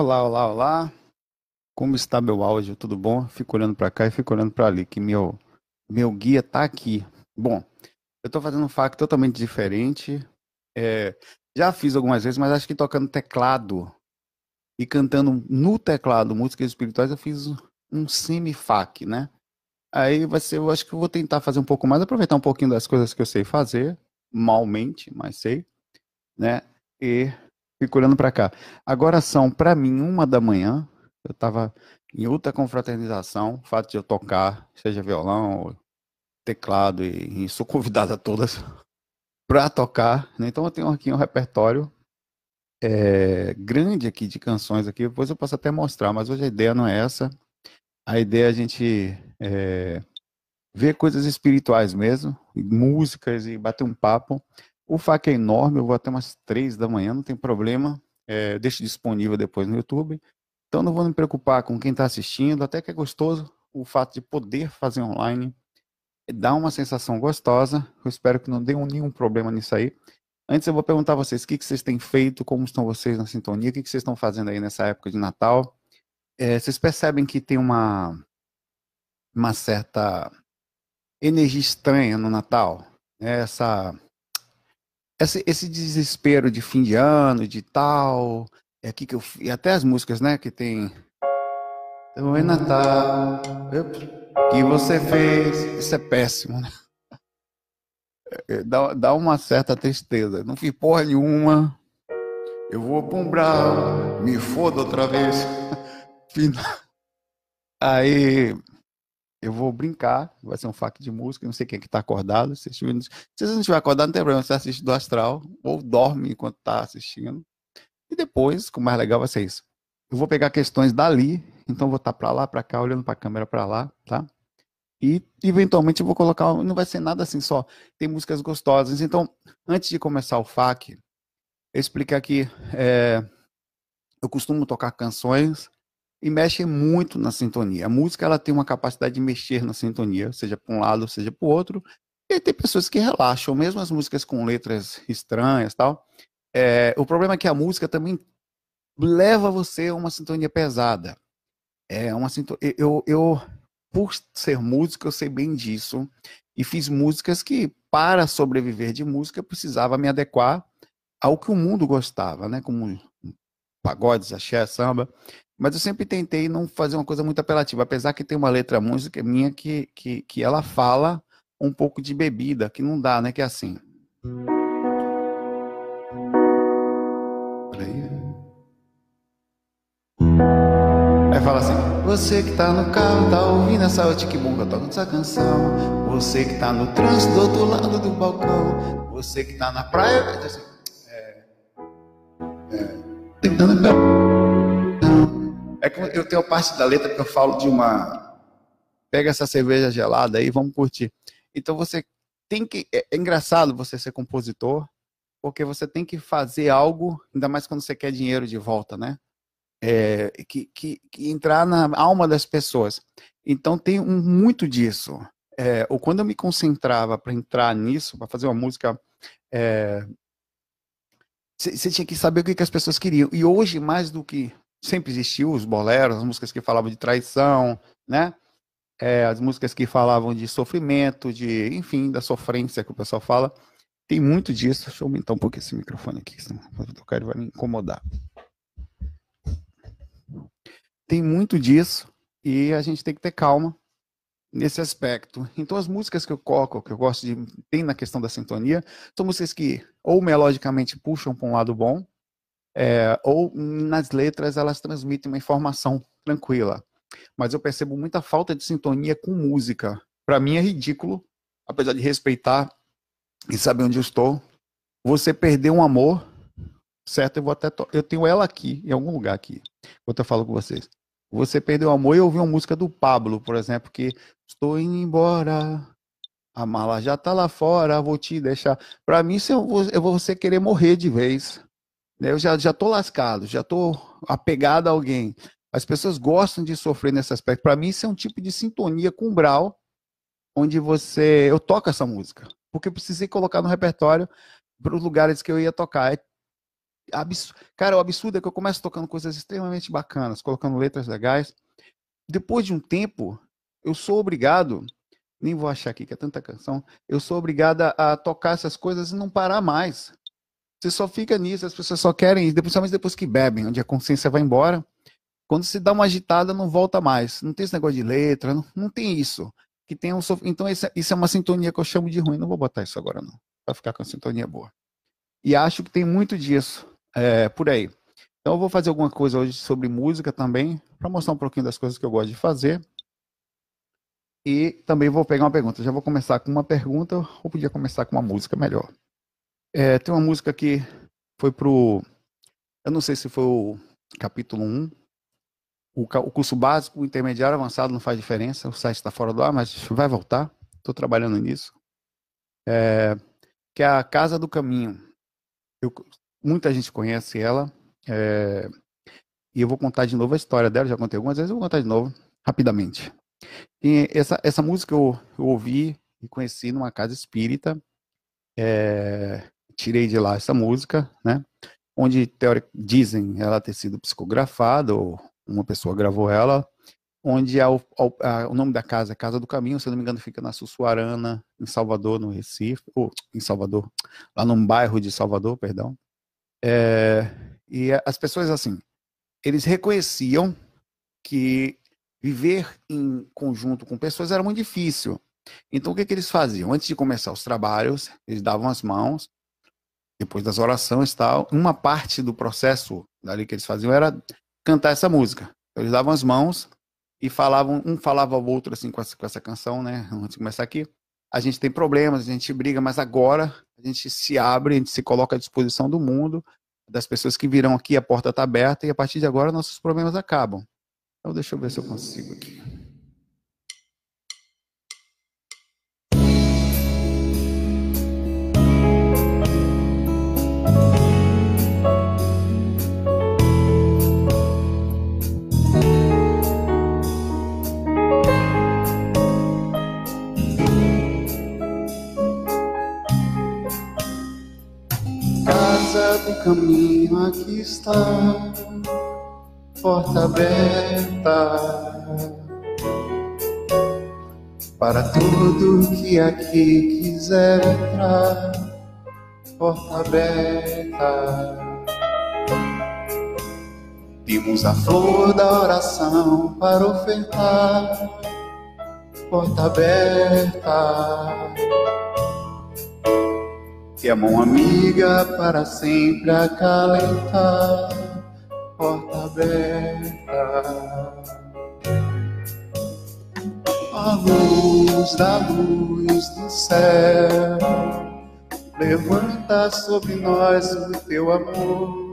Olá, olá, olá. Como está meu áudio? Tudo bom? Fico olhando para cá e fico olhando para ali, que meu meu guia tá aqui. Bom, eu estou fazendo um fac totalmente diferente. É, já fiz algumas vezes, mas acho que tocando teclado e cantando no teclado músicas espirituais, eu fiz um semi-fac, né? Aí vai ser, eu acho que eu vou tentar fazer um pouco mais, aproveitar um pouquinho das coisas que eu sei fazer, malmente, mas sei, né? E fico olhando para cá. Agora são, para mim, uma da manhã. Eu estava em outra confraternização, o fato de eu tocar, seja violão, teclado, e, e sou convidado a todas para tocar. Né? Então eu tenho aqui um repertório é, grande aqui de canções aqui, depois eu posso até mostrar, mas hoje a ideia não é essa. A ideia é a gente é, ver coisas espirituais mesmo, músicas e bater um papo. O FAQ é enorme, eu vou até umas três da manhã, não tem problema. É, deixo disponível depois no YouTube. Então não vou me preocupar com quem está assistindo, até que é gostoso o fato de poder fazer online. Dá uma sensação gostosa. Eu espero que não dê nenhum problema nisso aí. Antes eu vou perguntar a vocês o que, que vocês têm feito, como estão vocês na sintonia, o que, que vocês estão fazendo aí nessa época de Natal. É, vocês percebem que tem uma, uma certa energia estranha no Natal? Né? Essa esse, esse desespero de fim de ano, de tal, é aqui que eu e até as músicas, né, que tem Então é Natal, que você fez, isso é péssimo, né? É, dá, dá uma certa tristeza. Não fiz porra nenhuma. Eu vou pra um me foda outra vez. Aí eu vou brincar, vai ser um fac de música, não sei quem é que tá acordado. Se você não estiver acordado, não tem problema, você assiste do astral, ou dorme enquanto tá assistindo. E depois, o mais legal vai ser isso. Eu vou pegar questões dali, então vou estar tá para lá, para cá, olhando para a câmera para lá, tá? E eventualmente eu vou colocar, não vai ser nada assim só, tem músicas gostosas. Então, antes de começar o FAQ, eu explicar aqui, é, eu costumo tocar canções e mexem muito na sintonia. A música ela tem uma capacidade de mexer na sintonia, seja para um lado, seja para o outro. E tem pessoas que relaxam, mesmo as músicas com letras estranhas tal. É, o problema é que a música também leva você a uma sintonia pesada. É uma sintonia. Eu, eu, por ser músico, eu sei bem disso. E fiz músicas que, para sobreviver de música, precisava me adequar ao que o mundo gostava, né? Como pagodes, axé, samba. Mas eu sempre tentei não fazer uma coisa muito apelativa, apesar que tem uma letra música minha que, que, que ela fala um pouco de bebida, que não dá, né? Que é assim. Aí fala assim: Você que tá no carro, tá ouvindo essa eu toco essa canção. Você que tá no trânsito do outro lado do balcão. Você que tá na praia, assim, é, é, tentando é que eu tenho parte da letra que eu falo de uma. Pega essa cerveja gelada aí, vamos curtir. Então você tem que. É, é engraçado você ser compositor, porque você tem que fazer algo, ainda mais quando você quer dinheiro de volta, né? É, que, que, que, entrar na alma das pessoas. Então tem um, muito disso. É, ou quando eu me concentrava para entrar nisso, para fazer uma música, você é, tinha que saber o que, que as pessoas queriam. E hoje, mais do que sempre existiu os boleros, as músicas que falavam de traição, né? É, as músicas que falavam de sofrimento, de, enfim, da sofrência que o pessoal fala. Tem muito disso. Deixa eu aumentar um pouquinho esse microfone aqui, senão vou tocar vai me incomodar. Tem muito disso e a gente tem que ter calma nesse aspecto. Então as músicas que eu coloco, que eu gosto de tem na questão da sintonia, são músicas que ou melodicamente puxam para um lado bom, é, ou nas letras elas transmitem uma informação tranquila. Mas eu percebo muita falta de sintonia com música. Para mim é ridículo, apesar de respeitar e saber onde eu estou. Você perder um amor, certo? Eu vou até eu tenho ela aqui, em algum lugar aqui, enquanto eu falo com vocês. Você perdeu o amor e ouviu uma música do Pablo, por exemplo, que estou indo embora, a mala já tá lá fora, vou te deixar. Para mim, eu vou, eu vou você querer morrer de vez. Né? Eu já, já tô lascado, já tô apegado a alguém. As pessoas gostam de sofrer nesse aspecto. Para mim, isso é um tipo de sintonia com umbral, onde você. Eu toco essa música, porque eu precisei colocar no repertório para os lugares que eu ia tocar. abs... Cara, o absurdo é que eu começo tocando coisas extremamente bacanas, colocando letras legais. Depois de um tempo, eu sou obrigado, nem vou achar aqui que é tanta canção, eu sou obrigado a tocar essas coisas e não parar mais. Você só fica nisso, as pessoas só querem, principalmente depois que bebem, onde a consciência vai embora. Quando se dá uma agitada, não volta mais. Não tem esse negócio de letra, não, não tem isso. Que tem um sof... Então, isso, isso é uma sintonia que eu chamo de ruim. Não vou botar isso agora, não. Vai ficar com a sintonia boa. E acho que tem muito disso é, por aí. Então, eu vou fazer alguma coisa hoje sobre música também, para mostrar um pouquinho das coisas que eu gosto de fazer. E também vou pegar uma pergunta. Já vou começar com uma pergunta, ou podia começar com uma música melhor. É, tem uma música que foi pro. Eu não sei se foi o capítulo 1. O, o curso básico, o intermediário, avançado não faz diferença. O site está fora do ar, mas vai voltar. Estou trabalhando nisso. É, que é a Casa do Caminho. Eu, muita gente conhece ela. É, e eu vou contar de novo a história dela. Já contei algumas vezes, eu vou contar de novo, rapidamente. E essa, essa música eu, eu ouvi e conheci numa casa espírita. É, tirei de lá essa música, né? Onde teórico, dizem ela ter sido psicografada, ou uma pessoa gravou ela, onde a, a, o nome da casa é Casa do Caminho, se não me engano, fica na Sussuarana, em Salvador, no Recife, ou em Salvador, lá num bairro de Salvador, perdão. É, e as pessoas, assim, eles reconheciam que viver em conjunto com pessoas era muito difícil. Então, o que, que eles faziam? Antes de começar os trabalhos, eles davam as mãos depois das orações tal, uma parte do processo dali que eles faziam era cantar essa música. Eles davam as mãos e falavam, um falava ao outro assim com essa, com essa canção, né? Antes de começar aqui, a gente tem problemas, a gente briga, mas agora a gente se abre, a gente se coloca à disposição do mundo, das pessoas que virão aqui, a porta está aberta e a partir de agora nossos problemas acabam. Então deixa eu ver se eu consigo aqui. Caminho aqui está, porta aberta. Para tudo que aqui quiser entrar, porta aberta. Temos a flor da oração para ofertar, porta aberta e a mão amiga para sempre acalentar, porta aberta. A luz da luz do céu levanta sobre nós o teu amor.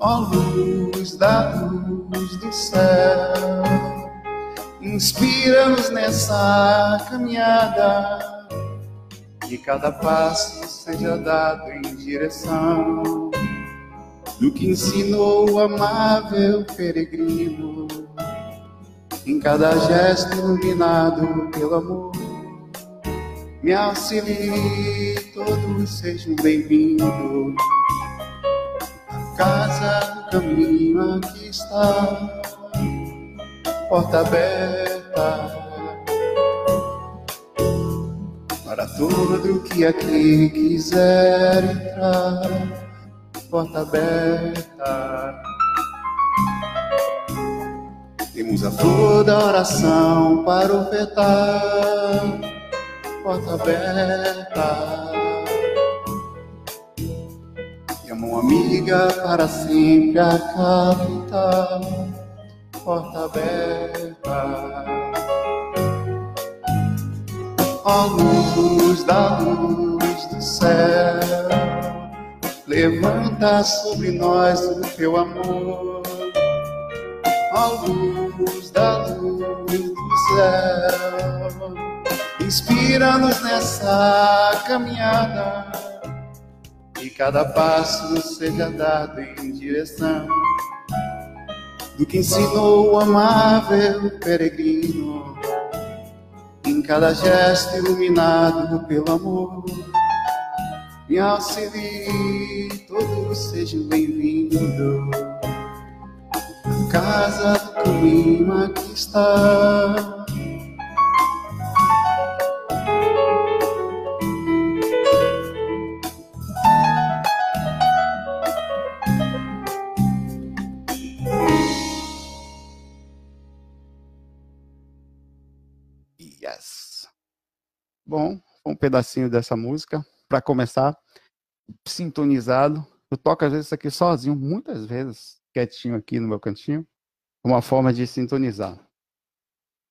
Ó luz da luz do céu, inspira-nos nessa caminhada que cada passo seja dado em direção do que ensinou o amável peregrino, em cada gesto iluminado pelo amor. Me auxilie, todos sejam bem-vindos. Casa do caminho aqui está, porta aberta para tudo que aqui quiser entrar, porta aberta. Temos a flor da oração para ofertar, porta aberta. E a mão amiga para sempre acalentar, porta aberta ó luz da luz do céu, levanta sobre nós o teu amor, ó luz da luz do céu, inspira-nos nessa caminhada e cada passo seja dado em direção do que ensinou o amável peregrino cada gesto iluminado pelo amor. me auxilie, todos sejam bem-vindos. Casa do clima que está. Bom, um pedacinho dessa música para começar, sintonizado. Eu toco às vezes isso aqui sozinho, muitas vezes, quietinho aqui no meu cantinho, uma forma de sintonizar.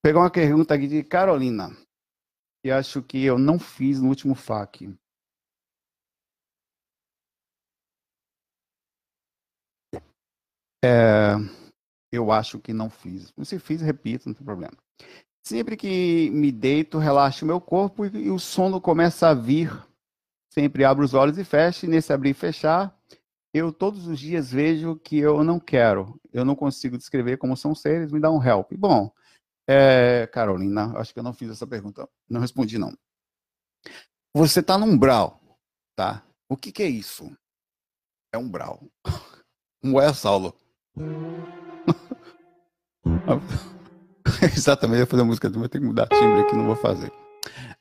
Pegar uma pergunta aqui de Carolina, que acho que eu não fiz no último FAQ. É, eu acho que não fiz. Se fiz, repito, não tem problema. Sempre que me deito, relaxo meu corpo e, e o sono começa a vir sempre abro os olhos e fecho, e nesse abrir e fechar, eu todos os dias vejo que eu não quero, eu não consigo descrever como são seres, me dá um help. Bom, é, Carolina, acho que eu não fiz essa pergunta, não respondi não. Você está num umbral, tá? O que, que é isso? É umbral. Como é, Saulo? Exatamente, eu ia fazer a música, mas tem que mudar timbre aqui, não vou fazer.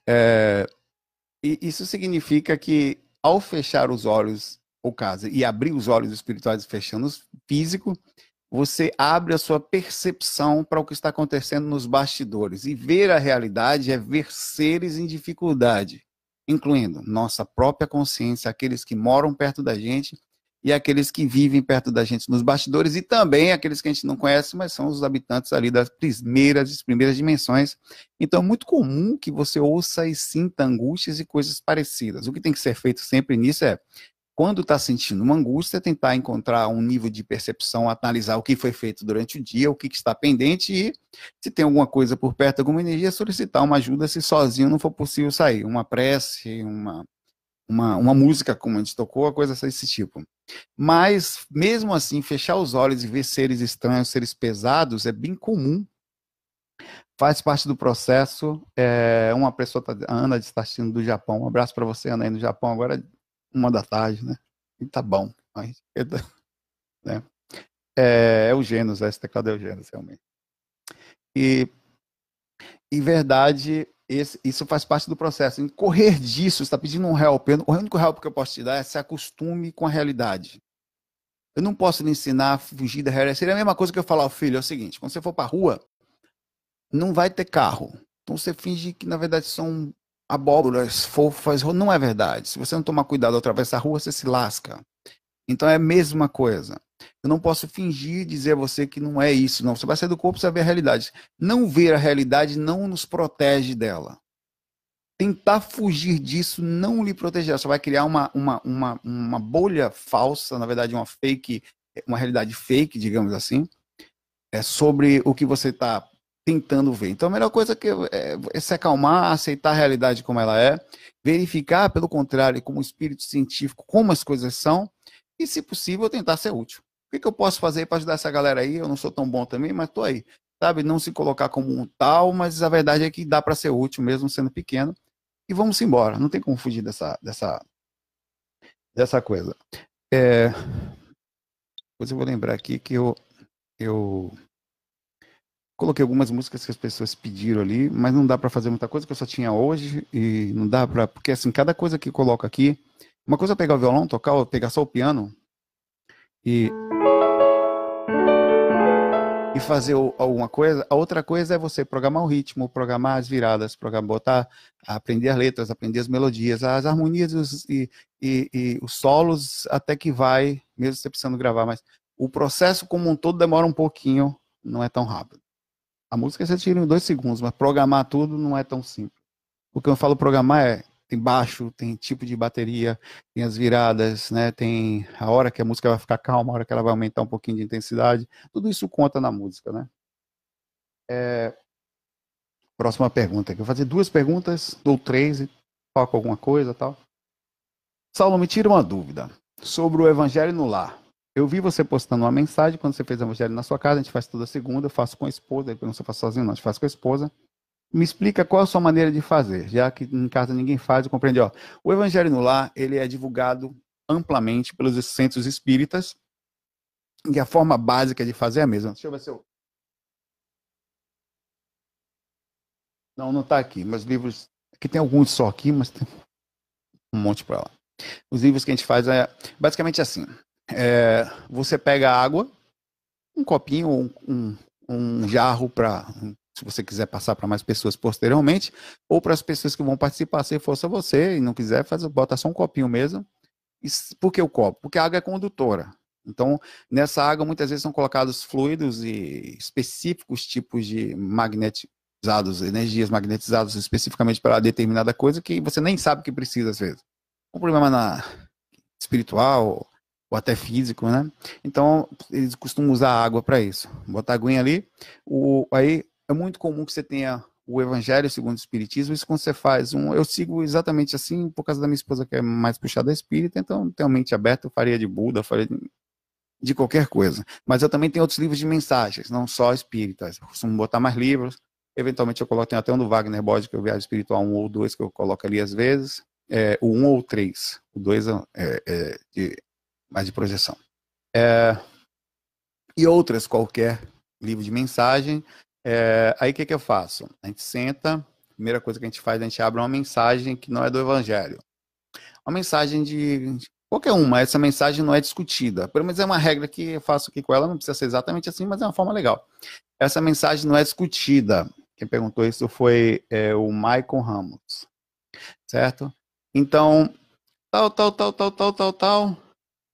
É, isso significa que ao fechar os olhos, ou casa, e abrir os olhos espirituais fechando os físico, você abre a sua percepção para o que está acontecendo nos bastidores. E ver a realidade é ver seres em dificuldade, incluindo nossa própria consciência, aqueles que moram perto da gente e aqueles que vivem perto da gente nos bastidores e também aqueles que a gente não conhece, mas são os habitantes ali das primeiras, das primeiras dimensões. Então é muito comum que você ouça e sinta angústias e coisas parecidas. O que tem que ser feito sempre nisso é quando está sentindo uma angústia, tentar encontrar um nível de percepção, analisar o que foi feito durante o dia, o que, que está pendente e, se tem alguma coisa por perto, alguma energia, solicitar uma ajuda se sozinho não for possível sair. Uma prece, uma, uma, uma música como a gente tocou, a coisa desse tipo. Mas, mesmo assim, fechar os olhos e ver seres estranhos, seres pesados, é bem comum. Faz parte do processo. É, uma pessoa, tá, a Ana está assistindo do Japão. Um abraço para você, Ana, aí no Japão, agora uma da tarde, né? E tá bom. Mas, né? É, é o Gênesis, esse teclado é o Gênesis, realmente. E, em verdade, esse, isso faz parte do processo. Em correr disso, está pedindo um help. O único help que eu posso te dar é se acostume com a realidade. Eu não posso lhe ensinar a fugir da realidade. Seria a mesma coisa que eu falar ao filho: é o seguinte, quando você for para a rua, não vai ter carro. Então você finge que na verdade são abóboras fofas. Não é verdade. Se você não tomar cuidado ao atravessar a rua, você se lasca. Então é a mesma coisa. Eu não posso fingir dizer a você que não é isso, não. Você vai sair do corpo, você vai ver a realidade. Não ver a realidade não nos protege dela. Tentar fugir disso não lhe protegerá. Você vai criar uma, uma, uma, uma bolha falsa, na verdade, uma fake, uma realidade fake, digamos assim, é sobre o que você está tentando ver. Então a melhor coisa que é, é se acalmar, aceitar a realidade como ela é, verificar, pelo contrário, como espírito científico, como as coisas são, e, se possível, tentar ser útil. O que, eu posso fazer para ajudar essa galera aí? Eu não sou tão bom também, mas estou aí. Sabe? Não se colocar como um tal, mas a verdade é que dá para ser útil mesmo sendo pequeno. E vamos embora. Não tem como fugir dessa, dessa, dessa coisa. É... Depois eu vou lembrar aqui que eu, eu coloquei algumas músicas que as pessoas pediram ali, mas não dá para fazer muita coisa que eu só tinha hoje e não dá para porque assim cada coisa que coloco aqui uma coisa é pegar o violão, tocar, ou pegar só o piano e e fazer alguma coisa. A outra coisa é você programar o ritmo, programar as viradas, programar, botar, aprender as letras, aprender as melodias, as harmonias os, e, e, e, os solos, até que vai, mesmo você precisando gravar. Mas o processo como um todo demora um pouquinho, não é tão rápido. A música você tira em dois segundos, mas programar tudo não é tão simples. O que eu falo programar é tem baixo, tem tipo de bateria, tem as viradas, né? Tem a hora que a música vai ficar calma, a hora que ela vai aumentar um pouquinho de intensidade. Tudo isso conta na música, né? É... Próxima pergunta. Eu vou fazer duas perguntas, ou três, e toco alguma coisa tal. Saulo, me tira uma dúvida sobre o Evangelho no Lar. Eu vi você postando uma mensagem quando você fez o Evangelho na sua casa, a gente faz toda segunda, eu faço com a esposa, depois não você faz sozinho, não, a gente faz com a esposa. Me explica qual a sua maneira de fazer, já que em casa ninguém faz, eu compreendi. Ó, o Evangelho no Lar, ele é divulgado amplamente pelos centros espíritas, e a forma básica de fazer é a mesma. Deixa eu ver se eu... Não, não está aqui, mas livros... Aqui tem alguns só aqui, mas tem um monte para lá. Os livros que a gente faz é basicamente assim. É, você pega água, um copinho, um, um jarro para, se você quiser passar para mais pessoas posteriormente, ou para as pessoas que vão participar, se fosse você e não quiser, faz, bota só um copinho mesmo. E, por que o copo? Porque a água é condutora. Então, nessa água, muitas vezes são colocados fluidos e específicos tipos de magnetizados, energias magnetizadas especificamente para determinada coisa que você nem sabe que precisa às vezes. Um problema na espiritual ou até físico, né? Então, eles costumam usar água para isso. Botar aguinha ali. O, aí é muito comum que você tenha o Evangelho segundo o Espiritismo. Isso quando você faz um. Eu sigo exatamente assim, por causa da minha esposa que é mais puxada espírita, então tenho a mente aberta, eu faria de Buda, faria de, de qualquer coisa. Mas eu também tenho outros livros de mensagens, não só espíritas. Eu costumo botar mais livros. Eventualmente eu coloco, até um do Wagner Bode, que é o Viagem Espiritual um ou dois, que eu coloco ali às vezes. É, o um ou três. O dois é, é, é de mais de projeção. É, e outras qualquer livro de mensagem. É, aí o que, que eu faço? A gente senta, primeira coisa que a gente faz, a gente abre uma mensagem que não é do Evangelho. Uma mensagem de, qualquer uma, essa mensagem não é discutida. Pelo menos é uma regra que eu faço aqui com ela, não precisa ser exatamente assim, mas é uma forma legal. Essa mensagem não é discutida. Quem perguntou isso foi é, o Michael Ramos, certo? Então, tal, tal, tal, tal, tal, tal, tal,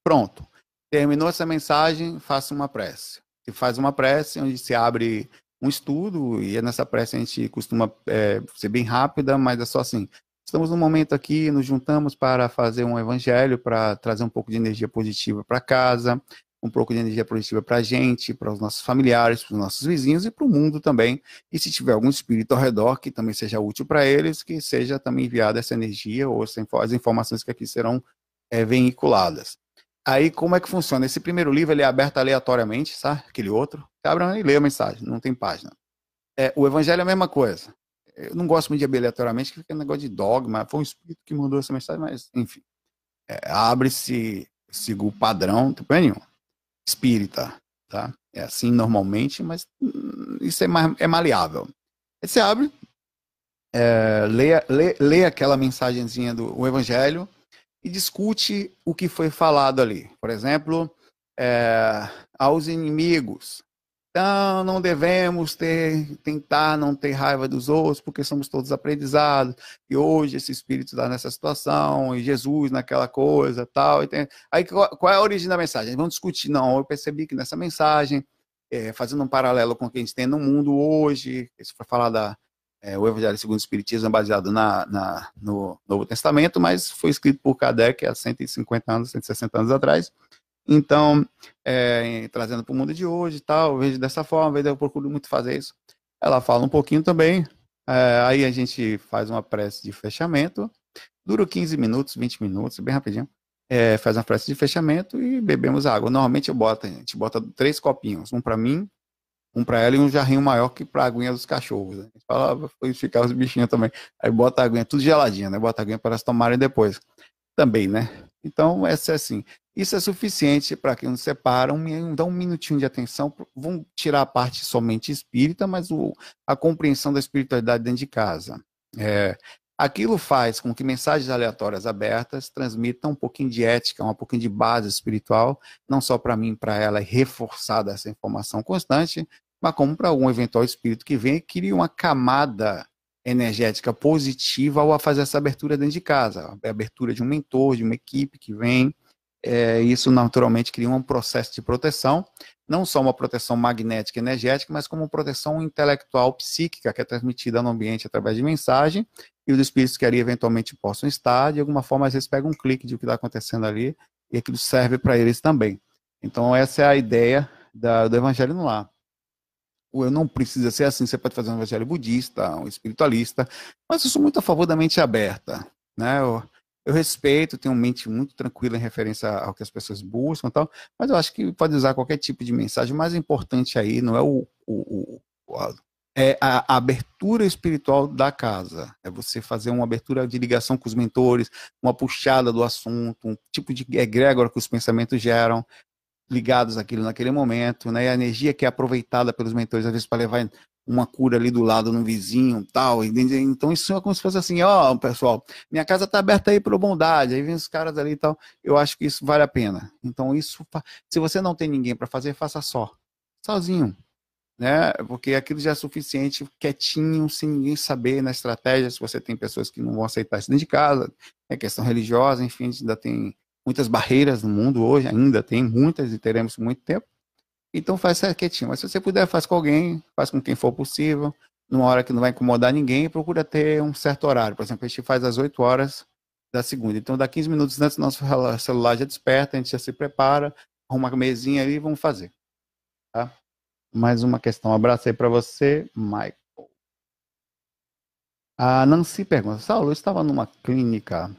Pronto. Terminou essa mensagem, faça uma prece. Se faz uma prece onde se abre um estudo, e nessa prece a gente costuma é, ser bem rápida, mas é só assim. Estamos num momento aqui, nos juntamos para fazer um evangelho, para trazer um pouco de energia positiva para casa, um pouco de energia positiva para a gente, para os nossos familiares, para os nossos vizinhos e para o mundo também. E se tiver algum espírito ao redor que também seja útil para eles, que seja também enviada essa energia ou as informações que aqui serão é, veiculadas. Aí, como é que funciona? Esse primeiro livro ele é aberto aleatoriamente, sabe? Aquele outro. Abra e lê a mensagem, não tem página. É, o Evangelho é a mesma coisa. Eu não gosto muito de abrir que fica um negócio de dogma. Foi um espírito que mandou essa mensagem, mas, enfim. É, Abre-se, siga o padrão, não tem problema nenhum. Espírita, tá? É assim normalmente, mas hum, isso é, mais, é maleável. Aí você abre, é, lê, lê, lê aquela mensagenzinha do Evangelho, e discute o que foi falado ali. Por exemplo, é, aos inimigos. Então, não devemos ter, tentar não ter raiva dos outros, porque somos todos aprendizados. E hoje esse espírito está nessa situação, e Jesus naquela coisa, tal. Aí qual, é a origem da mensagem? Vamos discutir. Não, eu percebi que nessa mensagem, é, fazendo um paralelo com o que a gente tem no mundo hoje, isso foi falar da, é, o Evangelho segundo o Espiritismo é baseado na, na, no Novo Testamento, mas foi escrito por Kardec há 150 anos, 160 anos atrás. Então, é, trazendo para o mundo de hoje e tal, vejo dessa forma, eu procuro muito fazer isso. Ela fala um pouquinho também, é, aí a gente faz uma prece de fechamento, dura 15 minutos, 20 minutos, bem rapidinho. É, faz uma prece de fechamento e bebemos água. Normalmente eu boto, a gente bota três copinhos, um para mim, um para ela e um jarrinho maior que para a aguinha dos cachorros. Né? A gente falava, foi ficar os bichinhos também. Aí bota a aguinha, tudo geladinha, né? Bota a aguinha para elas tomarem depois. Também, né? Então, essa é assim. Isso é suficiente para que nos separa, um, dá um minutinho de atenção, vão tirar a parte somente espírita, mas o, a compreensão da espiritualidade dentro de casa. É, aquilo faz com que mensagens aleatórias abertas transmitam um pouquinho de ética, um pouquinho de base espiritual, não só para mim, para ela, reforçada essa informação constante, mas como para algum eventual espírito que vem e cria uma camada energética positiva ao fazer essa abertura dentro de casa, a abertura de um mentor, de uma equipe que vem, é, isso naturalmente cria um processo de proteção, não só uma proteção magnética energética, mas como proteção intelectual psíquica que é transmitida no ambiente através de mensagem e os espíritos que ali eventualmente possam estar, de alguma forma às vezes pegam um clique de o que está acontecendo ali e aquilo serve para eles também. Então essa é a ideia da, do evangelho no lar eu não precisa ser assim, você pode fazer um evangelho budista, um espiritualista, mas eu sou muito a favor da mente aberta, né? Eu, eu respeito, tenho uma mente muito tranquila em referência ao que as pessoas buscam e tal, mas eu acho que pode usar qualquer tipo de mensagem. O mais importante aí não é o, o, o é a abertura espiritual da casa. É você fazer uma abertura de ligação com os mentores, uma puxada do assunto, um tipo de egrégora que os pensamentos geram, ligados àquilo naquele momento, né? E a energia que é aproveitada pelos mentores, às vezes, para levar uma cura ali do lado no vizinho tal. Então, isso é como se fosse assim, ó, oh, pessoal, minha casa está aberta aí para bondade, aí vem os caras ali e tal. Eu acho que isso vale a pena. Então, isso, se você não tem ninguém para fazer, faça só, sozinho. Né? Porque aquilo já é suficiente, quietinho, sem ninguém saber na estratégia. Se você tem pessoas que não vão aceitar isso dentro de casa, é questão religiosa, enfim, ainda tem muitas barreiras no mundo hoje, ainda tem muitas e teremos muito tempo. Então faz quietinho. Mas se você puder, faz com alguém, faz com quem for possível, numa hora que não vai incomodar ninguém, procura ter um certo horário. Por exemplo, a gente faz às 8 horas da segunda. Então, dá 15 minutos antes, nosso celular já desperta, a gente já se prepara, arruma a mesinha ali e vamos fazer. Tá? Mais uma questão. Um abraço aí para você, Michael. A Nancy pergunta: Saulo, eu estava numa clínica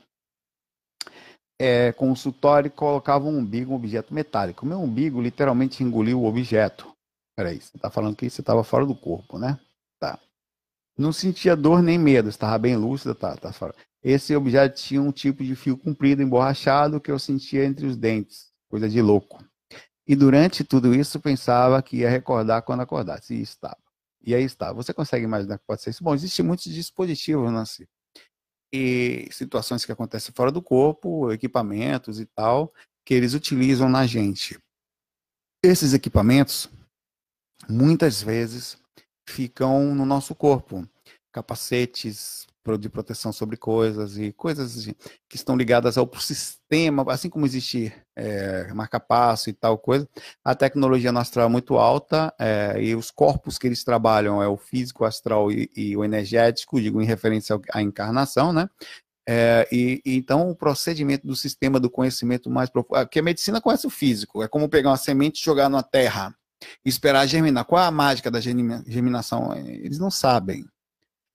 é, consultório e colocava um umbigo, um objeto metálico. Meu umbigo literalmente engoliu o objeto. Peraí, você está falando que você estava fora do corpo, né? Tá. Não sentia dor nem medo, estava bem lúcida, tá, tá fora. Esse objeto tinha um tipo de fio comprido, emborrachado, que eu sentia entre os dentes. Coisa de louco. E durante tudo isso, pensava que ia recordar quando acordasse. E estava. E aí estava. Você consegue imaginar que pode ser isso? Bom, existem muitos dispositivos, Nancy e situações que acontecem fora do corpo, equipamentos e tal, que eles utilizam na gente. Esses equipamentos, muitas vezes, ficam no nosso corpo. Capacetes, de proteção sobre coisas e coisas que estão ligadas ao sistema, assim como existe é, marca-passo e tal coisa, a tecnologia no astral é muito alta é, e os corpos que eles trabalham é o físico, o astral e, e o energético, digo em referência à encarnação, né? É, e, e, então o procedimento do sistema do conhecimento mais profundo, que a medicina conhece o físico, é como pegar uma semente e jogar na terra e esperar germinar. Qual é a mágica da germinação? Eles não sabem.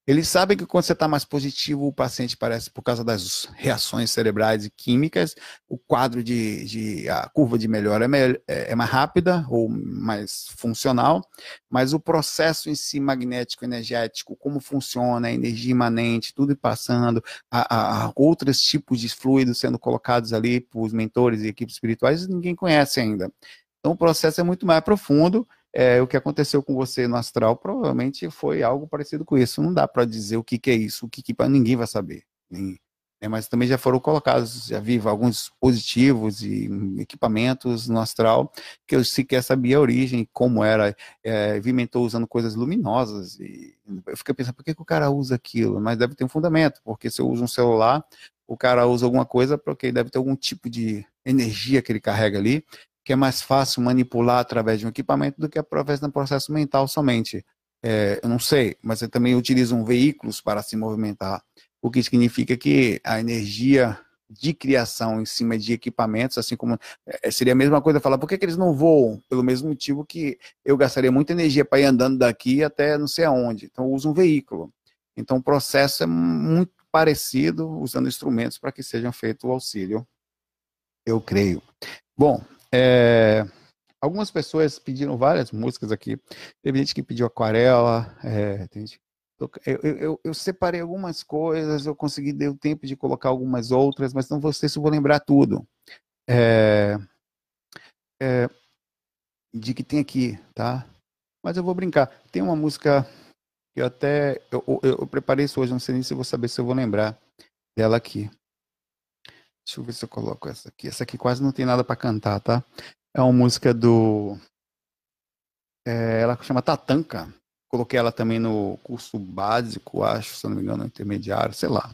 Eles sabem que quando você está mais positivo, o paciente parece, por causa das reações cerebrais e químicas, o quadro de, de a curva de melhora é, é, é, mais rápida ou mais funcional, mas o processo em si magnético, energético, como funciona, a energia imanente, tudo passando, a, a, outros tipos de fluidos sendo colocados ali por mentores e equipes espirituais, ninguém conhece ainda. Então o processo é muito mais profundo é, o que aconteceu com você no astral provavelmente foi algo parecido com isso. Não dá para dizer o que, que, é isso, o que, que ninguém vai saber. Nem, né, mas também já foram colocados, já vi alguns dispositivos e equipamentos no astral que eu sequer sabia a origem, como era. É, vi usando coisas luminosas. E eu fiquei pensando, por que, que o cara usa aquilo? Mas deve ter um fundamento, porque se eu uso um celular, o cara usa alguma coisa porque deve ter algum tipo de energia que ele carrega ali que é mais fácil manipular através de um equipamento do que através de um processo mental somente. É, eu não sei, mas eu também utilizam veículos para se movimentar, o que significa que a energia de criação em cima de equipamentos, assim como é, seria a mesma coisa falar, por que, que, eles não voam? Pelo mesmo motivo que eu gastaria muita energia para ir andando daqui até não sei aonde. Então, eu uso um veículo. Então, o processo é muito parecido, usando instrumentos para que sejam feito o auxílio, eu creio. Bom, é, algumas pessoas pediram várias músicas aqui. Teve gente que pediu aquarela. É, gente, eu, eu, eu, separei algumas coisas, eu consegui o tempo de colocar algumas outras, mas não sei se vou lembrar tudo. É, é, de que tem aqui, tá? Mas eu vou brincar. Tem uma música que eu até eu, eu, eu preparei isso hoje, não sei nem se vou saber se eu vou lembrar dela aqui. Deixa eu ver se eu coloco essa aqui. Essa aqui quase não tem nada para cantar, tá? É uma música do. É, ela chama Tatanka. Coloquei ela também no curso básico, acho, se não me engano, intermediário, sei lá.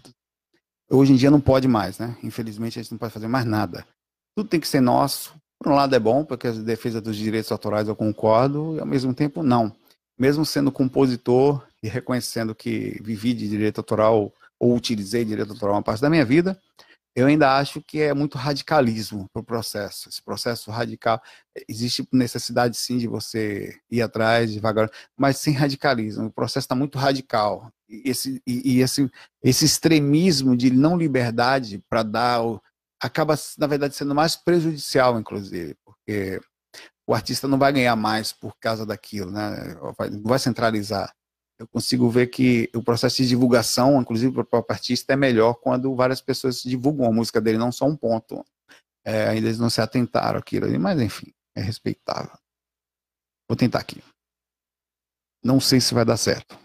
Hoje em dia não pode mais, né? Infelizmente a gente não pode fazer mais nada. Tudo tem que ser nosso. Por um lado é bom, porque a defesa dos direitos autorais eu concordo, e ao mesmo tempo não. Mesmo sendo compositor e reconhecendo que vivi de direito autoral ou utilizei direito autoral uma parte da minha vida, eu ainda acho que é muito radicalismo para o processo. Esse processo radical, existe necessidade sim de você ir atrás devagar, mas sem radicalismo. O processo está muito radical. E esse, e, e, esse, esse extremismo de não liberdade para dar, acaba, na verdade, sendo mais prejudicial, inclusive, porque o artista não vai ganhar mais por causa daquilo, né? Vai, vai centralizar. Eu consigo ver que o processo de divulgação, inclusive para o próprio artista, é melhor quando várias pessoas divulgam a música dele, não só um ponto. É, ainda eles não se atentaram àquilo ali, mas enfim, é respeitável. Vou tentar aqui. Não sei se vai dar certo.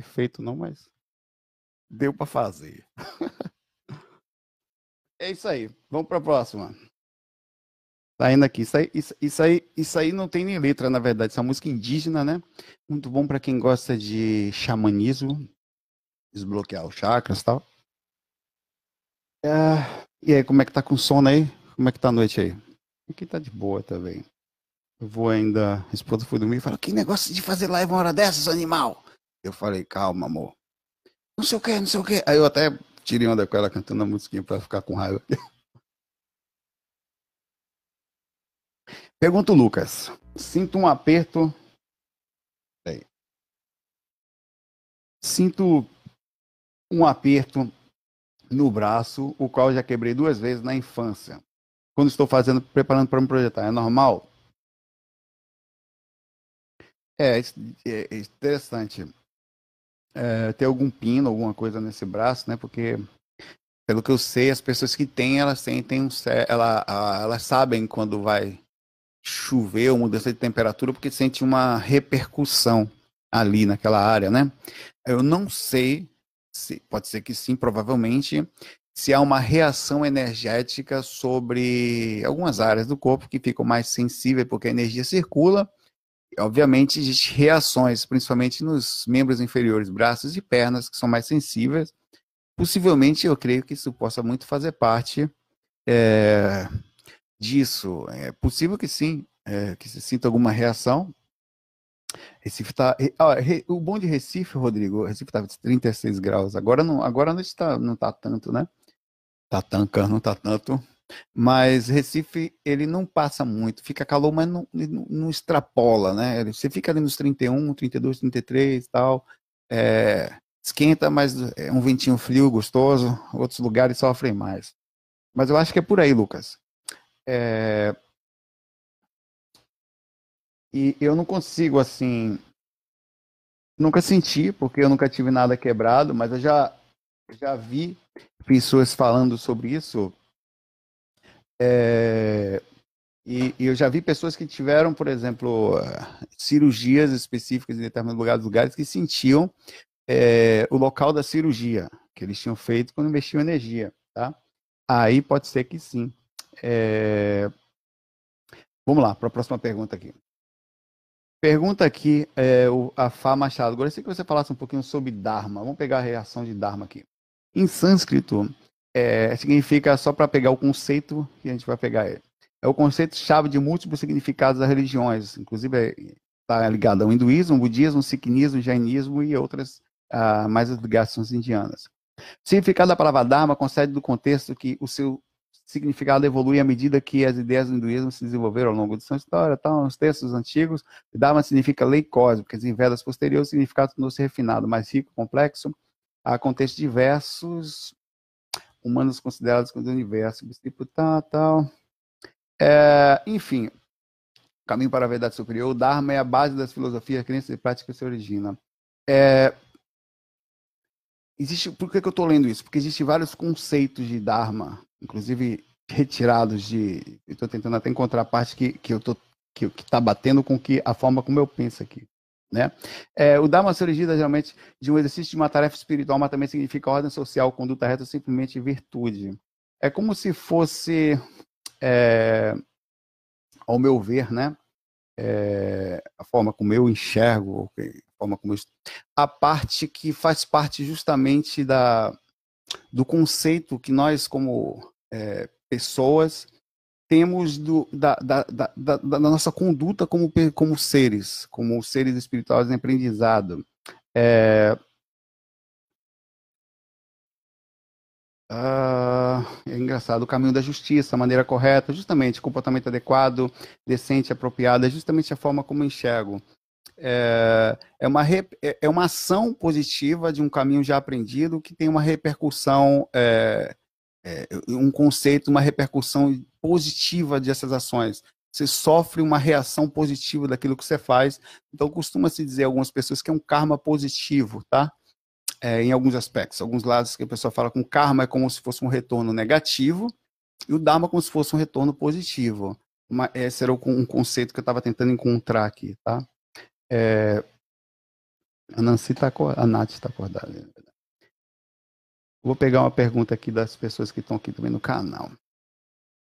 Perfeito não, mas deu para fazer. é isso aí. Vamos para a próxima. Tá indo aqui. Isso aí, isso, isso, aí, isso aí não tem nem letra, na verdade. Isso é música indígena, né? Muito bom para quem gosta de xamanismo, desbloquear os chakras e tal. É... E aí, como é que tá com sono aí? Como é que tá a noite aí? Aqui tá de boa também. Eu vou ainda. A esposa foi dormir e falou: Que negócio de fazer live uma hora dessas, animal? Eu falei: Calma, amor. Não sei o que, não sei o que. Aí eu até tirei onda com ela cantando a musiquinha pra ficar com raiva. Pergunta o Lucas. Sinto um aperto. Peraí. Sinto um aperto no braço, o qual já quebrei duas vezes na infância. Quando estou fazendo, preparando para me projetar, é normal? É, é interessante. É, ter algum pino, alguma coisa nesse braço, né? Porque, pelo que eu sei, as pessoas que têm, elas têm um, ela, elas sabem quando vai chover ou mudança de temperatura, porque sente uma repercussão ali naquela área, né? Eu não sei, se, pode ser que sim, provavelmente, se há uma reação energética sobre algumas áreas do corpo que ficam mais sensíveis, porque a energia circula. Obviamente, existem reações, principalmente nos membros inferiores, braços e pernas, que são mais sensíveis. Possivelmente, eu creio que isso possa muito fazer parte é, disso. É possível que sim, é, que se sinta alguma reação, Recife tá. o bom de Recife, Rodrigo, Recife estava 36 graus. Agora não, agora não está, não tá tanto, né? Tá tanca, não tá tanto. Mas Recife, ele não passa muito, fica calor, mas não, não, extrapola, né? Você fica ali nos 31, 32, 33 e tal. É, esquenta, mas é um ventinho frio, gostoso. Outros lugares sofrem mais. Mas eu acho que é por aí, Lucas. É, e eu não consigo, assim. Nunca senti, porque eu nunca tive nada quebrado, mas eu já, já vi pessoas falando sobre isso. É, e, e, eu já vi pessoas que tiveram, por exemplo, cirurgias específicas em determinados lugares, lugares que sentiam é, o local da cirurgia que eles tinham feito quando investiam energia, tá? Aí pode ser que sim. É... Vamos lá para a próxima pergunta aqui. Pergunta aqui, é, o, a Fá Machado. Agora, eu que você falasse um pouquinho sobre Dharma. Vamos pegar a reação de Dharma aqui. Em sânscrito, é, significa, só para pegar o conceito que a gente vai pegar ele. É o conceito-chave de múltiplos significados das religiões. Inclusive, está é, ligado ao hinduísmo, budismo, sikhismo, jainismo e outras ah, mais ligações indianas. O significado da palavra Dharma concede do contexto que o seu significado evolui à medida que as ideias do hinduísmo se desenvolveram ao longo de sua história. Então, os textos antigos, Dharma significa lei cósmica, em Vedas posteriores, o significado tornou-se refinado, mais rico, complexo, há contextos diversos, humanos considerados como do universo, tipo tal, tal. É, enfim, caminho para a verdade superior, o Dharma é a base das filosofias, crenças e práticas que se origina. É, existe, por que, que eu estou lendo isso? Porque existem vários conceitos de Dharma inclusive retirados de. Estou tentando até encontrar a parte que, que eu tô que está batendo com que a forma como eu penso aqui. Né? É, o Dharma se origina geralmente de um exercício de uma tarefa espiritual, mas também significa ordem social, conduta reta, simplesmente virtude. É como se fosse, é, ao meu ver, né? É, a forma como eu enxergo, a forma como eu, a parte que faz parte justamente da, do conceito que nós, como é, pessoas, temos do, da, da, da, da, nossa conduta como, como seres, como seres espirituais em aprendizado. É, Uh, é engraçado, o caminho da justiça, a maneira correta, justamente, comportamento adequado, decente, apropriado, é justamente a forma como enxergo é, é, uma, é, é uma ação positiva de um caminho já aprendido que tem uma repercussão, é, é, um conceito, uma repercussão positiva dessas ações. Você sofre uma reação positiva daquilo que você faz. Então, costuma-se dizer algumas pessoas que é um karma positivo, tá? É, em alguns aspectos. Alguns lados que a pessoa fala com karma é como se fosse um retorno negativo e o Dharma como se fosse um retorno positivo. Uma, esse era um conceito que eu estava tentando encontrar aqui, tá? É, a Nancy está a Nath está acordada. Vou pegar uma pergunta aqui das pessoas que estão aqui também no canal.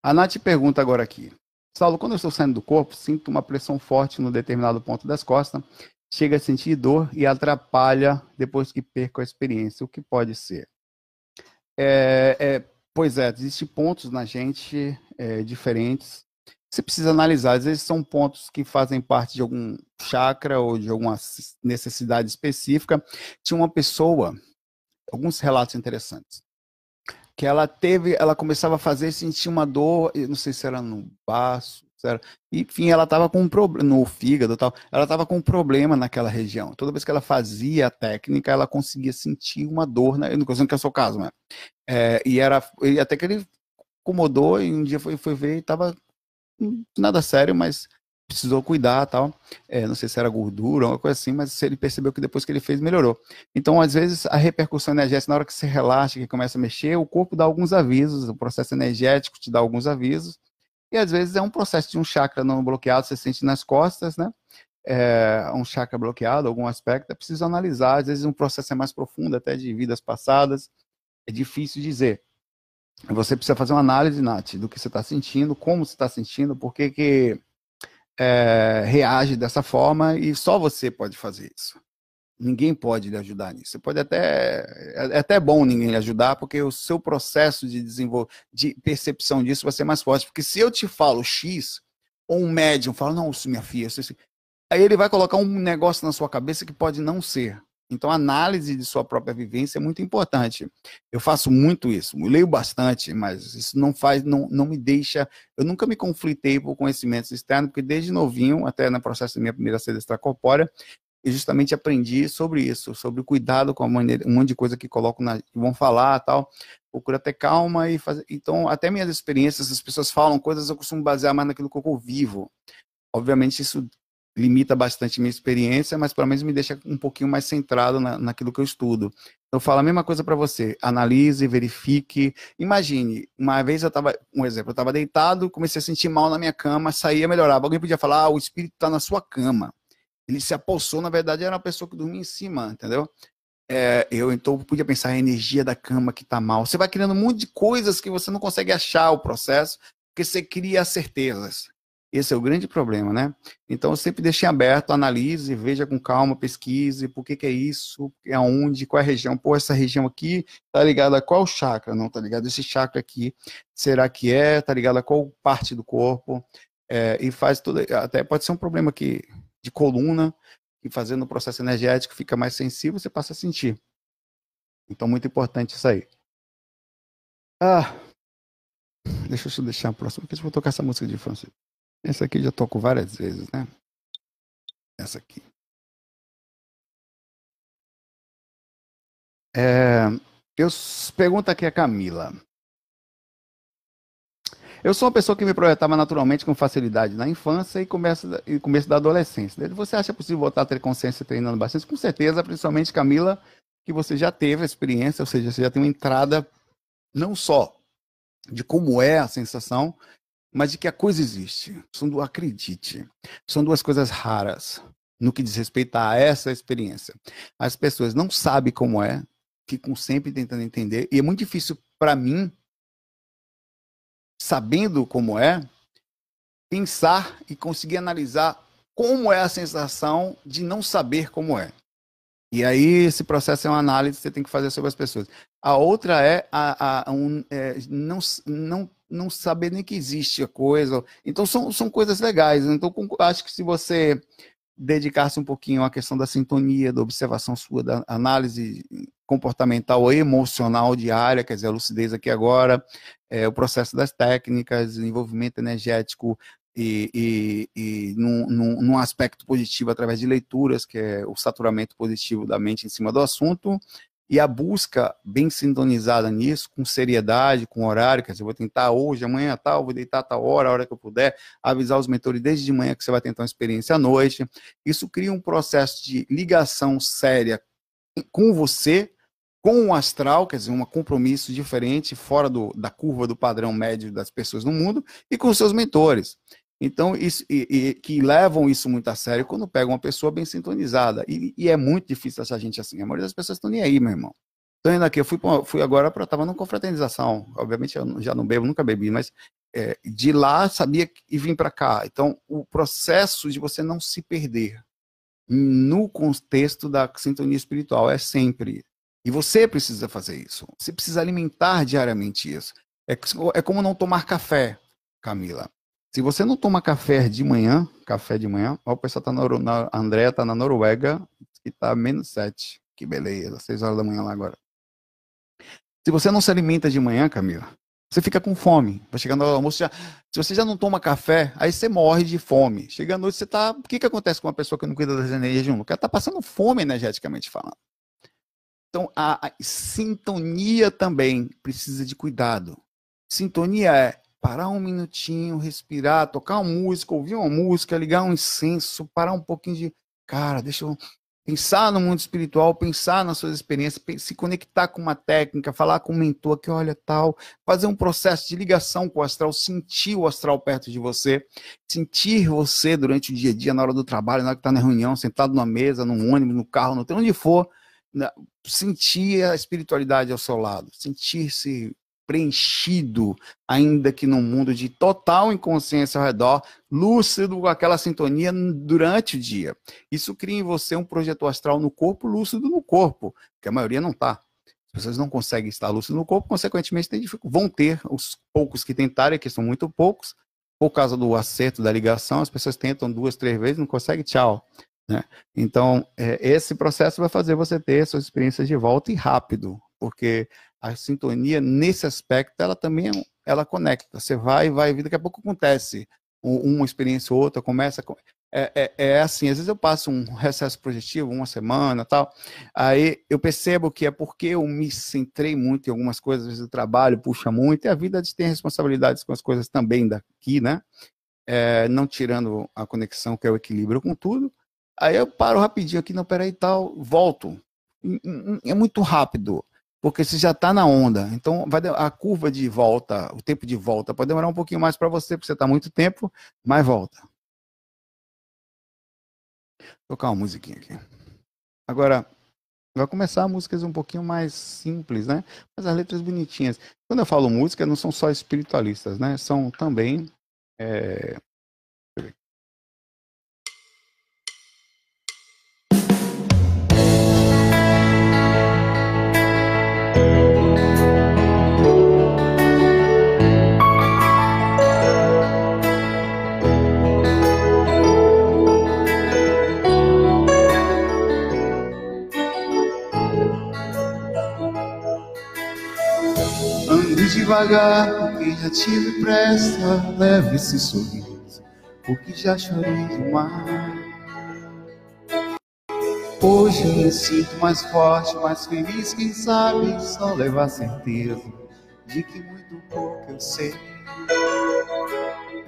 A Nath pergunta agora aqui. Saulo, quando eu estou saindo do corpo, sinto uma pressão forte no determinado ponto das costas, chega a sentir dor e atrapalha depois que perco a experiência. O que pode ser? É, é, pois é, existem pontos na gente é, diferentes você precisa analisar. Às vezes são pontos que fazem parte de algum chakra ou de alguma necessidade específica. Tinha uma pessoa, alguns relatos interessantes, que ela teve, ela começava a fazer sentir uma dor, não sei se era no baço, Sério. Enfim, ela estava com um problema no fígado tal. Ela estava com um problema naquela região. Toda vez que ela fazia a técnica, ela conseguia sentir uma dor. Né? Eu não consigo que é o seu caso, mas. É, e era. E até que ele incomodou e um dia foi, foi ver e estava nada sério, mas precisou cuidar tal. É, não sei se era gordura ou uma coisa assim, mas ele percebeu que depois que ele fez, melhorou. Então, às vezes, a repercussão energética, na hora que você relaxa, que começa a mexer, o corpo dá alguns avisos, o processo energético te dá alguns avisos, e às vezes é um processo de um chakra não bloqueado, você sente nas costas, né? É, um chakra bloqueado, algum aspecto, é preciso analisar, às vezes um processo é mais profundo, até de vidas passadas, é difícil dizer. Você precisa fazer uma análise, Nath, do que você está sentindo, como você está sentindo, por que, que é, reage dessa forma e só você pode fazer isso. Ninguém pode lhe ajudar nisso. Você pode até. É, é até bom ninguém lhe ajudar, porque o seu processo de desenvolver, de percepção disso vai ser mais forte. Porque se eu te falo X, ou um médium fala, não, minha filha, isso, isso, aí ele vai colocar um negócio na sua cabeça que pode não ser. Então, análise de sua própria vivência é muito importante. Eu faço muito isso, eu leio bastante, mas isso não faz, não, não me deixa. Eu nunca me conflitei por conhecimentos externos, porque desde novinho, até no processo da minha primeira sede extracorpórea, eu justamente aprendi sobre isso, sobre o cuidado com a maneira, um monte de coisa que coloco na, que vão falar tal. Procura ter calma e fazer. Então, até minhas experiências, as pessoas falam coisas, eu costumo basear mais naquilo que eu vivo. Obviamente, isso limita bastante minha experiência, mas pelo menos me deixa um pouquinho mais centrado na, naquilo que eu estudo. Eu falo a mesma coisa para você, analise, verifique. Imagine, uma vez eu estava, um exemplo, eu estava deitado, comecei a sentir mal na minha cama, saía, melhorava. Alguém podia falar, ah, o espírito está na sua cama. Ele se apossou, na verdade era uma pessoa que dormia em cima, entendeu? É, eu então podia pensar a energia da cama que está mal. Você vai criando um monte de coisas que você não consegue achar o processo, porque você cria certezas. Esse é o grande problema, né? Então, eu sempre deixei aberto, analise, veja com calma, pesquise, por que, que é isso, aonde, qual é a região. Pô, essa região aqui tá ligada a qual chakra? Não, tá ligado esse chakra aqui. Será que é? Tá ligado a qual parte do corpo? É, e faz tudo, até pode ser um problema aqui de coluna, e fazendo o processo energético fica mais sensível, você passa a sentir. Então, muito importante isso aí. Ah, deixa eu deixar a próxima, porque eu vou tocar essa música de Francisco. Essa aqui já toco várias vezes, né? Essa aqui. É, eu pergunto aqui a Camila. Eu sou uma pessoa que me projetava naturalmente com facilidade na infância e começo, e começo da adolescência. Você acha possível voltar a ter consciência treinando bastante? Com certeza, principalmente Camila, que você já teve a experiência, ou seja, você já tem uma entrada não só de como é a sensação, mas de que a coisa existe. São, acredite, são duas coisas raras no que diz respeito a essa experiência. As pessoas não sabem como é, ficam sempre tentando entender, e é muito difícil para mim, sabendo como é, pensar e conseguir analisar como é a sensação de não saber como é. E aí, esse processo é uma análise que você tem que fazer sobre as pessoas. A outra é, a, a um, é não, não não saber nem que existe a coisa. Então são, são coisas legais. Então acho que se você dedicasse um pouquinho à questão da sintonia, da observação sua, da análise comportamental ou emocional diária, quer dizer, a lucidez aqui agora, é, o processo das técnicas, envolvimento energético e, e, e num, num, num, aspecto positivo através de leituras, que é o saturamento positivo da mente em cima do assunto, e a busca bem sintonizada nisso, com seriedade, com horário, quer dizer, eu vou tentar hoje, amanhã tal, vou deitar tal hora, a hora que eu puder, avisar os mentores desde de manhã que você vai tentar uma experiência à noite. Isso cria um processo de ligação séria com você, com o astral, quer dizer, um compromisso diferente, fora do, da curva do padrão médio das pessoas no mundo, e com seus mentores. Então, isso, e, e, que levam isso muito a sério quando pegam uma pessoa bem sintonizada. E, e, é muito difícil achar gente assim. A maioria das pessoas estão nem aí, meu irmão. Estou indo aqui, eu fui, fui agora para. Estava numa confraternização. Obviamente, eu já não bebo, nunca bebi, mas é, de lá sabia e vim para cá. Então, o processo de você não se perder no contexto da sintonia espiritual é sempre. E você precisa fazer isso. Você precisa alimentar diariamente isso. É, é como não tomar café, Camila. Se você não toma café de manhã, café de manhã, ó, o pessoal tá na, na Andrea tá na Noruega e tá menos 7. Que beleza, 6 horas da manhã lá agora. Se você não se alimenta de manhã, Camila, Você fica com fome. Vai chegando ao almoço, já, se você já não toma café, aí você morre de fome. Chega à noite, você tá. O que, que acontece com uma pessoa que não cuida das energias de um? O cara tá passando fome energeticamente falando. Então, a, a sintonia também precisa de cuidado. Sintonia é parar um minutinho, respirar, tocar uma música, ouvir uma música, ligar um incenso, parar um pouquinho de. Cara, deixa eu pensar no mundo espiritual, pensar nas suas experiências, se conectar com uma técnica, falar com um mentor que olha tal, fazer um processo de ligação com o astral, sentir o astral perto de você, sentir você durante o dia a dia, na hora do trabalho, na hora que está na reunião, sentado numa mesa, num ônibus, no carro, não tem onde for, né, sentir a espiritualidade ao seu lado, sentir-se preenchido, ainda que num mundo de total inconsciência ao redor, lúcido com aquela sintonia durante o dia. Isso cria em você um projeto astral no corpo, lúcido no corpo, que a maioria não está. As pessoas não conseguem estar lúcido no corpo, consequentemente vão ter os poucos que tentarem, que são muito poucos, por causa do acerto da ligação, as pessoas tentam duas, três vezes, não conseguem, tchau. Né? Então, é, esse processo vai fazer você ter suas experiências de volta e rápido, porque a sintonia nesse aspecto ela também ela conecta. Você vai, vai, daqui a pouco acontece uma experiência ou outra, começa. É, é, é, assim, às vezes eu passo um recesso projetivo, uma semana tal, aí eu percebo que é porque eu me centrei muito em algumas coisas, às vezes o trabalho puxa muito, e a vida tem responsabilidades com as coisas também daqui, né? É, não tirando a conexão, que é o equilíbrio com tudo. Aí eu paro rapidinho aqui, não, peraí tal, volto. É muito rápido porque você já está na onda. Então, vai a curva de volta, o tempo de volta, pode demorar um pouquinho mais para você, porque você está muito tempo, mas volta. Vou tocar uma musiquinha aqui. Agora, vai começar músicas um pouquinho mais simples, né? Mas as letras bonitinhas. Quando eu falo música, não são só espiritualistas, né? São também é, devagar, porque já tive pressa. Leve esse sorriso, porque já chorei demais. Hoje me sinto mais forte, mais feliz, quem sabe só levar certeza de que muito pouco eu sei.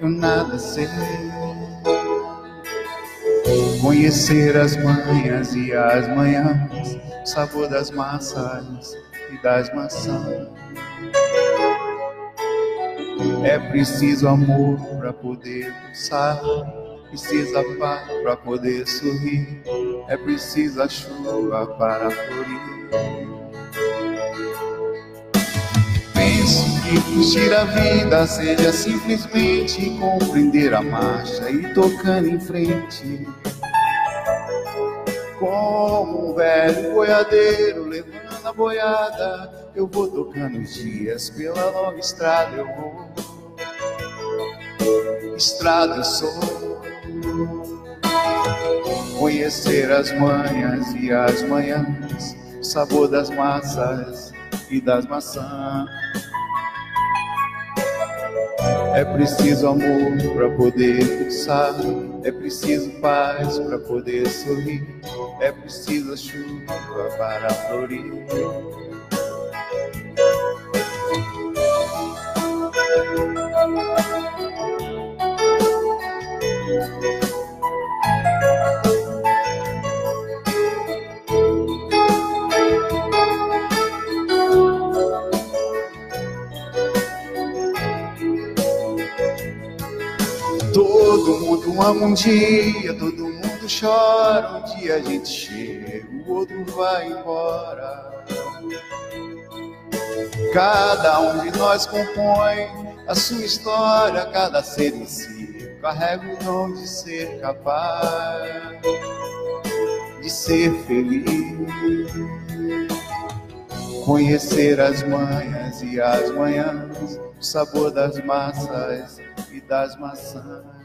Eu nada sei. Conhecer as manhas e as manhãs, o sabor das massas e das maçãs. É preciso amor para poder pulsar, precisa paz para poder sorrir, é preciso a chuva para florir. Penso que curtir a vida seja simplesmente compreender a marcha e tocando em frente. Como um velho boiadeiro levando a boiada eu vou tocando os dias pela longa estrada, eu vou. Estrada eu sou. Conhecer as manhas e as manhãs, sabor das massas e das maçãs. É preciso amor para poder pulsar, é preciso paz para poder sorrir, é preciso chuva para florir. Um dia, todo mundo chora. Um dia a gente chega, o outro vai embora. Cada um de nós compõe a sua história, cada ser em si carrega o dom de ser capaz de ser feliz. Conhecer as manhas e as manhãs, o sabor das massas e das maçãs.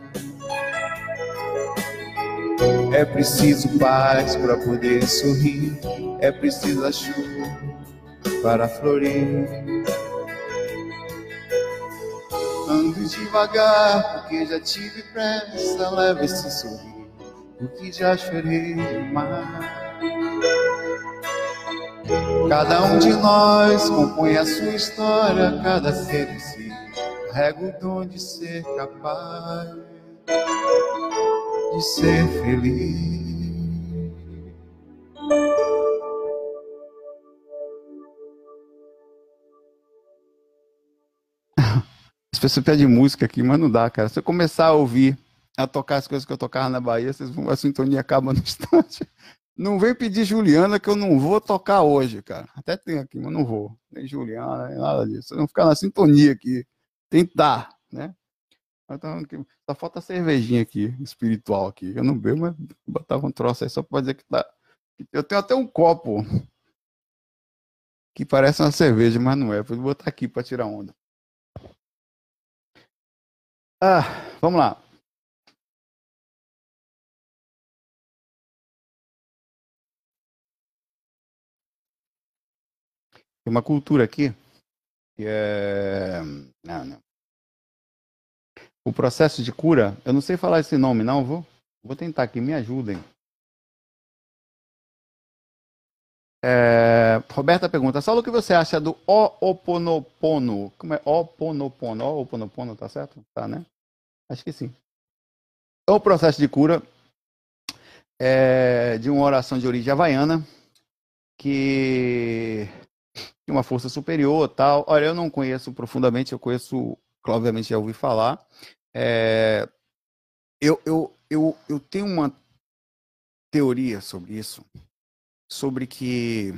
É preciso paz para poder sorrir, é preciso a chuva para florir. Indo devagar, porque já tive pressa, leva esse sorriso, porque já chorei demais. Cada um de nós compõe a sua história, cada ser em si carrega o dom de ser capaz de ser feliz. As pessoas pedem música aqui, mas não dá, cara. Se eu começar a ouvir, a tocar as coisas que eu tocava na Bahia, vocês vão, a sintonia acaba no instante. Não vem pedir Juliana que eu não vou tocar hoje, cara. Até tem aqui, mas não vou. Nem Juliana, nem nada disso. Vão ficar na sintonia aqui. Tentar, né? Então, só falta cervejinha aqui, espiritual aqui. Eu não bebo, mas botava um troço aí só pra dizer que tá. Eu tenho até um copo que parece uma cerveja, mas não é. Vou botar aqui para tirar onda. Ah, vamos lá. Tem uma cultura aqui que é. Não, não. O processo de cura, eu não sei falar esse nome, não, vou, vou tentar aqui, me ajudem. É, Roberta pergunta, Saulo, o que você acha do Oponopono? Como é Oponopono? Oponopono, tá certo? Tá, né? Acho que sim. O processo de cura é de uma oração de origem havaiana que uma força superior tal. Olha, eu não conheço profundamente, eu conheço, obviamente já ouvi falar. É, eu, eu, eu, eu tenho uma teoria sobre isso, sobre que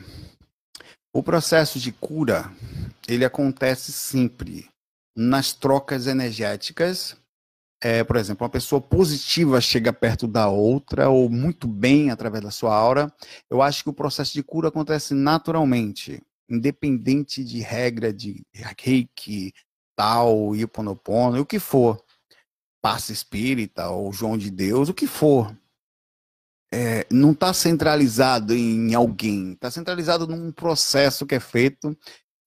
o processo de cura ele acontece sempre nas trocas energéticas é, por exemplo, uma pessoa positiva chega perto da outra, ou muito bem através da sua aura, eu acho que o processo de cura acontece naturalmente, independente de regra de reiki, tal, iponopono, o que for. Passe espírita ou João de Deus, o que for. É, não está centralizado em alguém, está centralizado num processo que é feito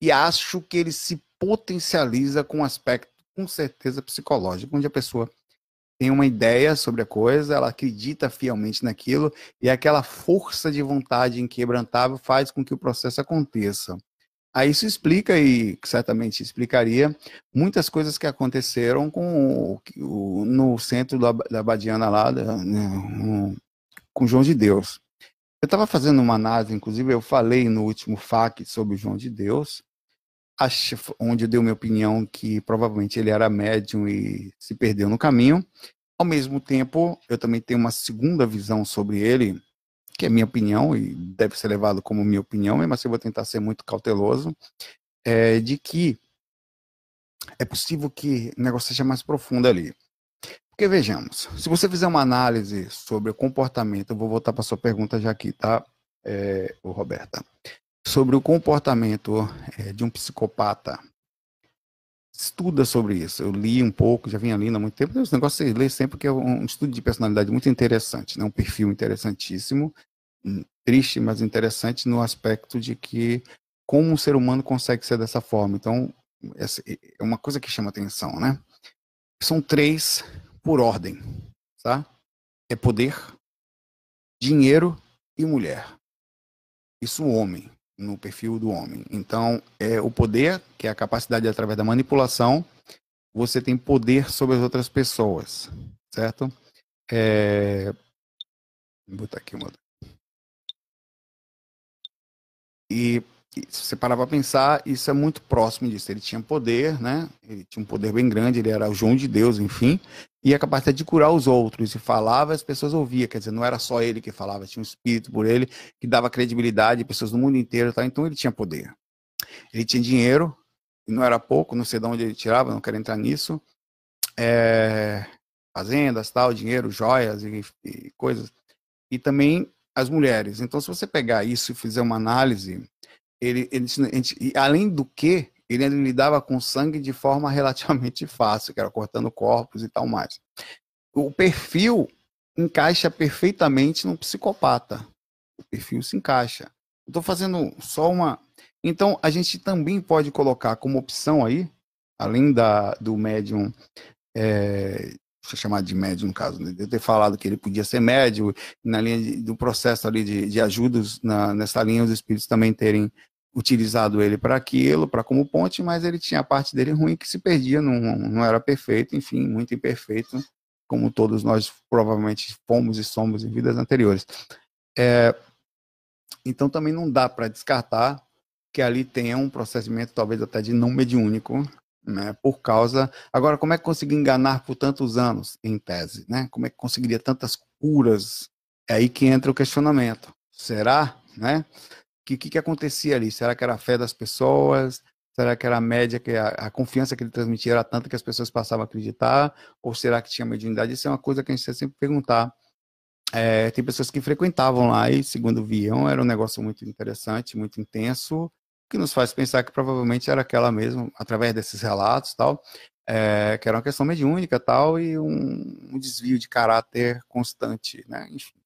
e acho que ele se potencializa com um aspecto com certeza psicológico, onde a pessoa tem uma ideia sobre a coisa, ela acredita fielmente naquilo e aquela força de vontade inquebrantável faz com que o processo aconteça. Aí isso explica e certamente explicaria muitas coisas que aconteceram com o, no centro da, da Badiana lá, da, né, com João de Deus. Eu estava fazendo uma análise, inclusive eu falei no último FAQ sobre João de Deus, onde eu dei minha opinião que provavelmente ele era médium e se perdeu no caminho. Ao mesmo tempo, eu também tenho uma segunda visão sobre ele, que é minha opinião e deve ser levado como minha opinião, mas assim eu vou tentar ser muito cauteloso, é de que é possível que o negócio seja mais profundo ali. Porque vejamos, se você fizer uma análise sobre o comportamento, eu vou voltar para sua pergunta já aqui, tá, é, Roberta? sobre o comportamento é, de um psicopata. Estuda sobre isso. Eu li um pouco, já vinha lendo há muito tempo. Esse negócio você lê sempre, porque é um estudo de personalidade muito interessante, né? um perfil interessantíssimo, triste, mas interessante no aspecto de que como um ser humano consegue ser dessa forma. Então, essa é uma coisa que chama atenção, né? São três por ordem, tá? É poder, dinheiro e mulher. Isso o homem no perfil do homem. Então, é o poder, que é a capacidade através da manipulação, você tem poder sobre as outras pessoas, certo? É... Vou botar aqui uma. E, e se você parar para pensar, isso é muito próximo disso. Ele tinha poder, né? Ele tinha um poder bem grande, ele era o João de Deus, enfim e a capacidade de curar os outros. E falava, as pessoas ouviam. Quer dizer, não era só ele que falava, tinha um espírito por ele que dava credibilidade, pessoas do mundo inteiro. Tá? Então ele tinha poder. Ele tinha dinheiro, e não era pouco, não sei de onde ele tirava, não quero entrar nisso. É, fazendas, tal, dinheiro, joias e, e coisas. E também as mulheres. Então, se você pegar isso e fizer uma análise, ele, ele, ele além do que, ele lidava com sangue de forma relativamente fácil, que era cortando corpos e tal mais. O perfil encaixa perfeitamente no psicopata. O perfil se encaixa. Estou fazendo só uma. Então, a gente também pode colocar como opção aí além da, do médium, é, chamar de médium no caso, né, de ter falado que ele podia ser médium, na linha de, do processo ali de, de ajudas, na, nessa linha os espíritos também terem utilizado ele para aquilo, para como ponte, mas ele tinha a parte dele ruim que se perdia, não, não era perfeito, enfim, muito imperfeito, como todos nós provavelmente fomos e somos em vidas anteriores. É, então também não dá para descartar que ali tenha um procedimento talvez até de não mediúnico, né, por causa... Agora, como é que conseguiu enganar por tantos anos, em tese, né? Como é que conseguiria tantas curas? É aí que entra o questionamento. Será, né? que que, que acontecia ali? Será que era a fé das pessoas? Será que era a média, que a, a, confiança que ele transmitia era tanta que as pessoas passavam a acreditar? Ou será que tinha mediunidade? Isso é uma coisa que a gente sempre perguntar. É, tem pessoas que frequentavam lá e, segundo viam, era um negócio muito interessante, muito intenso, que nos faz pensar que provavelmente era aquela mesmo, através desses relatos tal, é, que era uma questão mediúnica tal, e um, um desvio de caráter constante, né? Enfim.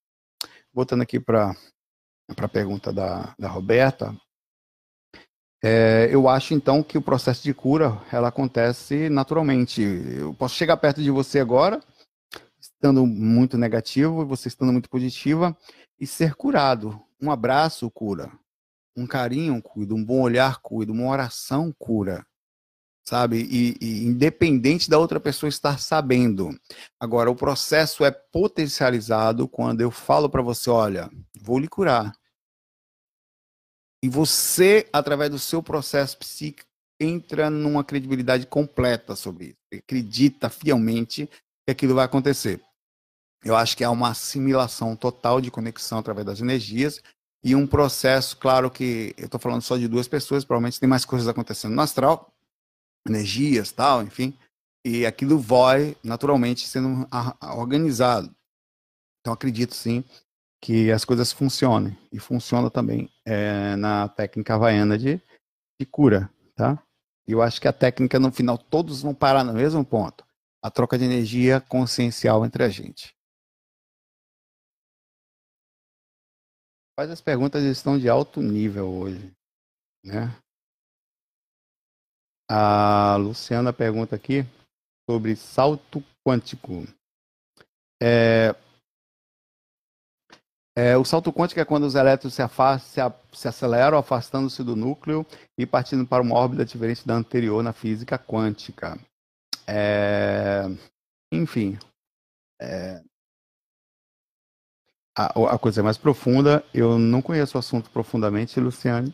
Voltando aqui para a pergunta da, da Roberta, é, eu acho então que o processo de cura ela acontece naturalmente. Eu posso chegar perto de você agora, estando muito negativo, você estando muito positiva, e ser curado. Um abraço cura, um carinho cura, um bom olhar cura, uma oração cura sabe? E, e, independente da outra pessoa estar sabendo. Agora, o processo é potencializado quando eu falo para você: olha, vou lhe curar. E você, através do seu processo psíquico, entra numa credibilidade completa sobre isso. Acredita fielmente que aquilo vai acontecer. Eu acho que há uma assimilação total de conexão através das energias e um processo, claro que eu estou falando só de duas pessoas, provavelmente tem mais coisas acontecendo no astral, energias, tal, enfim, e aquilo vai naturalmente sendo organizado. Então acredito sim que as coisas funcionem e funciona também é, na técnica havaiana de, de cura, tá? E eu acho que a técnica no final todos vão parar no mesmo ponto, a troca de energia consciencial entre a gente. Quais as perguntas estão de alto nível hoje, né? A Luciana pergunta aqui sobre salto quântico. É, é, o salto quântico é quando os elétrons se, afastam, se, aceleram, afastando-se do núcleo e partindo para uma órbita diferente da anterior na física quântica. É, enfim, é, a, a, coisa é mais profunda. Eu não conheço o assunto profundamente, Luciane,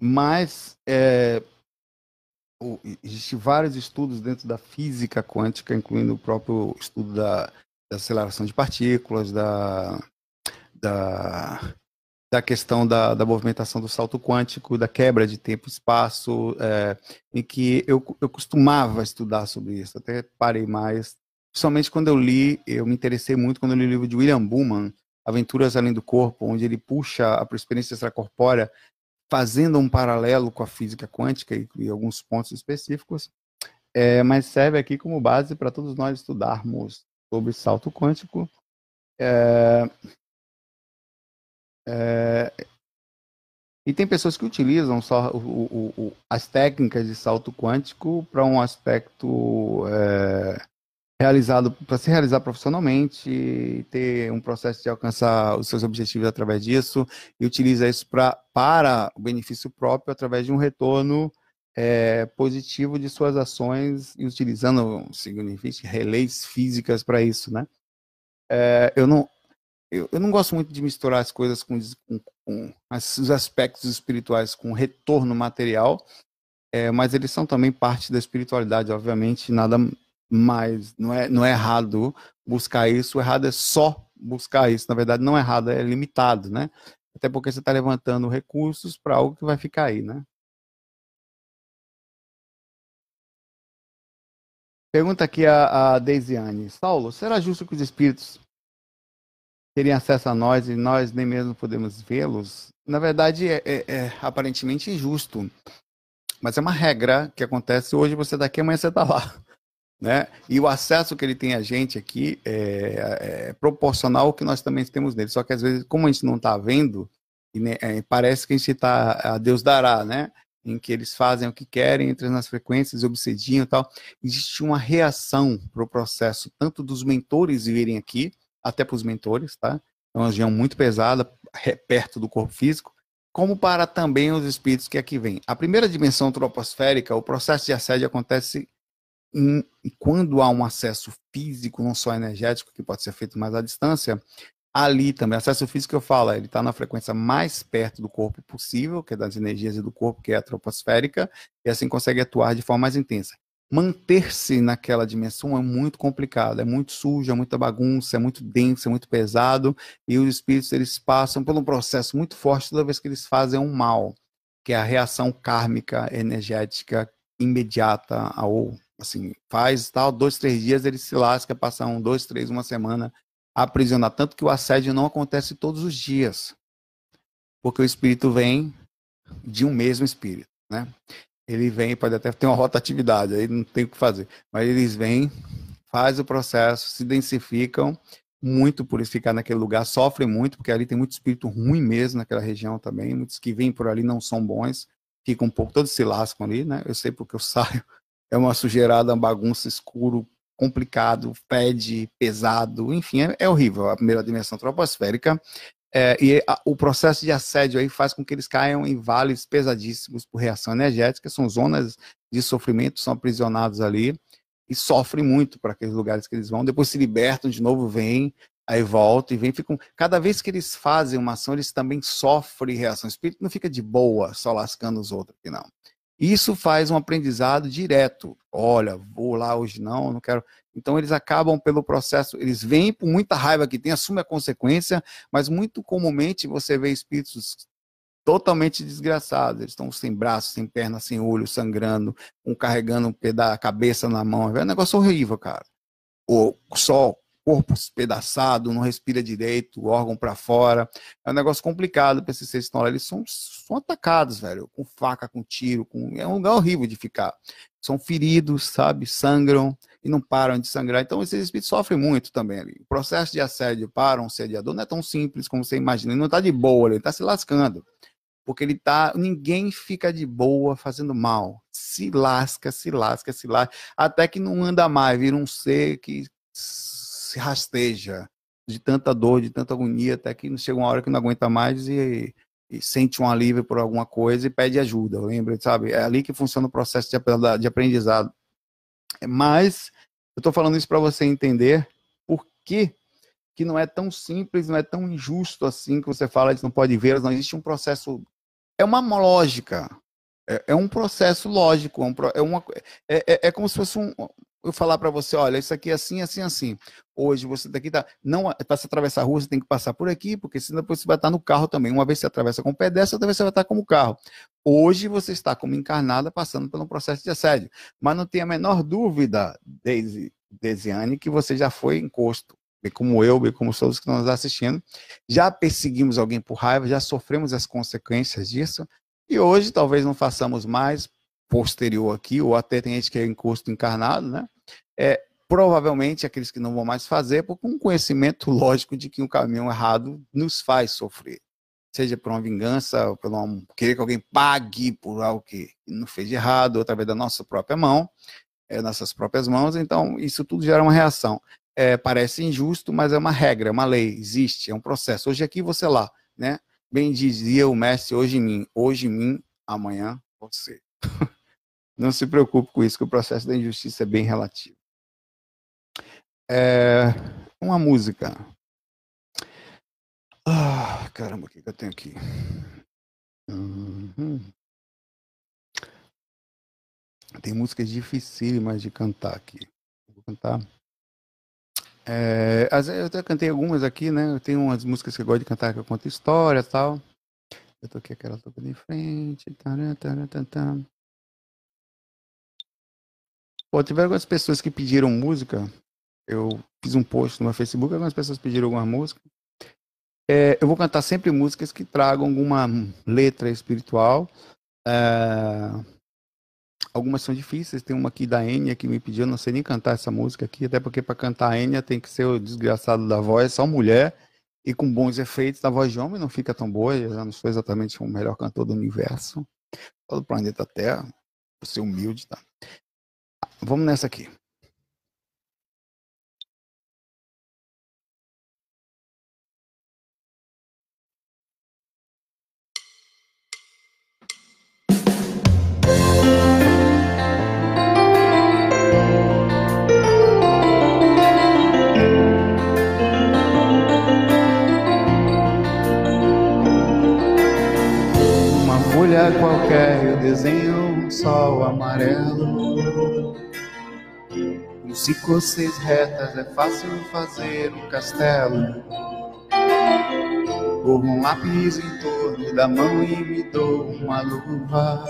mas é, Existem vários estudos dentro da física quântica, incluindo o próprio estudo da, da aceleração de partículas, da, da, da questão da, da movimentação do salto quântico, da quebra de tempo e espaço, é, em que eu, eu costumava estudar sobre isso, até parei mais. Somente quando eu li, eu me interessei muito quando eu li o livro de William Buhlmann, Aventuras Além do Corpo, onde ele puxa a experiência extracorpórea fazendo um paralelo com a física quântica e, e alguns pontos específicos, é, mas serve aqui como base para todos nós estudarmos sobre salto quântico. É, é, e tem pessoas que utilizam só o, o, o, as técnicas de salto quântico para um aspecto é, realizado para se realizar profissionalmente, ter um processo de alcançar os seus objetivos através disso e utiliza isso pra, para o benefício próprio através de um retorno é, positivo de suas ações e utilizando, significa, relays físicas para isso, né? É, eu não eu, eu, não gosto muito de misturar as coisas com, com, com os aspectos espirituais com retorno material, é, mas eles são também parte da espiritualidade, obviamente, nada mas não é, não é errado buscar isso, o errado é só buscar isso. Na verdade, não é errado, é limitado, né? Até porque você está levantando recursos para algo que vai ficar aí, né? Pergunta aqui a, a Deisiane. Saulo, será justo que os espíritos teriam acesso a nós e nós nem mesmo podemos vê-los? Na verdade, é, é, é, aparentemente injusto. Mas é uma regra que acontece hoje, você daqui, amanhã você está lá. Né? E o acesso que ele tem a gente aqui é, é proporcional ao que nós também temos nele. Só que às vezes, como a gente não está vendo, é, parece que a gente está, a Deus dará, né? em que eles fazem o que querem, entram nas frequências, obsediam e tal. Existe uma reação para o processo, tanto dos mentores virem aqui, até para os mentores, tá? É uma região muito pesada, perto do corpo físico, como para também os espíritos que aqui vêm. A primeira dimensão troposférica, o processo de assédio acontece quando há um acesso físico, não só energético, que pode ser feito mais à distância, ali também, acesso físico eu falo, ele está na frequência mais perto do corpo possível, que é das energias do corpo, que é a troposférica, e assim consegue atuar de forma mais intensa. Manter-se naquela dimensão é muito complicado, é muito sujo, é muita bagunça, é muito denso, é muito pesado, e os espíritos eles passam por um processo muito forte toda vez que eles fazem um mal, que é a reação kármica energética imediata ou assim, faz tal, dois, três dias ele se lasca, passa um, dois, três, uma semana aprisionar. Tanto que o assédio não acontece todos os dias. Porque o espírito vem de um mesmo espírito, né? Ele vem, pode até ter uma rotatividade, aí não tem o que fazer. Mas eles vêm, faz o processo, se densificam muito por ficar naquele lugar, sofrem muito, porque ali tem muito espírito ruim mesmo naquela região também. Muitos que vêm por ali não são bons, ficam um pouco, todos se lascam ali, né? Eu sei porque eu saio é uma sujeirada, uma bagunça escuro, complicado, fede, pesado, enfim, é, é horrível a primeira dimensão troposférica. É, e a, o processo de assédio aí faz com que eles caiam em vales pesadíssimos por reação energética, são zonas de sofrimento, são aprisionados ali e sofrem muito para aqueles lugares que eles vão, depois se libertam de novo, vêm, aí voltam e vêm, ficam. Cada vez que eles fazem uma ação, eles também sofrem reação. O espírito não fica de boa só lascando os outros, não. Isso faz um aprendizado direto. Olha, vou lá hoje não, não quero. Então eles acabam pelo processo, eles vêm por muita raiva que tem, assumem a consequência, mas muito comumente você vê espíritos totalmente desgraçados. Eles estão sem braço, sem perna, sem olho, sangrando, um carregando um pedaço da cabeça na mão. É um negócio horrível, cara. Ou só corpo espedaçado, não respira direito, órgão para fora. É um negócio complicado para esses seres estão lá. Eles são, são atacados, velho, com faca, com tiro, com... é um lugar horrível de ficar. São feridos, sabe, sangram e não param de sangrar. Então esses espíritos sofrem muito também ali. O processo de assédio para um sediador não é tão simples como você imagina. Ele não está de boa, ele está se lascando. Porque ele tá. Ninguém fica de boa fazendo mal. Se lasca, se lasca, se lasca. Até que não anda mais, vira um ser que se rasteja de tanta dor, de tanta agonia, até que chega uma hora que não aguenta mais e, e sente um alívio por alguma coisa e pede ajuda. Lembra, sabe? É ali que funciona o processo de, aprendizado. Mas eu estou falando isso para você entender por que, que não é tão simples, não é tão injusto assim que você fala, eles não pode ver, não existe um processo. É uma lógica. É, é um processo lógico, é, uma, é, é, é como se fosse um, eu falar para você, olha, isso aqui é assim, assim, assim. Hoje você daqui tá, não para se atravessar a rua você tem que passar por aqui, porque senão você vai estar no carro também. Uma vez você atravessa com o pedestre, outra vez você vai estar como carro. Hoje você está como encarnada passando pelo processo de assédio, mas não tem a menor dúvida, Deise, Desiane, que você já foi encosto, bem como eu, bem como todos que estão nos assistindo, já perseguimos alguém por raiva, já sofremos as consequências disso, e hoje talvez não façamos mais posterior aqui, ou até tem gente que é encosto encarnado, né? é, provavelmente aqueles que não vão mais fazer, por um conhecimento lógico de que o caminho errado nos faz sofrer. Seja por uma vingança, ou por um, querer que alguém pague por algo que não fez de errado, ou através da nossa própria mão, é, nossas próprias mãos. Então, isso tudo gera uma reação. É, parece injusto, mas é uma regra, é uma lei, existe, é um processo. Hoje aqui, você lá, né? Bem dizia o mestre, hoje em mim, hoje em mim, amanhã você. Não se preocupe com isso, que o processo da injustiça é bem relativo. É uma música. Ah, caramba, o que, eu tenho aqui? Uhum. Tem músicas dificílimas de cantar aqui. Vou cantar. É, eu até cantei algumas aqui, né? Eu tenho umas músicas que eu gosto de cantar que eu conto história e tal. Eu toquei aquela tocando em frente. Taran, taran, taran, Pô, tiveram algumas pessoas que pediram música eu fiz um post no meu Facebook, algumas pessoas pediram alguma música. É, eu vou cantar sempre músicas que tragam alguma letra espiritual. É, algumas são difíceis, tem uma aqui da Enya que me pediu, não sei nem cantar essa música aqui, até porque para cantar a Enya tem que ser o desgraçado da voz, só mulher e com bons efeitos. A voz de homem não fica tão boa, eu já não sou exatamente o melhor cantor do universo. do planeta Terra, por ser humilde, tá? Vamos nessa aqui. folha qualquer eu desenho um sol amarelo. Ou seis retas é fácil fazer um castelo. Corro um lápis em torno da mão e me dou uma luva.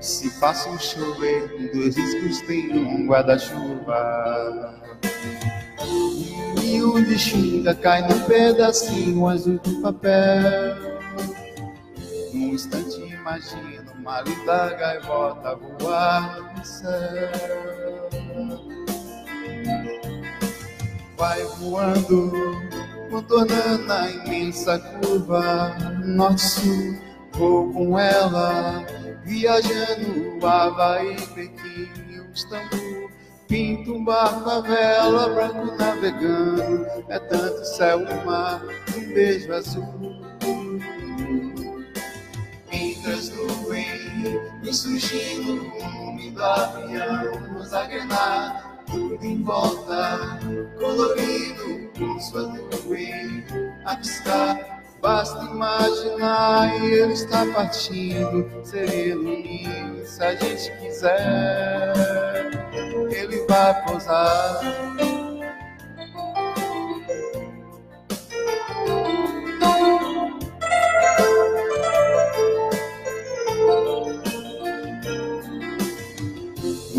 Se faço chover dois riscos, tenho um guarda-chuva. Um de xinga cai num pedacinho azul do papel num instante imagino uma linda gaivota voar no céu. Vai voando, contornando a imensa curva nosso vou com ela, viajando Havaí, Pequim e Istambul. Pinto um barco a vela, branco navegando, é tanto céu e mar, um beijo azul e surgindo o nome do avião, nos agrenar, tudo em volta, colorido com nuvens, a piscar. Basta imaginar e ele está partindo, seria lindo se a gente quiser. Ele vai pousar.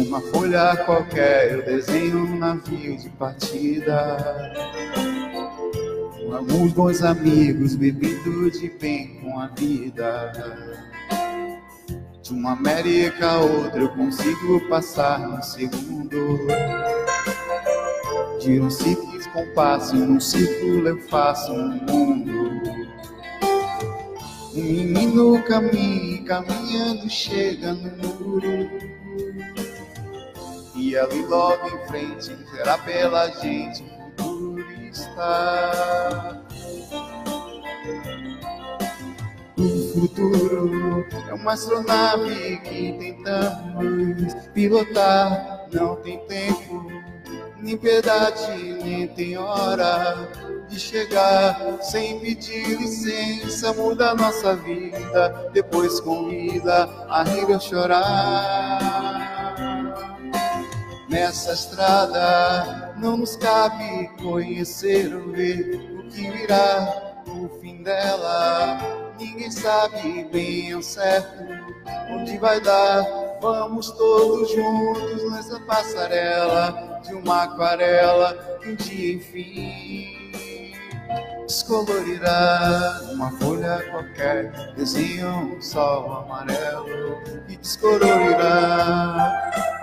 Uma folha qualquer eu desenho um navio de partida. Com alguns bons amigos bebendo de bem com a vida. De uma América a outra eu consigo passar num segundo. De um simples compasso num círculo eu faço um mundo. Um menino caminha, caminhando chega no muro. E ali logo em frente será pela gente o futuro está. O futuro é uma astronave que tentamos pilotar. Não tem tempo, nem piedade, nem tem hora de chegar sem pedir licença. Muda nossa vida, depois convida a rir ou chorar. Nessa estrada não nos cabe conhecer ou ver o que virá no fim dela. Ninguém sabe bem ao certo onde vai dar. Vamos todos juntos nessa passarela de uma aquarela que um dia enfim descolorirá uma folha qualquer, desenha um sol amarelo e descolorirá.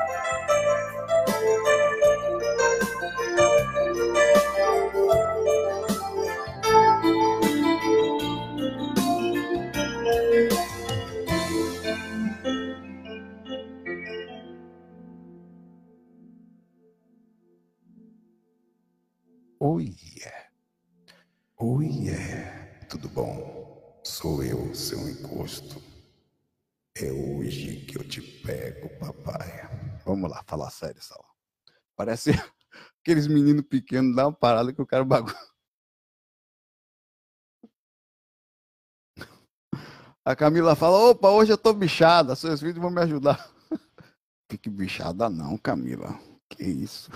Oh yeah. Oh yeah. Tudo bom? Sou eu, seu encosto. É hoje que eu te pego, papai. Vamos lá, falar sério, Sal. Parece aqueles meninos pequenos, dá uma parada que o cara bagulho. A Camila fala: opa, hoje eu tô bichada, seus vídeos vão me ajudar. Fique bichada, não, Camila. Que isso?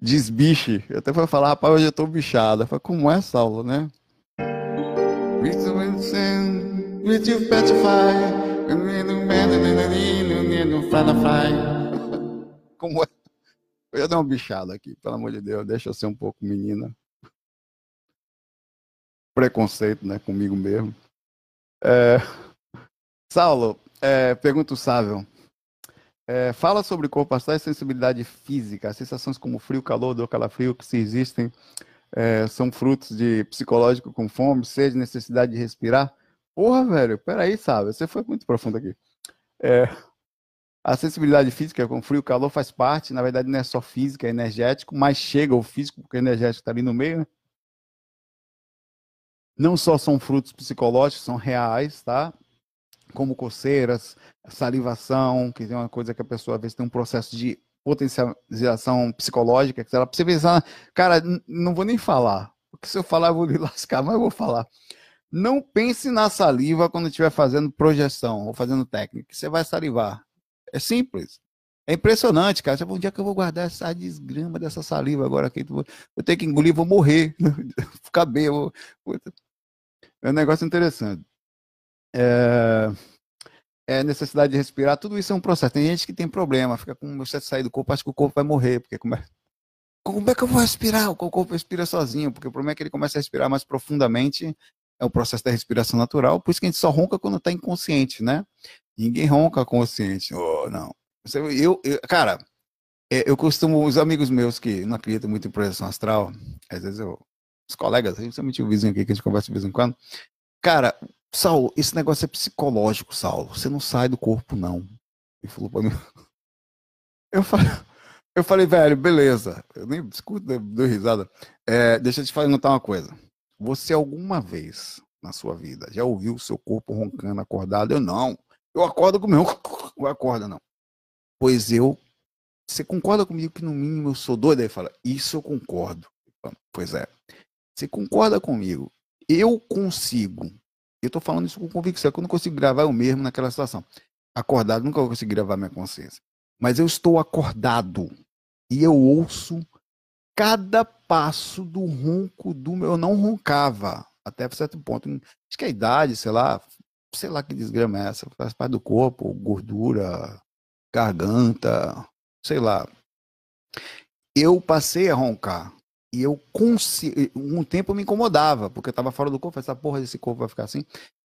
Desbiche. Eu até fui falar, rapaz, hoje eu tô bichada. Falei, como é essa aula, né? Como é? Eu ia dar uma bichada aqui, pelo amor de Deus, deixa eu ser um pouco menina. Preconceito, né, comigo mesmo. É... Saulo, é, pergunta o Sável. É, fala sobre corpo astral e sensibilidade física. Sensações como frio, calor, dor, calafrio, que se existem, é, são frutos de psicológico com fome, sede, necessidade de respirar, Porra, velho, peraí, sabe? Você foi muito profundo aqui. É, a sensibilidade física com frio calor faz parte, na verdade não é só física, é energético, mas chega o físico, porque o energético está ali no meio, né? Não só são frutos psicológicos, são reais, tá? Como coceiras, salivação, que é uma coisa que a pessoa às vezes tem um processo de potencialização psicológica, que ela precisa pensar, cara, não vou nem falar, porque se eu falar eu vou lhe lascar, mas eu vou falar. Não pense na saliva quando estiver fazendo projeção ou fazendo técnica. Você vai salivar. É simples. É impressionante, cara. Fala, onde é que eu vou guardar essa desgrama dessa saliva agora aqui? Eu tenho que engolir, vou morrer. Ficar bem. Vou... É um negócio interessante. É... é necessidade de respirar, tudo isso é um processo. Tem gente que tem problema, fica com você sair do corpo, acha que o corpo vai morrer, porque como é... como é que eu vou respirar? O corpo respira sozinho, porque o problema é que ele começa a respirar mais profundamente é o processo da respiração natural, por isso que a gente só ronca quando está inconsciente, né? Ninguém ronca consciente. Oh, não. Eu, eu, cara, é, eu costumo, os amigos meus que não acreditam muito em projeção astral, às vezes eu, os colegas, principalmente o vizinho aqui que a gente conversa de vez em quando, cara, Saulo, esse negócio é psicológico, Saulo. Você não sai do corpo, não. Ele falou pra mim. Eu falei, eu falei, velho, beleza. Eu nem escuto, dou risada. É, deixa eu te notar uma coisa. Você alguma vez na sua vida já ouviu o seu corpo roncando acordado? Eu não. Eu acordo com o meu. Eu acordo, não. Pois eu. Você concorda comigo que no mínimo eu sou doido? Aí fala, isso eu concordo. Pois é. Você concorda comigo? Eu consigo. Eu tô falando isso com convicção, que eu não consigo gravar eu mesmo naquela situação. Acordado, nunca vou conseguir gravar minha consciência. Mas eu estou acordado. E eu ouço cada passo do ronco do meu. Eu não roncava até certo ponto. Acho que a idade, sei lá, sei lá que desgrama é essa, faz parte do corpo, gordura, garganta, sei lá. Eu passei a roncar. E eu consigo. Um tempo eu me incomodava, porque eu estava fora do corpo, essa porra desse corpo vai ficar assim.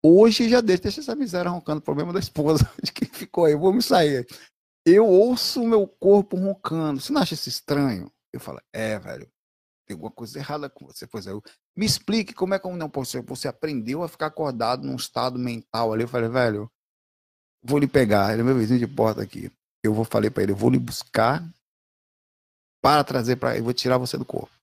Hoje já deixa, essa miséria roncando, problema da esposa, que ficou aí, eu vou me sair. Eu ouço o meu corpo roncando. Você não acha isso estranho? Eu falo, é, velho, tem alguma coisa errada com você. Pois é, eu, me explique como é que não você, você aprendeu a ficar acordado num estado mental ali. Eu falei, velho, vou lhe pegar. Ele é meu vizinho de porta aqui. Eu vou falei para ele, eu vou lhe buscar para trazer para, eu vou tirar você do corpo.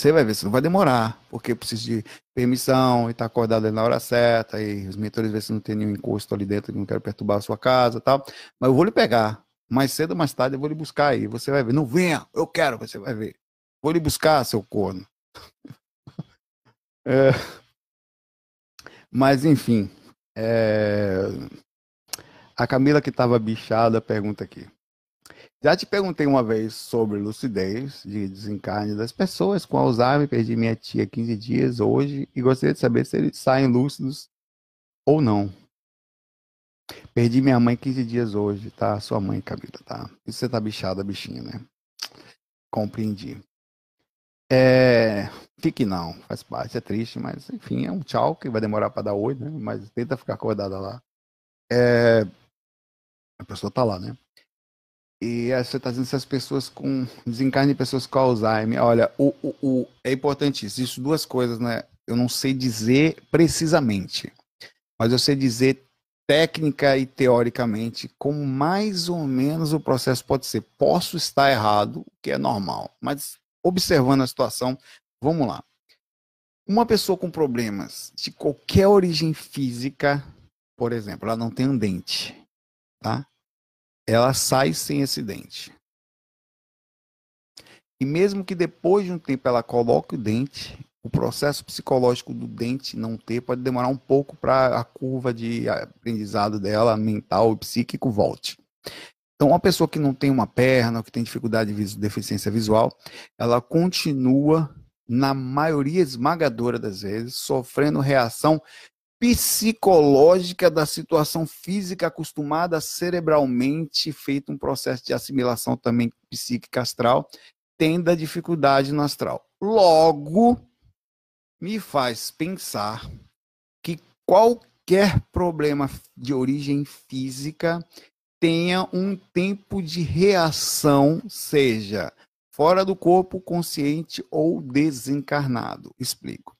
Você vai ver, isso não vai demorar, porque eu preciso de permissão e estar tá acordado na hora certa, e os mentores ver se não tem nenhum encosto ali dentro que não quero perturbar a sua casa tal. Mas eu vou lhe pegar mais cedo ou mais tarde eu vou lhe buscar aí. Você vai ver. Não venha, eu quero, você vai ver. Vou lhe buscar, seu corno. é... Mas, enfim. É... A Camila que estava bichada pergunta aqui. Já te perguntei uma vez sobre lucidez de desencarne das pessoas com Alzheimer. Perdi minha tia 15 dias hoje e gostaria de saber se eles saem lúcidos ou não. Perdi minha mãe 15 dias hoje, tá? Sua mãe, Camila, tá? Isso você tá bichada, bichinha, né? Compreendi. É... Fique não, faz parte, é triste, mas enfim, é um tchau que vai demorar para dar oi, né? Mas tenta ficar acordada lá. É... A pessoa tá lá, né? E você está dizendo essas pessoas com desencarne de pessoas com Alzheimer. Olha, o, o, o, é importante isso. Isso duas coisas, né? Eu não sei dizer precisamente, mas eu sei dizer técnica e teoricamente como mais ou menos o processo pode ser. Posso estar errado, o que é normal, mas observando a situação, vamos lá. Uma pessoa com problemas de qualquer origem física, por exemplo, ela não tem um dente, tá? Ela sai sem esse dente. E mesmo que depois de um tempo ela coloque o dente, o processo psicológico do dente não ter pode demorar um pouco para a curva de aprendizado dela, mental e psíquico, volte. Então, uma pessoa que não tem uma perna, que tem dificuldade de deficiência visual, ela continua, na maioria esmagadora das vezes, sofrendo reação psicológica da situação física acostumada cerebralmente, feito um processo de assimilação também psíquica astral, tendo a dificuldade no astral. Logo, me faz pensar que qualquer problema de origem física tenha um tempo de reação, seja fora do corpo, consciente ou desencarnado. Explico.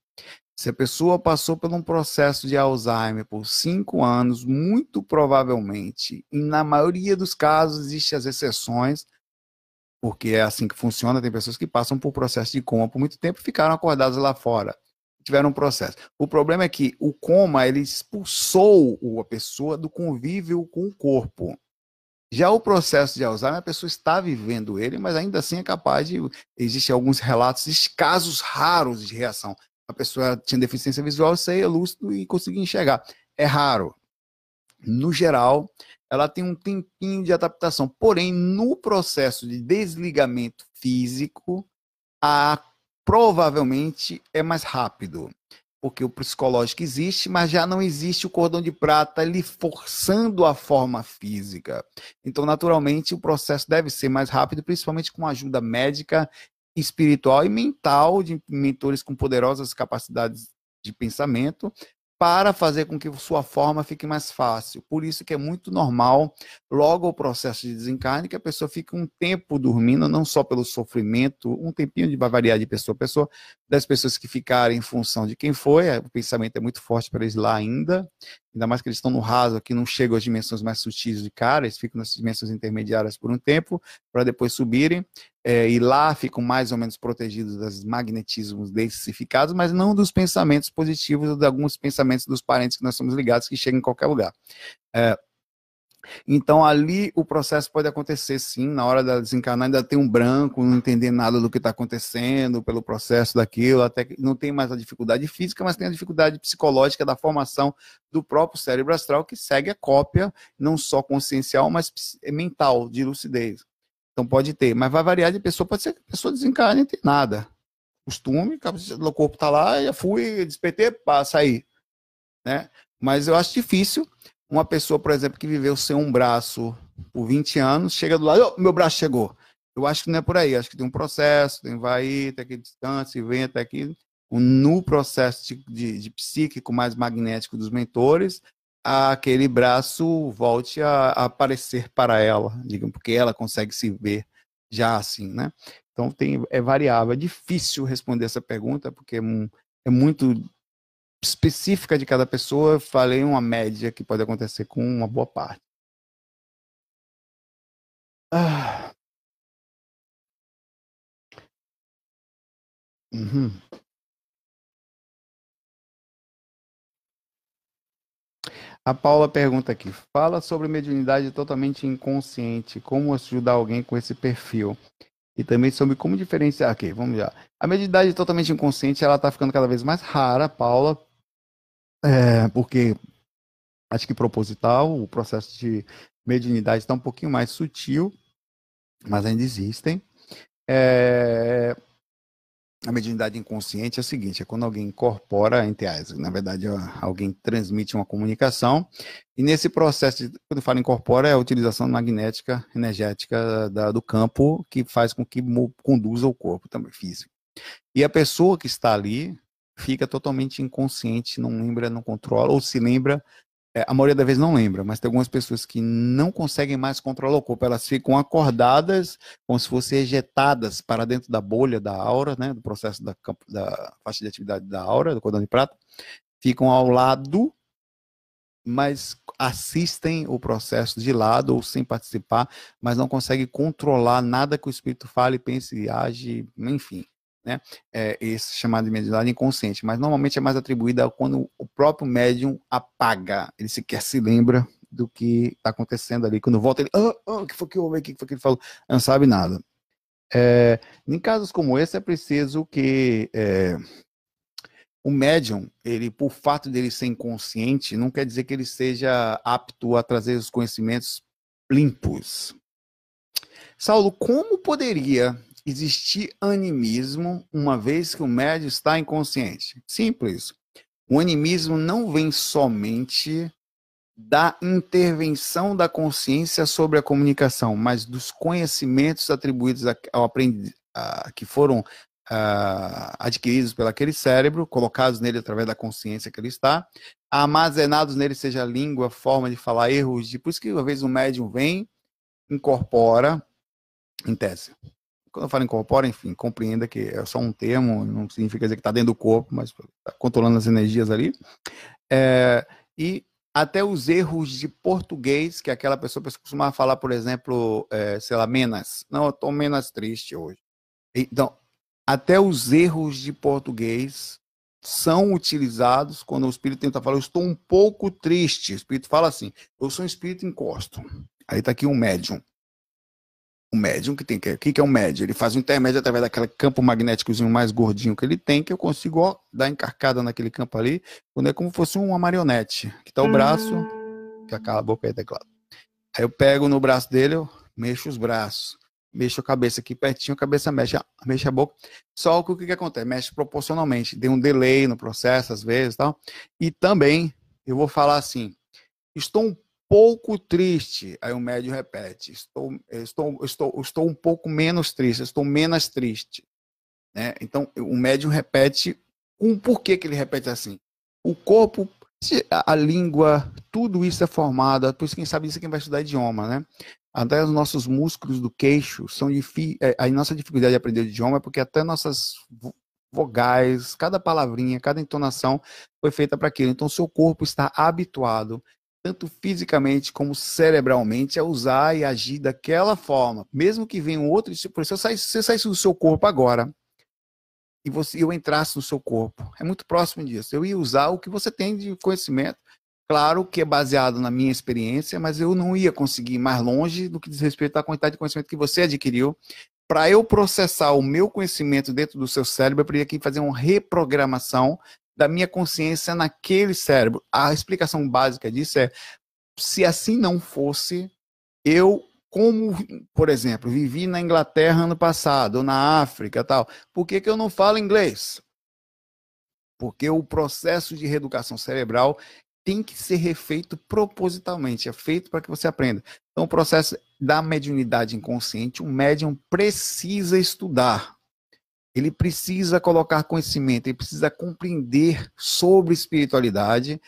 Se a pessoa passou por um processo de Alzheimer por cinco anos, muito provavelmente, e na maioria dos casos existem as exceções, porque é assim que funciona, tem pessoas que passam por processo de coma por muito tempo e ficaram acordadas lá fora, tiveram um processo. O problema é que o coma, ele expulsou a pessoa do convívio com o corpo. Já o processo de Alzheimer, a pessoa está vivendo ele, mas ainda assim é capaz de. Existem alguns relatos, casos raros de reação a pessoa tinha deficiência visual, saía lúcido e conseguia enxergar. É raro. No geral, ela tem um tempinho de adaptação. Porém, no processo de desligamento físico, a, provavelmente é mais rápido. Porque o psicológico existe, mas já não existe o cordão de prata lhe forçando a forma física. Então, naturalmente, o processo deve ser mais rápido, principalmente com ajuda médica espiritual e mental de mentores com poderosas capacidades de pensamento para fazer com que sua forma fique mais fácil. Por isso que é muito normal, logo o processo de desencarne, que a pessoa fique um tempo dormindo, não só pelo sofrimento, um tempinho de variar de pessoa a pessoa, das pessoas que ficarem em função de quem foi, é, o pensamento é muito forte para eles lá ainda, ainda mais que eles estão no raso, aqui não chegam às dimensões mais sutis de cara, eles ficam nas dimensões intermediárias por um tempo, para depois subirem, é, e lá ficam mais ou menos protegidos dos magnetismos densificados, mas não dos pensamentos positivos ou de alguns pensamentos dos parentes que nós somos ligados que chegam em qualquer lugar. É, então ali o processo pode acontecer sim, na hora da desencarnar ainda tem um branco, não entender nada do que está acontecendo pelo processo daquilo, até que não tem mais a dificuldade física, mas tem a dificuldade psicológica da formação do próprio cérebro astral que segue a cópia, não só consciencial, mas mental, de lucidez. Então pode ter, mas vai variar de pessoa, pode ser que a pessoa desencarne e tem nada. Costume, o corpo está lá, já fui, despertei, passa aí. Né? Mas eu acho difícil uma pessoa, por exemplo, que viveu sem um braço por 20 anos, chega do lado, oh, meu braço chegou. Eu acho que não é por aí, acho que tem um processo, tem vai ir, tem aqui distância, vem até aqui. No processo de, de, de psíquico mais magnético dos mentores, aquele braço volte a, aparecer para ela, digamos, porque ela consegue se ver já assim, né? Então tem, é variável, é difícil responder essa pergunta, porque é, é muito específica de cada pessoa, falei uma média que pode acontecer com uma boa parte. Ah. Uhum. A Paula pergunta aqui: fala sobre mediunidade totalmente inconsciente, como ajudar alguém com esse perfil. E também sobre como diferenciar. Ok, vamos lá. A mediunidade totalmente inconsciente ela está ficando cada vez mais rara, Paula, é, porque acho que proposital, o processo de mediunidade está um pouquinho mais sutil, mas ainda existem. É, a mediunidade inconsciente é o seguinte: é quando alguém incorpora, entre as, na verdade, alguém transmite uma comunicação, e nesse processo, de, quando fala incorpora, é a utilização magnética, energética da, do campo, que faz com que conduza o corpo também físico. E a pessoa que está ali fica totalmente inconsciente, não lembra, não controla, ou se lembra, é, a maioria das vezes não lembra, mas tem algumas pessoas que não conseguem mais controlar o corpo, elas ficam acordadas, como se fossem ejetadas para dentro da bolha da aura, né, do processo da, da faixa de atividade da aura, do cordão de prata, ficam ao lado, mas assistem o processo de lado ou sem participar, mas não conseguem controlar nada que o espírito fale, pense e age, enfim né? É, esse chamado de mediunidade inconsciente, mas normalmente é mais atribuída quando o próprio médium apaga, ele sequer se lembra do que está acontecendo ali. Quando volta, ele, ah, ah, o que foi que houve? O que foi que ele falou? Não sabe nada. É, em casos como esse, é preciso que é, o médium, ele, por fato dele ser inconsciente, não quer dizer que ele seja apto a trazer os conhecimentos limpos. Saulo, como poderia existir animismo uma vez que o médio está inconsciente? Simples. O animismo não vem somente da intervenção da consciência sobre a comunicação, mas dos conhecimentos atribuídos ao aprendiz, que foram uh, adquiridos pelo aquele cérebro, colocados nele através da consciência que ele está, armazenados nele, seja língua, forma de falar, erros, de, por isso que uma vez o médium vem, incorpora, em tese, quando eu falo incorpora, enfim, compreenda que é só um termo, não significa dizer que está dentro do corpo, mas está controlando as energias ali. É, e até os erros de português, que aquela pessoa costumava falar, por exemplo, é, sei lá, menos. Não, eu estou menos triste hoje. Então, até os erros de português são utilizados quando o espírito tenta falar, eu estou um pouco triste. O espírito fala assim, eu sou um espírito encosto. Aí está aqui um médium o médium que tem que. O que, é um médium? Ele faz um intermédio através daquele campo magnéticozinho mais gordinho que ele tem, que eu consigo ó, dar encarcada naquele campo ali, quando é como se fosse uma marionete. Que tá o braço, que acaba a boca aí, teclado. Aí eu pego no braço dele, eu mexo os braços, mexo a cabeça aqui pertinho, a cabeça mexe, mexe a boca. Só que o que, que acontece? Mexe proporcionalmente, tem um delay no processo, às vezes tal. E também, eu vou falar assim: estou um pouco triste. Aí o médium repete: estou, estou, estou, estou um pouco menos triste, estou menos triste. Né? Então, o médium repete um porquê que ele repete assim. O corpo, a língua, tudo isso é formado, por isso quem sabe isso é quem vai estudar idioma, né? Até os nossos músculos do queixo são difíceis. É, a nossa dificuldade de aprender o idioma é porque até nossas vogais, cada palavrinha, cada entonação foi feita para aquilo. Então, seu corpo está habituado tanto fisicamente como cerebralmente, a usar e agir daquela forma. Mesmo que venha um outro, por se você saísse do seu corpo agora e você, eu entrasse no seu corpo, é muito próximo disso. Eu ia usar o que você tem de conhecimento, claro que é baseado na minha experiência, mas eu não ia conseguir ir mais longe do que diz respeito à quantidade de conhecimento que você adquiriu. Para eu processar o meu conhecimento dentro do seu cérebro, eu teria que fazer uma reprogramação da minha consciência naquele cérebro. A explicação básica disso é: se assim não fosse, eu, como, por exemplo, vivi na Inglaterra ano passado, ou na África tal, por que, que eu não falo inglês? Porque o processo de reeducação cerebral tem que ser refeito propositalmente, é feito para que você aprenda. Então, o processo da mediunidade inconsciente, um médium precisa estudar. Ele precisa colocar conhecimento, ele precisa compreender sobre espiritualidade,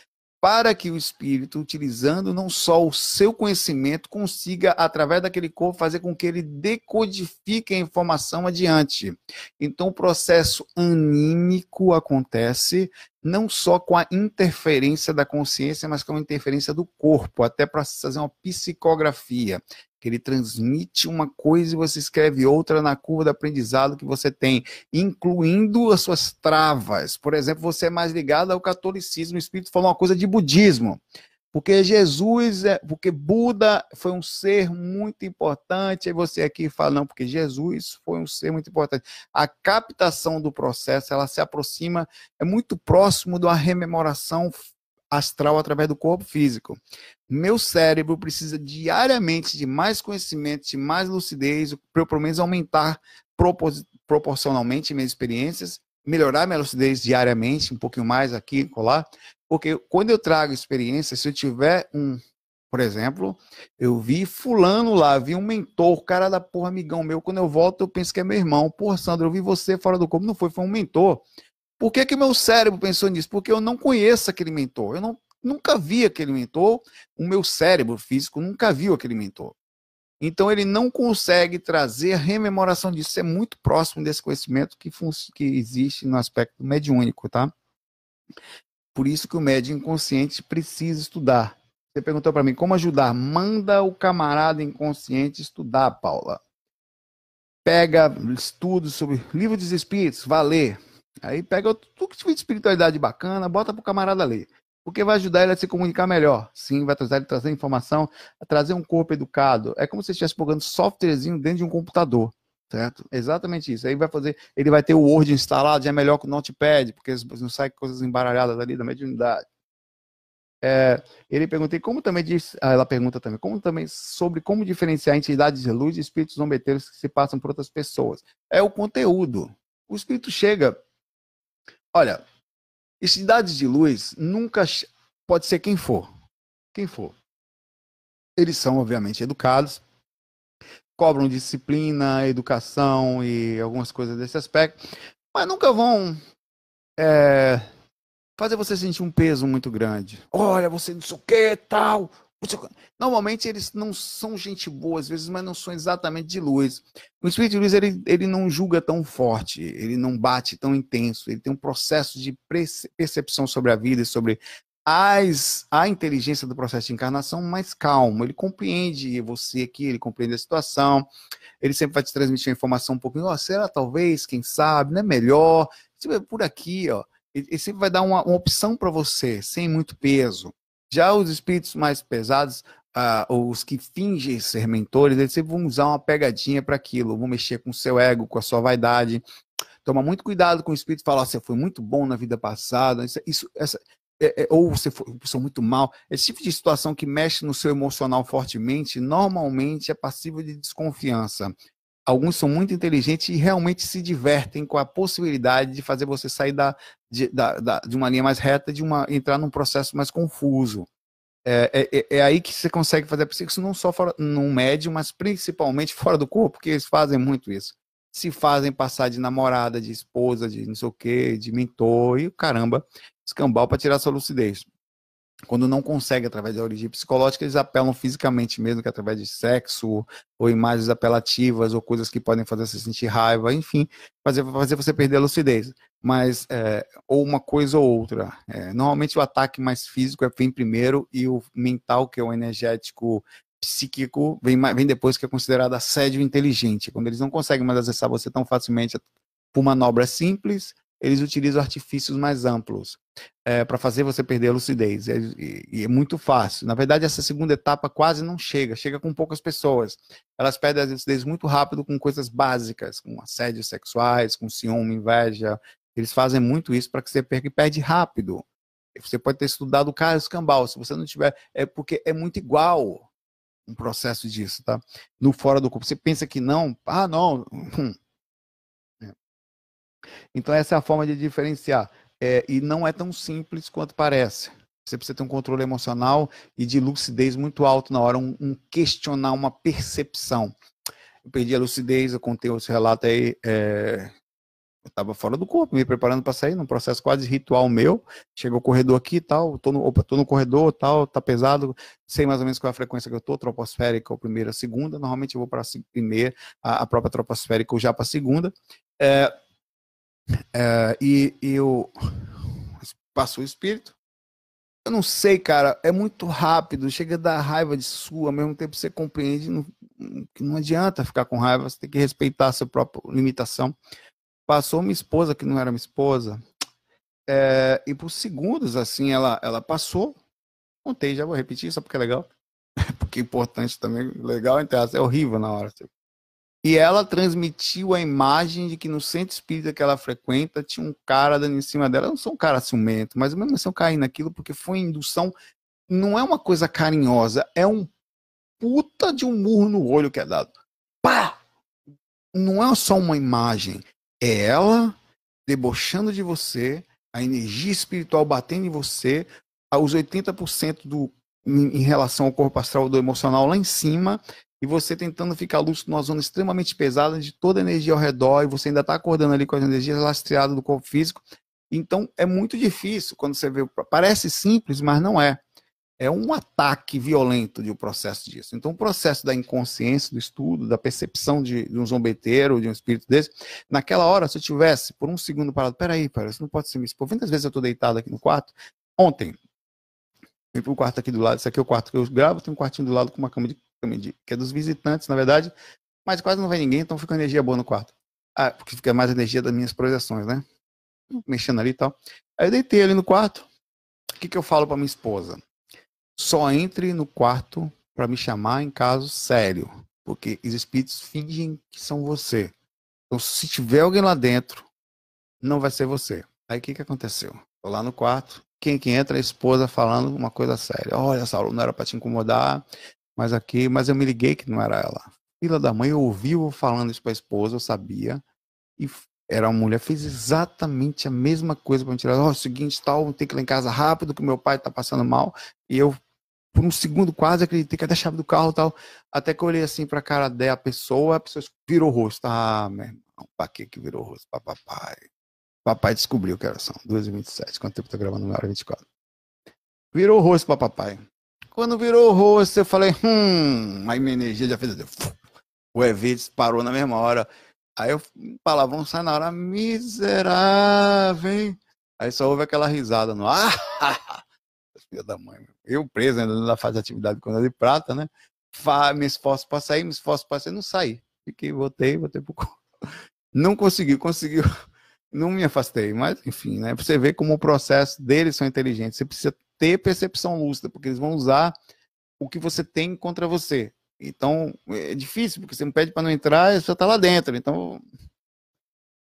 para que o espírito, utilizando não só o seu conhecimento, consiga, através daquele corpo, fazer com que ele decodifique a informação adiante. Então, o processo anímico acontece não só com a interferência da consciência, mas com a interferência do corpo, até para fazer uma psicografia que ele transmite uma coisa e você escreve outra na curva de aprendizado que você tem, incluindo as suas travas. Por exemplo, você é mais ligado ao catolicismo, o Espírito falou uma coisa de budismo. Porque Jesus, é, porque Buda foi um ser muito importante, aí você aqui fala, não, porque Jesus foi um ser muito importante. A captação do processo, ela se aproxima, é muito próximo de uma rememoração astral através do corpo físico. Meu cérebro precisa diariamente de mais conhecimento, de mais lucidez, para eu pelo menos aumentar proporcionalmente minhas experiências, melhorar minha lucidez diariamente, um pouquinho mais aqui, colar, porque quando eu trago experiência, se eu tiver um, por exemplo, eu vi fulano lá, vi um mentor, cara da porra, amigão meu, quando eu volto eu penso que é meu irmão. Porra, Sandro, eu vi você fora do corpo, não foi, foi um mentor. Por que, que meu cérebro pensou nisso? Porque eu não conheço aquele mentor. Eu não, nunca vi aquele mentor. O meu cérebro físico nunca viu aquele mentor. Então ele não consegue trazer a rememoração disso. É muito próximo desse conhecimento que, que existe no aspecto mediúnico, tá? Por isso que o médium inconsciente precisa estudar. Você perguntou para mim como ajudar. Manda o camarada inconsciente estudar, Paula. Pega estudos sobre livro dos espíritos, ler Aí pega tudo que de espiritualidade bacana, bota pro camarada ler. Porque vai ajudar ele a se comunicar melhor. Sim, vai trazer trazer informação, trazer um corpo educado. É como se estivesse jogando softwarezinho dentro de um computador. Certo? Exatamente isso. Aí vai fazer, ele vai ter o Word instalado, já é melhor que o Notepad, porque não sai coisas embaralhadas ali da mediunidade. É, ele perguntei como também diz, ah, ela pergunta também, como também sobre como diferenciar entidades de luz e espíritos zombeteiros que se passam por outras pessoas. É o conteúdo. O espírito chega Olha, entidades de luz nunca pode ser quem for. Quem for. Eles são, obviamente, educados, cobram disciplina, educação e algumas coisas desse aspecto, mas nunca vão é, fazer você sentir um peso muito grande. Olha, você não sei o que, tal. Normalmente eles não são gente boa às vezes, mas não são exatamente de luz. O espírito de luz ele, ele não julga tão forte, ele não bate tão intenso, ele tem um processo de percepção sobre a vida e sobre as, a inteligência do processo de encarnação mais calmo. Ele compreende você aqui, ele compreende a situação, ele sempre vai te transmitir a informação um pouquinho, oh, será talvez, quem sabe, não é melhor, por aqui, ó. Ele sempre vai dar uma, uma opção para você, sem muito peso. Já os espíritos mais pesados, uh, os que fingem ser mentores, eles sempre vão usar uma pegadinha para aquilo, vão mexer com o seu ego, com a sua vaidade. Toma muito cuidado com o espírito falar, você foi muito bom na vida passada, isso, isso essa, é, é, ou você foi uma pessoa muito mal. Esse tipo de situação que mexe no seu emocional fortemente, normalmente é passível de desconfiança. Alguns são muito inteligentes e realmente se divertem com a possibilidade de fazer você sair da, de, da, da, de uma linha mais reta, de uma entrar num processo mais confuso. É, é, é, é aí que você consegue fazer isso não só fora, num médium, mas principalmente fora do corpo, porque eles fazem muito isso. Se fazem passar de namorada, de esposa, de não sei o quê, de mentor e caramba, escambau para tirar sua lucidez quando não consegue através da origem psicológica, eles apelam fisicamente mesmo, que é através de sexo, ou imagens apelativas, ou coisas que podem fazer você sentir raiva, enfim, fazer, fazer você perder a lucidez. Mas, é, ou uma coisa ou outra. É, normalmente o ataque mais físico é, vem primeiro, e o mental, que é o energético psíquico, vem, vem depois, que é considerado assédio inteligente. Quando eles não conseguem mais acessar você tão facilmente por manobras simples, eles utilizam artifícios mais amplos é, para fazer você perder a lucidez. É, e, e, é muito fácil. Na verdade, essa segunda etapa quase não chega, chega com poucas pessoas. Elas perdem a lucidez muito rápido com coisas básicas, com assédios sexuais, com ciúme, inveja. Eles fazem muito isso para que você perca e perde rápido. Você pode ter estudado o Carlos Cambal, se você não tiver, é porque é muito igual um processo disso, tá? No fora do corpo. Você pensa que não, ah, não, hum, então, essa é a forma de diferenciar. É, e não é tão simples quanto parece. Você precisa ter um controle emocional e de lucidez muito alto na hora, um, um questionar, uma percepção. Eu perdi a lucidez, eu contei esse relato aí. É, eu estava fora do corpo, me preparando para sair, num processo quase ritual meu. Chega o corredor aqui e tal, tô no, opa, tô no corredor tal, tá pesado, sei mais ou menos qual é a frequência que eu tô, troposférica ou primeira, segunda. Normalmente eu vou para a primeira, a, a própria troposférica ou já para a segunda. É, é, e, e eu passou o espírito. Eu não sei, cara, é muito rápido, chega a dar raiva de sua, ao mesmo tempo você compreende não, que não adianta ficar com raiva, você tem que respeitar a sua própria limitação. Passou minha esposa, que não era minha esposa, é, e por segundos, assim, ela, ela passou. Contei, já vou repetir, só porque é legal. porque é importante também, legal, então, é horrível na hora. E ela transmitiu a imagem de que no centro espírita que ela frequenta tinha um cara dando em cima dela. Eu não sou um cara ciumento, mas mesmo assim eu caí naquilo porque foi indução. Não é uma coisa carinhosa, é um puta de um murro no olho que é dado. Pá! Não é só uma imagem, é ela debochando de você, a energia espiritual batendo em você, os 80% do, em relação ao corpo astral do emocional lá em cima, e você tentando ficar lúcido numa zona extremamente pesada de toda a energia ao redor e você ainda está acordando ali com as energias lastreadas do corpo físico. Então é muito difícil quando você vê. Parece simples, mas não é. É um ataque violento de um processo disso. Então, o processo da inconsciência, do estudo, da percepção de, de um zombeteiro, de um espírito desse, naquela hora, se eu tivesse por um segundo parado, peraí, peraí, isso não pode ser me expor. Quantas vezes eu estou deitado aqui no quarto? Ontem, fui para o quarto aqui do lado, esse aqui é o quarto que eu gravo, tem um quartinho do lado com uma cama de que é dos visitantes, na verdade, mas quase não vai ninguém, então fica energia boa no quarto. Ah, porque fica mais energia das minhas projeções, né? Mexendo ali e tal. Aí eu deitei ali no quarto. O que, que eu falo para minha esposa? Só entre no quarto para me chamar em caso sério, porque os espíritos fingem que são você. Então, se tiver alguém lá dentro, não vai ser você. Aí o que, que aconteceu? Tô lá no quarto, quem que entra? A esposa falando uma coisa séria. Olha, Saulo, não era para te incomodar, mas aqui, mas eu me liguei que não era ela. Filha da mãe, eu ouvi eu falando isso para a esposa, eu sabia. E era uma mulher, fez exatamente a mesma coisa para me tirar. Ó, oh, o seguinte, tal, tem que ir lá em casa rápido, que meu pai tá passando mal. E eu, por um segundo, quase acreditei que ia a chave do carro tal. Até que eu olhei assim pra cara da pessoa, a pessoa virou o rosto. Ah, meu irmão, pra que que virou o rosto? Pra papai. Papai descobriu que era são 2h27. Quanto tempo tá gravando? Uma hora 24. Virou o rosto pra papai Quando virou o rosto, eu falei, hum, aí minha energia já fez assim, o EV disparou na mesma hora. Aí eu, palavrão sai na hora, miserável. Aí só houve aquela risada no. Ah, filha da mãe. Eu preso ainda na fase de atividade quando de prata, né? Me esforço para sair, me esforço para sair, não saí. Fiquei, voltei, voltei pro Não consegui, conseguiu. Não me afastei, mas enfim, né? Pra você ver como o processo deles são inteligentes. Você precisa ter percepção lúcida, porque eles vão usar o que você tem contra você. Então, é difícil, porque você me pede para não entrar você está lá dentro. Então,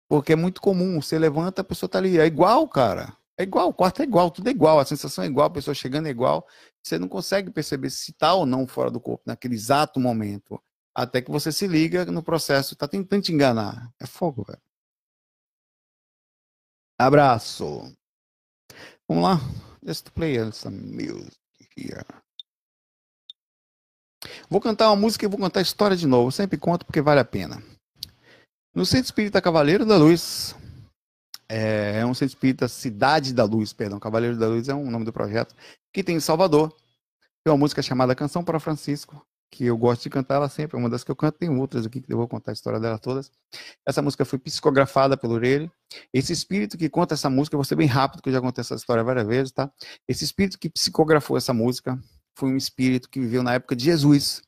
porque é muito comum, você levanta, a pessoa está ali. É igual, cara. É igual, o quarto é igual, tudo é igual, a sensação é igual, a pessoa chegando é igual. Você não consegue perceber se está ou não fora do corpo naquele exato momento. Até que você se liga no processo, está tentando te enganar. É fogo, velho. Abraço. Vamos lá. Let's play some music here. Vou cantar uma música e vou contar a história de novo. sempre conto porque vale a pena. No Centro Espírita Cavaleiro da Luz, é, é um Centro Espírita Cidade da Luz, perdão, Cavaleiro da Luz é o nome do projeto, que tem em Salvador. Tem uma música chamada Canção para Francisco, que eu gosto de cantar ela sempre, é uma das que eu canto, tem outras aqui que eu vou contar a história dela todas. Essa música foi psicografada pelo Urelli. Esse espírito que conta essa música, eu vou ser bem rápido, que eu já contei essa história várias vezes, tá? Esse espírito que psicografou essa música foi um espírito que viveu na época de Jesus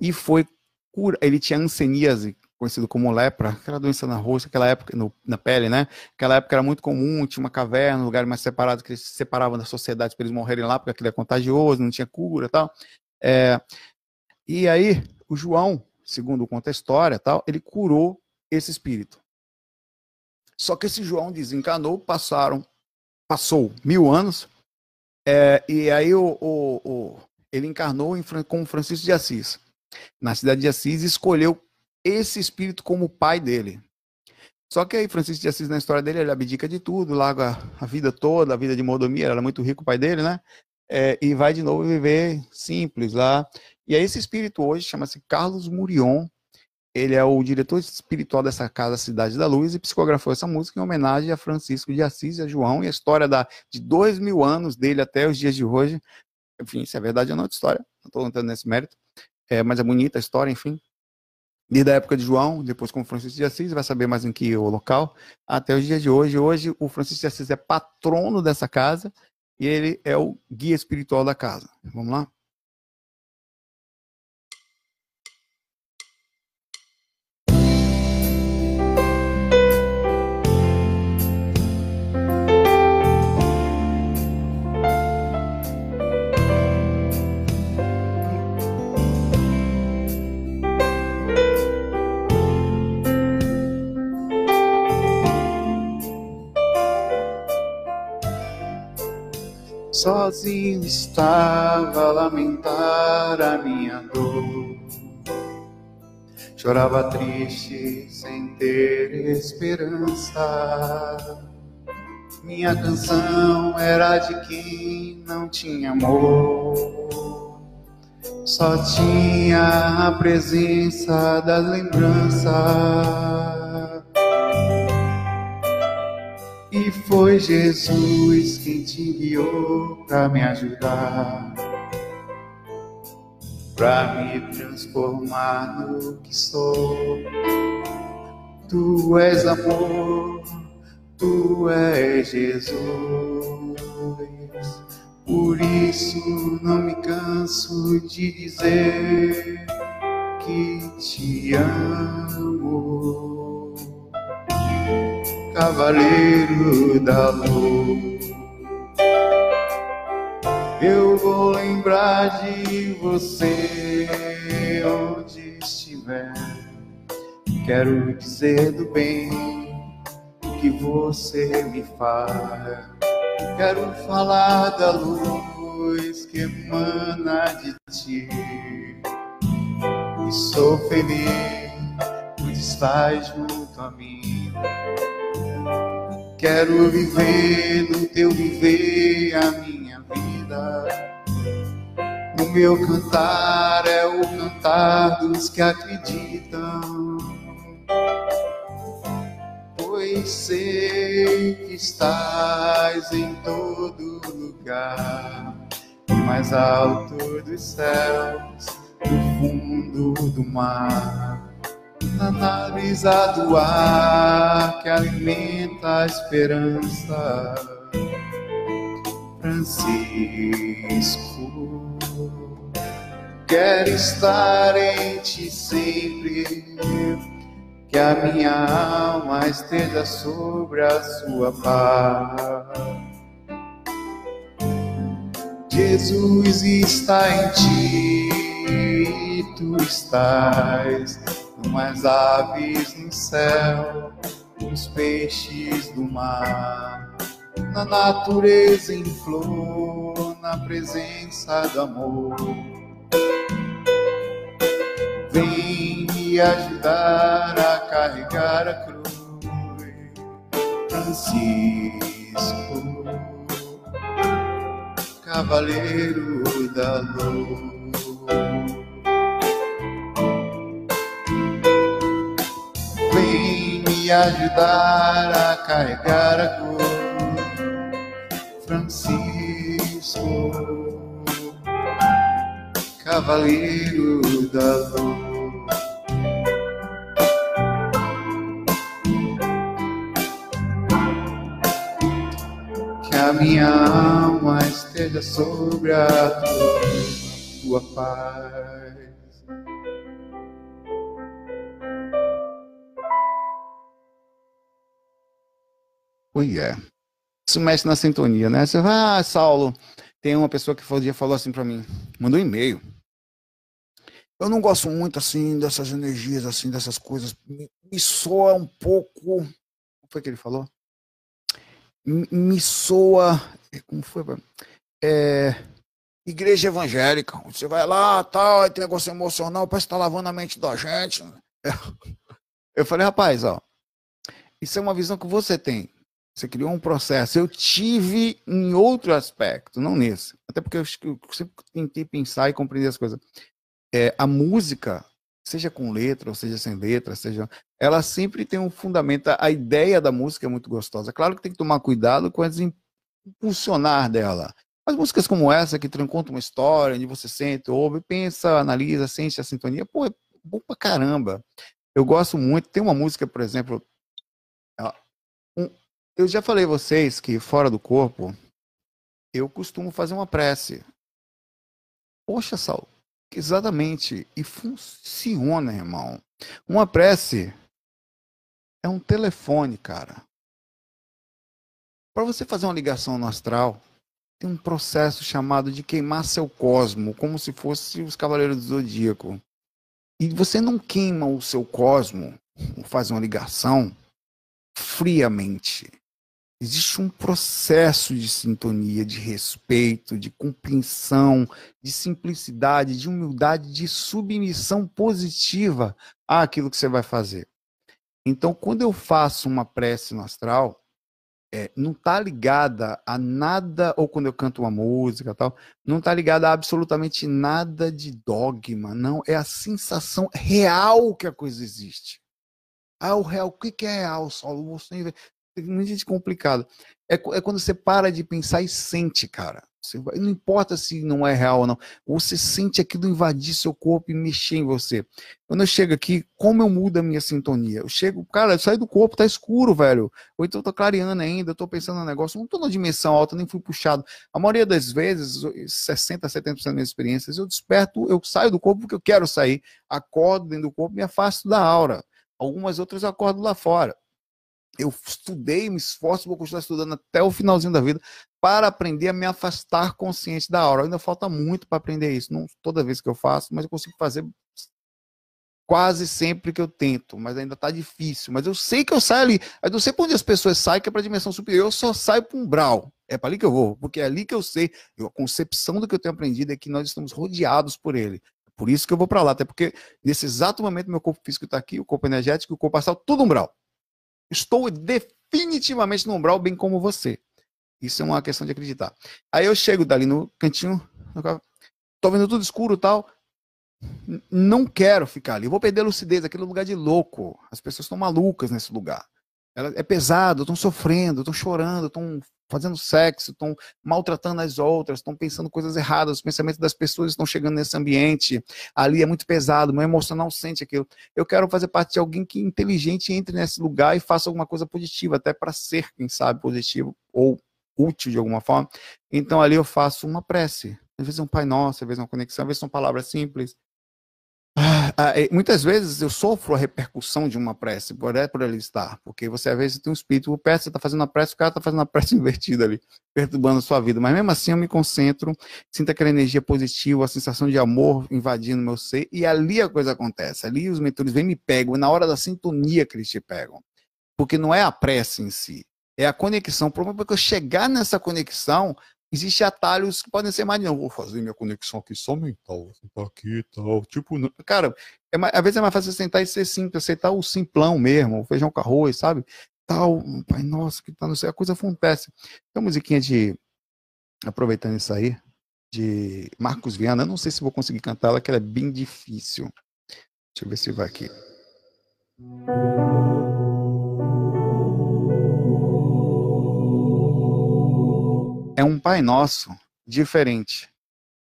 e foi cura. Ele tinha anseníase, conhecido como lepra, aquela doença na roxa, aquela época no, na pele, né? Aquela época era muito comum, tinha uma caverna, um lugar mais separado que eles se separavam da sociedade para eles morrerem lá, porque aquilo é contagioso, não tinha cura, tal. É, e aí o João, segundo conta a história, tal, ele curou esse espírito. Só que esse João desencanou, passaram, passou mil anos, é, e aí o, o, o, ele encarnou em, Francisco de Assis, na cidade de Assis, escolheu esse espírito como pai dele. Só que aí Francisco de Assis, na história dele, ele abdica de tudo, larga a vida toda, a vida de mordomia, era muito rico o pai dele, né? É, e vai de novo viver simples lá. E aí esse espírito hoje chama-se Carlos Murion, ele é o diretor espiritual dessa casa Cidade da Luz e psicografou essa música em homenagem a Francisco de Assis e a João e a história da, de dois mil anos dele até os dias de hoje. Enfim, se é verdade ou não, é história. Não estou entrando nesse mérito. É, mas é bonita a história, enfim. Desde a época de João, depois com Francisco de Assis, vai saber mais em que o local, até os dias de hoje. Hoje, o Francisco de Assis é patrono dessa casa e ele é o guia espiritual da casa. Vamos lá? Sozinho estava a lamentar a minha dor. Chorava triste, sem ter esperança. Minha canção era de quem não tinha amor. Só tinha a presença das lembranças E foi Jesus quem te enviou para me ajudar, para me transformar no que sou. Tu és amor, tu és Jesus. Por isso não me canso de dizer que te amo cavaleiro da luz. Eu vou lembrar de você onde estiver. Quero dizer do bem que você me faz. Quero falar da luz que emana de ti. E sou feliz, por estar junto a mim. Quero viver no teu viver a minha vida. O meu cantar é o cantar dos que acreditam. Pois sei que estás em todo lugar. mais alto dos céus, no fundo do mar, na do ar que alimenta a esperança. Francisco, quero estar em ti sempre que a minha alma esteja sobre a sua paz. Jesus está em ti, tu estás nas aves no céu, nos peixes do mar, na natureza em flor, na presença do amor. Vem me ajudar a carregar a cruz, Francisco, Cavaleiro da Luz. Me ajudar a carregar a cruz, Francisco, Cavaleiro da Luz. a minha alma esteja sobre a tua, tua paz. Oi, é. Isso mexe na sintonia, né? Você vai, ah, Saulo, tem uma pessoa que dia falou assim para mim, mandou um e-mail. Eu não gosto muito assim dessas energias, assim, dessas coisas. Me, me soa um pouco. O que foi que ele falou? me soa. Como foi? É, igreja evangélica. Você vai lá, tal, tem negócio emocional, parece que tá lavando a mente da gente. Eu falei, rapaz, ó, isso é uma visão que você tem. Você criou um processo. Eu tive em outro aspecto, não nesse. Até porque eu, sempre tentei pensar e compreender as coisas. É, a música, seja com letra ou seja sem letra, seja, ela sempre tem um fundamento. A ideia da música é muito gostosa. Claro que tem que tomar cuidado com esse impulsionar dela. Mas músicas como essa, que contam uma história, onde você sente, ouve, pensa, analisa, sente a sintonia, pô, é bom pra caramba. Eu gosto muito. Tem uma música, por exemplo. Eu já falei a vocês que fora do corpo, eu costumo fazer uma prece. Poxa, Sal, Exatamente. E funciona, irmão. Uma prece é um telefone, cara. Para você fazer uma ligação no astral, tem um processo chamado de queimar seu cosmo, como se fosse os Cavaleiros do Zodíaco. E você não queima o seu cosmo, faz uma ligação friamente. Existe um processo de sintonia, de respeito, de compreensão, de simplicidade, de humildade, de submissão positiva àquilo que você vai fazer. Então, quando eu faço uma prece no astral, é, não está ligada a nada, ou quando eu canto uma música tal, não está ligada a absolutamente nada de dogma, não. É a sensação real que a coisa existe. Ah, o real, o que é real, Saulo? Você muito complicado. É, é quando você para de pensar e sente, cara. Você, não importa se não é real ou não. Você sente aquilo invadir seu corpo e mexer em você. Quando eu chego aqui, como eu mudo a minha sintonia? Eu chego, cara, eu saio do corpo, tá escuro, velho. Ou então eu tô clareando ainda, eu tô pensando no negócio. Não tô na dimensão alta, nem fui puxado. A maioria das vezes, 60, 70% das minhas experiências, eu desperto, eu saio do corpo porque eu quero sair. Acordo dentro do corpo, me afasto da aura. Algumas outras eu acordo lá fora eu estudei, me esforço, vou continuar estudando até o finalzinho da vida para aprender a me afastar consciente da aura. Ainda falta muito para aprender isso. Não toda vez que eu faço, mas eu consigo fazer quase sempre que eu tento, mas ainda está difícil. Mas eu sei que eu saio ali. Eu não sei para onde as pessoas saem, que é para a dimensão superior. Eu só saio para um brau. É para ali que eu vou, porque é ali que eu sei. a concepção do que eu tenho aprendido é que nós estamos rodeados por ele. Por isso que eu vou para lá, até porque nesse exato momento meu corpo físico está aqui, o corpo energético, o corpo astral, tudo um brau. Estou definitivamente no umbral, bem como você. Isso é uma questão de acreditar. Aí eu chego dali no cantinho, tô vendo tudo escuro tal. Não quero ficar ali. Vou perder a lucidez, aquele lugar de louco. As pessoas estão malucas nesse lugar. É pesado, estão sofrendo, estão chorando, estão fazendo sexo, estão maltratando as outras, estão pensando coisas erradas, os pensamentos das pessoas estão chegando nesse ambiente, ali é muito pesado, meu emocional sente aquilo. Eu quero fazer parte de alguém que inteligente entre nesse lugar e faça alguma coisa positiva, até para ser, quem sabe, positivo ou útil de alguma forma. Então ali eu faço uma prece. Às vezes é um Pai Nosso, às vezes é uma conexão, às vezes são palavras simples, muitas vezes eu sofro a repercussão de uma prece, por, é por ele estar, porque você às vezes tem um espírito perto, você está fazendo a prece, o cara está fazendo a prece invertida ali, perturbando a sua vida, mas mesmo assim eu me concentro, sinto aquela energia positiva, a sensação de amor invadindo meu ser, e ali a coisa acontece, ali os mentores vêm me pegam, na hora da sintonia que eles te pegam, porque não é a prece em si, é a conexão. O problema é que eu chegar nessa conexão, Existem atalhos que podem ser mais. Não, vou fazer minha conexão aqui só mental, aqui e tal. Tipo, cara, é mais, às vezes é mais fácil sentar e ser simples, aceitar o simplão mesmo, o feijão com arroz, sabe? Tal, pai, nossa, que tá, não sei, a coisa acontece. Tem uma musiquinha de. Aproveitando isso aí, de Marcos Viana, não sei se vou conseguir cantar ela, que ela é bem difícil. Deixa eu ver se vai aqui. É um Pai Nosso diferente.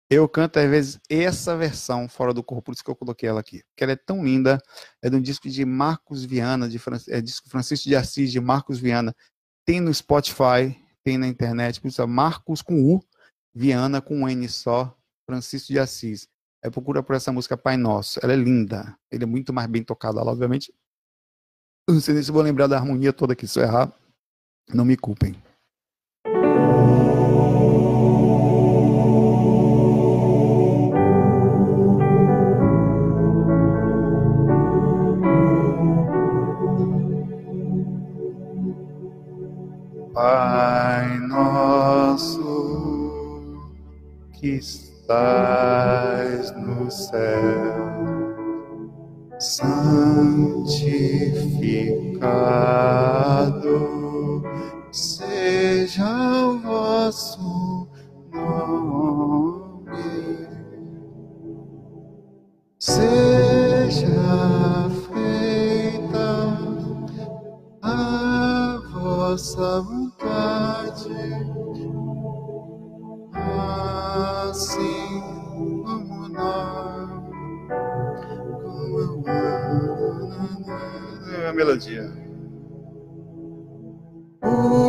Eu canto, às vezes, essa versão fora do corpo, por isso que eu coloquei ela aqui. Porque ela é tão linda. É de um disco de Marcos Viana, de Fran... é disco Francisco de Assis, de Marcos Viana. Tem no Spotify, tem na internet. Por isso, é Marcos com U, Viana com N só, Francisco de Assis. É procura por essa música Pai Nosso. Ela é linda. Ele é muito mais bem tocado obviamente. Não sei nem se vou lembrar da harmonia toda aqui. Se eu errar, não me culpem. Pai nosso que estás no céu, santificado seja o vosso nome. Seja vossa vontade assim como nós, como eu amo. É a melodia. O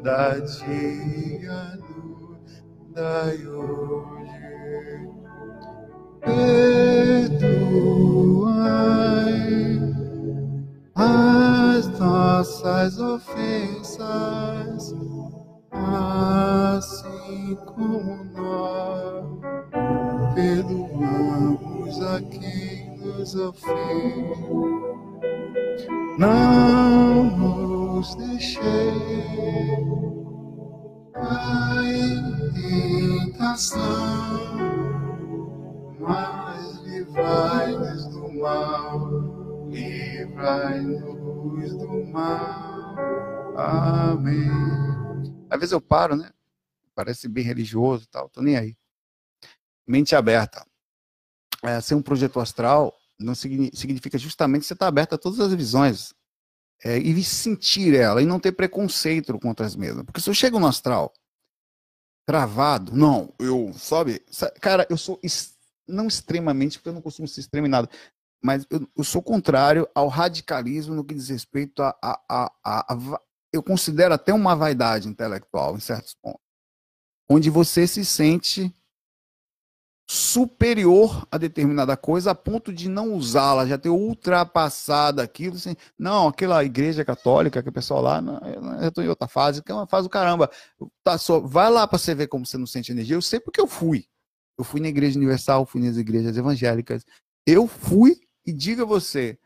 cada dia. Dai hoje perdoai as nossas ofensas, assim como nós perdoamos a quem nos ofende. Não nos deixei tentação mas livrai-nos do mal, livrai-nos do mal. Amém. Às vezes eu paro, né? Parece bem religioso e tal, tô nem aí. Mente aberta. É, ser um projeto astral não significa justamente você estar aberto a todas as visões é, e sentir ela e não ter preconceito contra as mesmas. Porque se eu chego no astral travado, não, eu, sabe, cara, eu sou não extremamente, porque eu não costumo ser extremo em nada, mas eu, eu sou contrário ao radicalismo no que diz respeito a, a, a, a, a eu considero até uma vaidade intelectual em certos pontos, onde você se sente superior a determinada coisa a ponto de não usá-la, já ter ultrapassado aquilo. Assim, não, aquela igreja católica que o pessoal lá, não, eu estou em outra fase, que é uma fase do caramba. Tá só, vai lá para você ver como você não sente energia. Eu sei porque eu fui. Eu fui na Igreja Universal, fui nas igrejas evangélicas. Eu fui e diga você,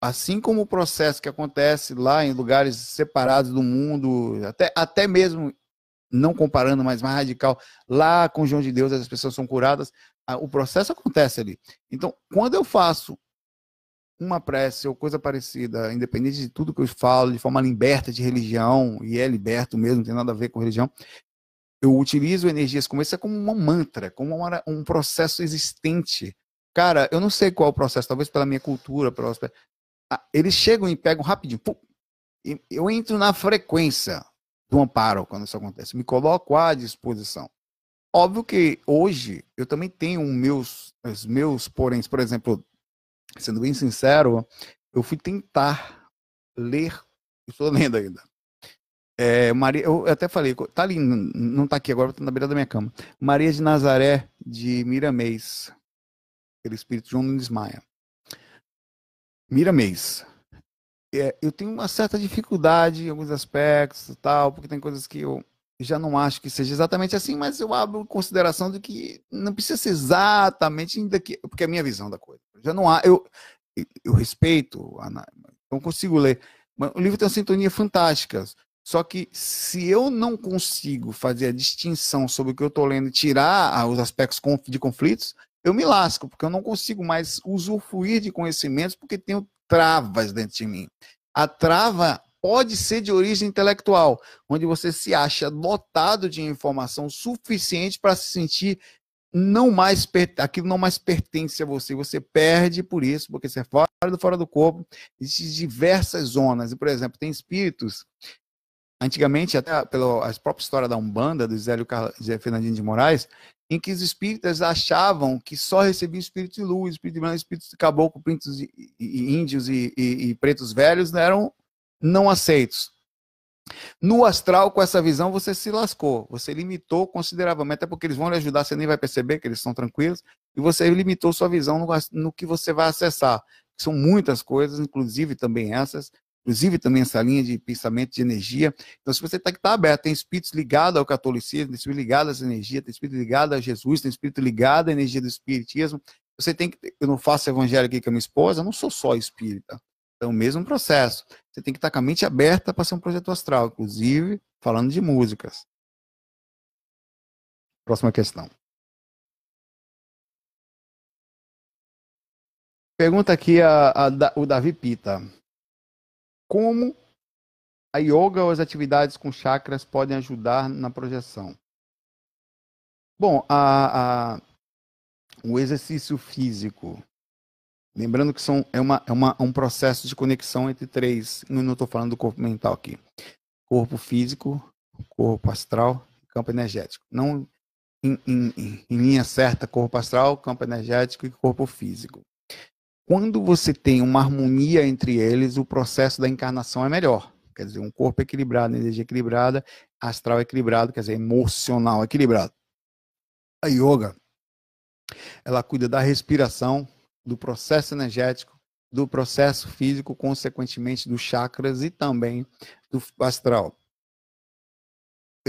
assim como o processo que acontece lá em lugares separados do mundo, até, até mesmo não comparando, mas mais radical, lá com o João de Deus as pessoas são curadas, o processo acontece ali. Então, quando eu faço uma prece ou coisa parecida, independente de tudo que eu falo, de forma liberta de religião, e é liberto mesmo, não tem nada a ver com religião, eu utilizo energias como esse é como uma mantra, como uma, um processo existente. Cara, eu não sei qual é o processo, talvez pela minha cultura, pela... Eles chegam e pegam rapidinho. Pum, eu entro na frequência do amparo quando isso acontece, me coloco à disposição. Óbvio que hoje eu também tenho meus, os meus porém, por exemplo, sendo bem sincero, eu fui tentar ler, estou lendo ainda, é, Maria, eu até falei, tá ali, não tá aqui agora, tá na beira da minha cama. Maria de Nazaré, de Miramês. Aquele espírito João Nunes Maia. Miramês. É, eu tenho uma certa dificuldade em alguns aspectos tal, porque tem coisas que eu já não acho que seja exatamente assim, mas eu abro consideração de que não precisa ser exatamente ainda que, porque é a minha visão da coisa. Já não há, eu, eu respeito, não consigo ler. O livro tem uma sintonia fantástica. Só que se eu não consigo fazer a distinção sobre o que eu estou lendo e tirar os aspectos de conflitos, eu me lasco, porque eu não consigo mais usufruir de conhecimentos porque tenho travas dentro de mim. A trava pode ser de origem intelectual, onde você se acha dotado de informação suficiente para se sentir não mais aquilo não mais pertence a você, você perde por isso, porque você é fora do fora do corpo, existem diversas zonas, e por exemplo, tem espíritos. Antigamente, até pela própria história da Umbanda, do Zélio Zé Fernandinho de Moraes, em que os espíritas achavam que só recebiam espírito de luz, espírito de branco, espíritos de caboclo, pretos e, e, índios e, e, e, pretos velhos eram não aceitos. No astral, com essa visão, você se lascou, você limitou consideravelmente, até porque eles vão lhe ajudar, você nem vai perceber que eles estão tranquilos, e você limitou sua visão no, no que você vai acessar. São muitas coisas, inclusive também essas, inclusive também essa linha de pensamento de energia. Então, se você está tá aberto, tem espíritos ligados ao catolicismo, tem espírito ligado a essa energia, tem espírito ligado a Jesus, tem espírito ligado à energia do espiritismo. Você tem que. Eu não faço evangelho aqui com a minha esposa, eu não sou só espírita. Então, o mesmo processo. Você tem que estar com a mente aberta para ser um projeto astral, inclusive falando de músicas. Próxima questão. Pergunta aqui a, a, a, o Davi Pita como a yoga ou as atividades com chakras podem ajudar na projeção? Bom, a, a, o exercício físico, lembrando que são, é, uma, é uma, um processo de conexão entre três, não estou falando do corpo mental aqui, corpo físico, corpo astral e campo energético. Não em, em, em linha certa, corpo astral, campo energético e corpo físico. Quando você tem uma harmonia entre eles, o processo da encarnação é melhor. Quer dizer, um corpo equilibrado, energia equilibrada, astral equilibrado, quer dizer, emocional equilibrado. A yoga, ela cuida da respiração, do processo energético, do processo físico, consequentemente dos chakras e também do astral.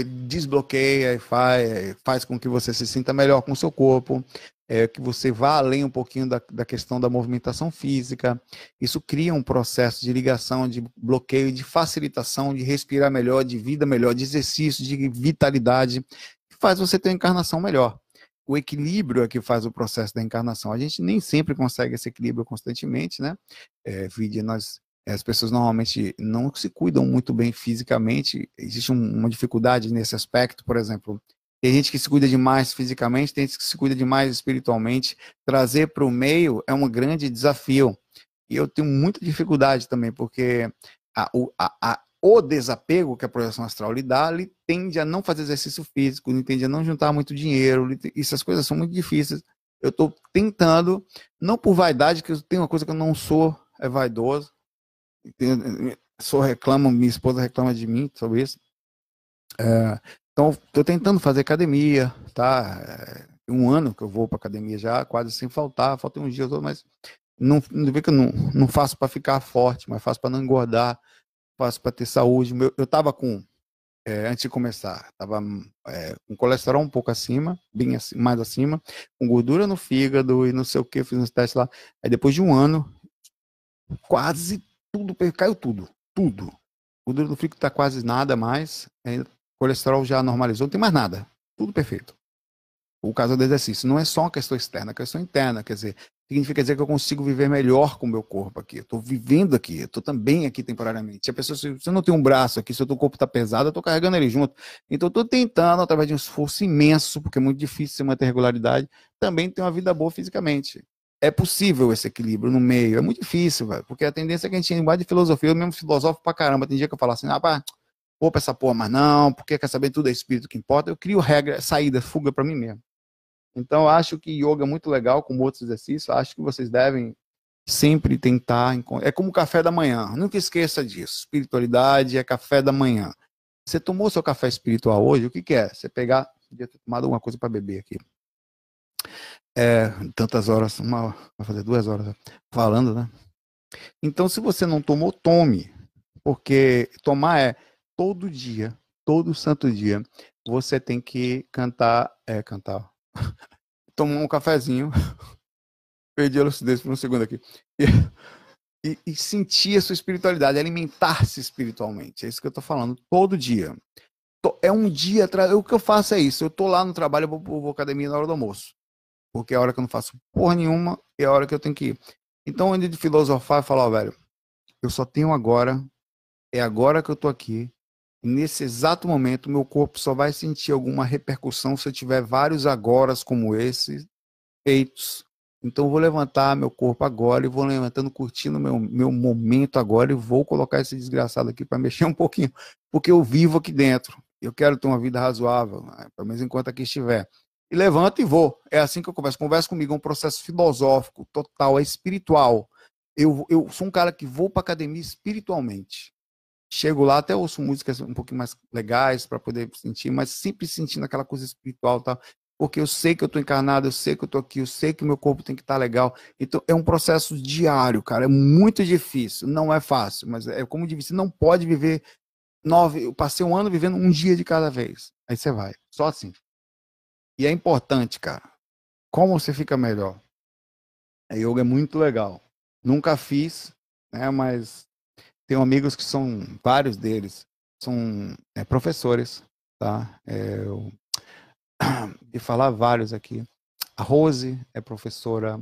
Desbloqueia e faz, faz com que você se sinta melhor com o seu corpo, é, que você vá além um pouquinho da, da questão da movimentação física. Isso cria um processo de ligação, de bloqueio, de facilitação, de respirar melhor, de vida melhor, de exercício, de vitalidade, que faz você ter uma encarnação melhor. O equilíbrio é que faz o processo da encarnação. A gente nem sempre consegue esse equilíbrio constantemente, né? É, nós as pessoas normalmente não se cuidam muito bem fisicamente. Existe um, uma dificuldade nesse aspecto, por exemplo, tem gente que se cuida demais fisicamente, tem gente que se cuida demais espiritualmente. Trazer para o meio é um grande desafio. E eu tenho muita dificuldade também, porque a, a, a, o desapego que a projeção astral lhe dá, ele tende a não fazer exercício físico, ele tende a não juntar muito dinheiro, essas coisas são muito difíceis. Eu estou tentando, não por vaidade, que eu tenho uma coisa que eu não sou, é vaidoso. Sou reclamo, minha esposa reclama de mim sobre isso. É, então, estou tentando fazer academia, tá? É um ano que eu vou para academia já, quase sem faltar, falta uns dias, mas não, não vê que eu não, não faço para ficar forte, mas faço para não engordar, faço para ter saúde. Eu estava com, é, antes de começar, estava é, com colesterol um pouco acima, bem acima, mais acima, com gordura no fígado e não sei o que, fiz uns testes lá. Aí depois de um ano, quase tudo, caiu tudo, tudo. Gordura do fígado está quase nada mais, ainda colesterol já normalizou, não tem mais nada. Tudo perfeito. O caso do exercício não é só uma questão externa, é uma questão interna. Quer dizer, significa dizer que eu consigo viver melhor com o meu corpo aqui. Eu estou vivendo aqui, eu estou também aqui temporariamente. Se a pessoa, se eu não tenho um braço aqui, se o teu corpo está pesado, eu estou carregando ele junto. Então, estou tentando, através de um esforço imenso, porque é muito difícil manter regularidade, também ter uma vida boa fisicamente. É possível esse equilíbrio no meio, é muito difícil, velho, porque a tendência é que a gente vai de filosofia, eu mesmo filosofo pra caramba. Tem dia que eu falo assim, ah, pá, vou pra essa porra, mas não, porque quer saber tudo é espírito que importa. Eu crio regra, saída, fuga para mim mesmo. Então, acho que yoga é muito legal, como outros exercícios. Acho que vocês devem sempre tentar. É como café da manhã. Nunca esqueça disso. Espiritualidade é café da manhã. Você tomou seu café espiritual hoje? O que, que é? Você pegar. Podia ter tomado alguma coisa para beber aqui. É, tantas horas, uma, vai fazer duas horas falando, né? Então, se você não tomou, tome. Porque tomar é todo dia, todo santo dia, você tem que cantar, é, cantar, tomar um cafezinho, perdi a lucidez por um segundo aqui, e, e, e sentir a sua espiritualidade, alimentar-se espiritualmente. É isso que eu estou falando, todo dia. É um dia atrás. O que eu faço é isso. Eu estou lá no trabalho, eu vou, vou academia na hora do almoço. Porque é a hora que eu não faço porra nenhuma é a hora que eu tenho que ir. Então, antes de filosofar, eu falo, ó, velho, eu só tenho agora, é agora que eu tô aqui, nesse exato momento, meu corpo só vai sentir alguma repercussão se eu tiver vários agoras como esse feitos. Então, eu vou levantar meu corpo agora e vou levantando, curtindo meu, meu momento agora e vou colocar esse desgraçado aqui para mexer um pouquinho, porque eu vivo aqui dentro. Eu quero ter uma vida razoável, né? pelo menos enquanto aqui estiver. E levanto e vou. É assim que eu converso. Conversa comigo, é um processo filosófico, total, é espiritual. Eu, eu sou um cara que vou para academia espiritualmente. Chego lá, até ouço músicas um pouquinho mais legais para poder sentir, mas sempre sentindo aquela coisa espiritual, tá? Porque eu sei que eu estou encarnado, eu sei que eu estou aqui, eu sei que meu corpo tem que estar tá legal. Então é um processo diário, cara. É muito difícil, não é fácil, mas é como disse, você não pode viver nove. Eu passei um ano vivendo um dia de cada vez. Aí você vai, só assim. E é importante, cara. Como você fica melhor? A yoga é muito legal. Nunca fiz, né? Mas tenho amigos que são, vários deles, são é, professores, tá? É, eu, de falar vários aqui. A Rose é professora,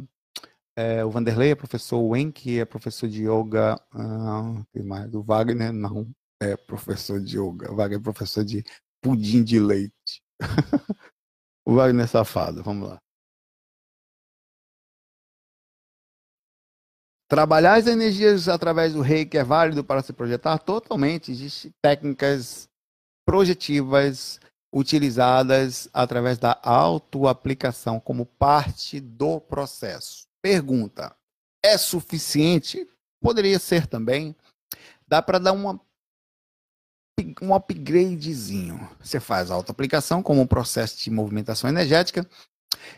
é, o Vanderlei é professor, o Enki é professor de yoga, ah, mais? O Wagner não é professor de yoga, o Wagner é professor de pudim de leite. o Wagner Safado, vamos lá. Trabalhar as energias através do reiki é válido para se projetar? Totalmente. Existem técnicas projetivas utilizadas através da autoaplicação como parte do processo. Pergunta: é suficiente? Poderia ser também. Dá para dar uma, um upgradezinho. Você faz a autoaplicação como um processo de movimentação energética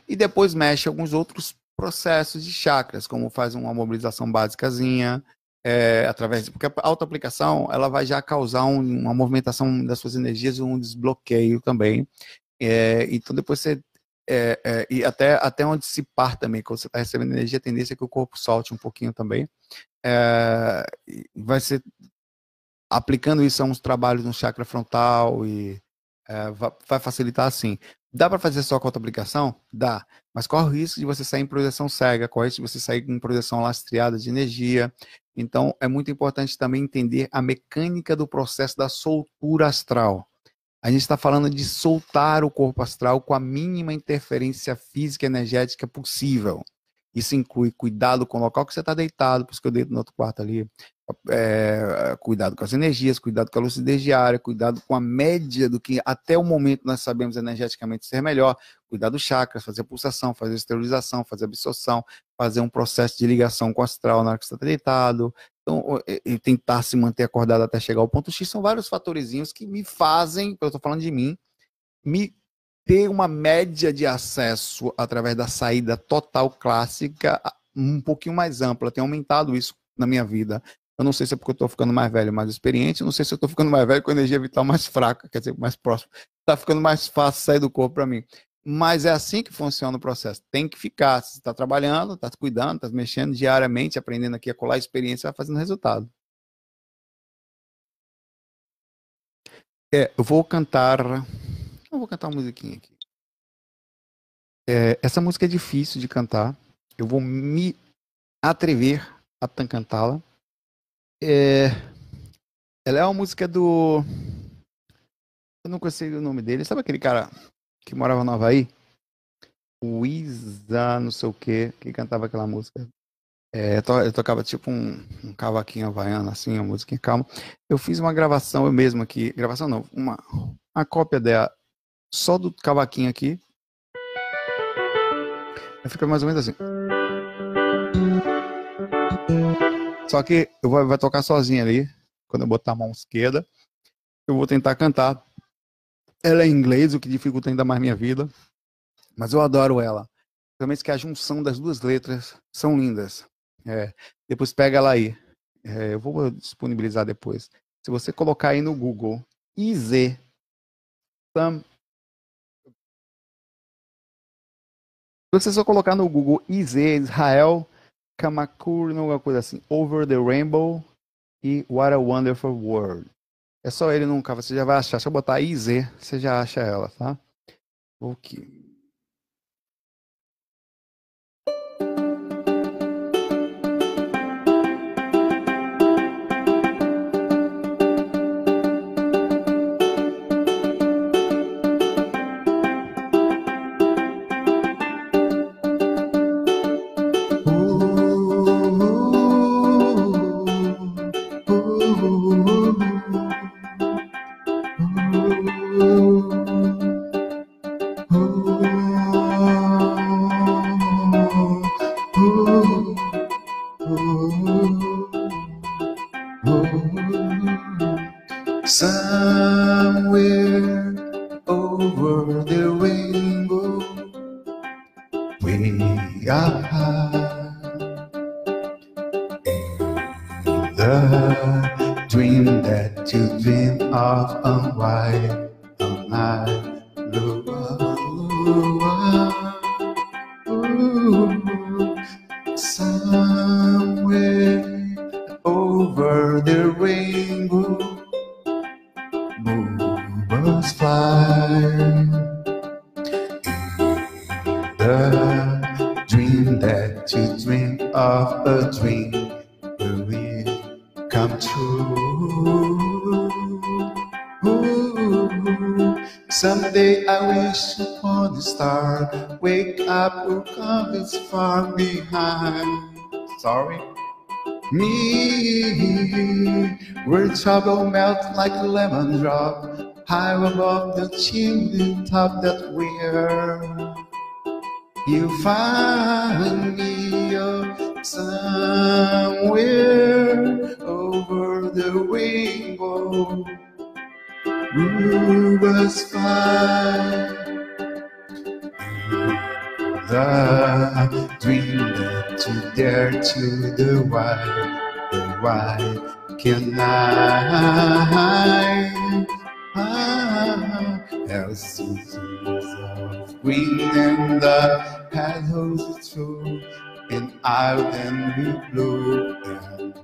e depois mexe alguns outros processos de chakras, como faz uma mobilização básicazinha, é, através de, porque a autoaplicação ela vai já causar um, uma movimentação das suas energias, um desbloqueio também. É, então depois você é, é, e até, até onde se par também, quando você está recebendo energia, a tendência é que o corpo solte um pouquinho também. É, vai ser aplicando isso a uns trabalhos no chakra frontal e é, vai facilitar assim. Dá para fazer só com a aplicação? Dá. Mas qual o risco de você sair em projeção cega? Qual o risco de você sair em projeção lastreada de energia? Então, é muito importante também entender a mecânica do processo da soltura astral. A gente está falando de soltar o corpo astral com a mínima interferência física e energética possível. Isso inclui cuidado com o local que você está deitado, por isso que eu deito no outro quarto ali. É, cuidado com as energias, cuidado com a lucidez diária, cuidado com a média do que até o momento nós sabemos energeticamente ser melhor, cuidar dos chakras, fazer pulsação, fazer esterilização, fazer absorção, fazer um processo de ligação com o astral na hora que está deitado, então, e tentar se manter acordado até chegar ao ponto X, são vários fatorizinhos que me fazem, eu estou falando de mim, me ter uma média de acesso através da saída total clássica um pouquinho mais ampla. Tem aumentado isso na minha vida. Eu não sei se é porque eu estou ficando mais velho, mais experiente. Eu não sei se eu estou ficando mais velho com energia vital mais fraca, quer dizer, mais próximo. Está ficando mais fácil sair do corpo para mim. Mas é assim que funciona o processo. Tem que ficar. Você está trabalhando, está cuidando, está mexendo diariamente, aprendendo aqui a colar experiência, vai fazendo resultado. É, eu vou cantar eu vou cantar uma musiquinha aqui. É, essa música é difícil de cantar, eu vou me atrever a cantá-la. É... Ela é uma música do. Eu não consigo o nome dele. Sabe aquele cara que morava no Havaí? O Isa, não sei o que, que cantava aquela música. É, eu tocava tipo um, um cavaquinho havaiano, assim, uma musiquinha calma. Eu fiz uma gravação eu mesmo aqui, gravação não, uma, uma cópia dela, só do cavaquinho aqui. Fica mais ou menos assim. Só que eu vou, vai tocar sozinho ali, quando eu botar a mão esquerda. Eu vou tentar cantar. Ela é em inglês, o que dificulta ainda mais minha vida. Mas eu adoro ela. Também que a junção das duas letras são lindas. É, depois pega ela aí. É, eu vou disponibilizar depois. Se você colocar aí no Google IZ Sam. Se você só colocar no Google IZ Israel Kamakur, alguma coisa assim, Over the Rainbow e What a Wonderful World. É só ele nunca, você já vai achar. Se eu botar IZ, você já acha ela, tá? Ok. Sorry. Me, where trouble melts like a lemon drop, high above the chimney top that we're. You find me oh, somewhere over the rainbow. Rivers fine the dream you dare to the wide, the wide can I? Ah, as of green and the petals through, and I then we blow, and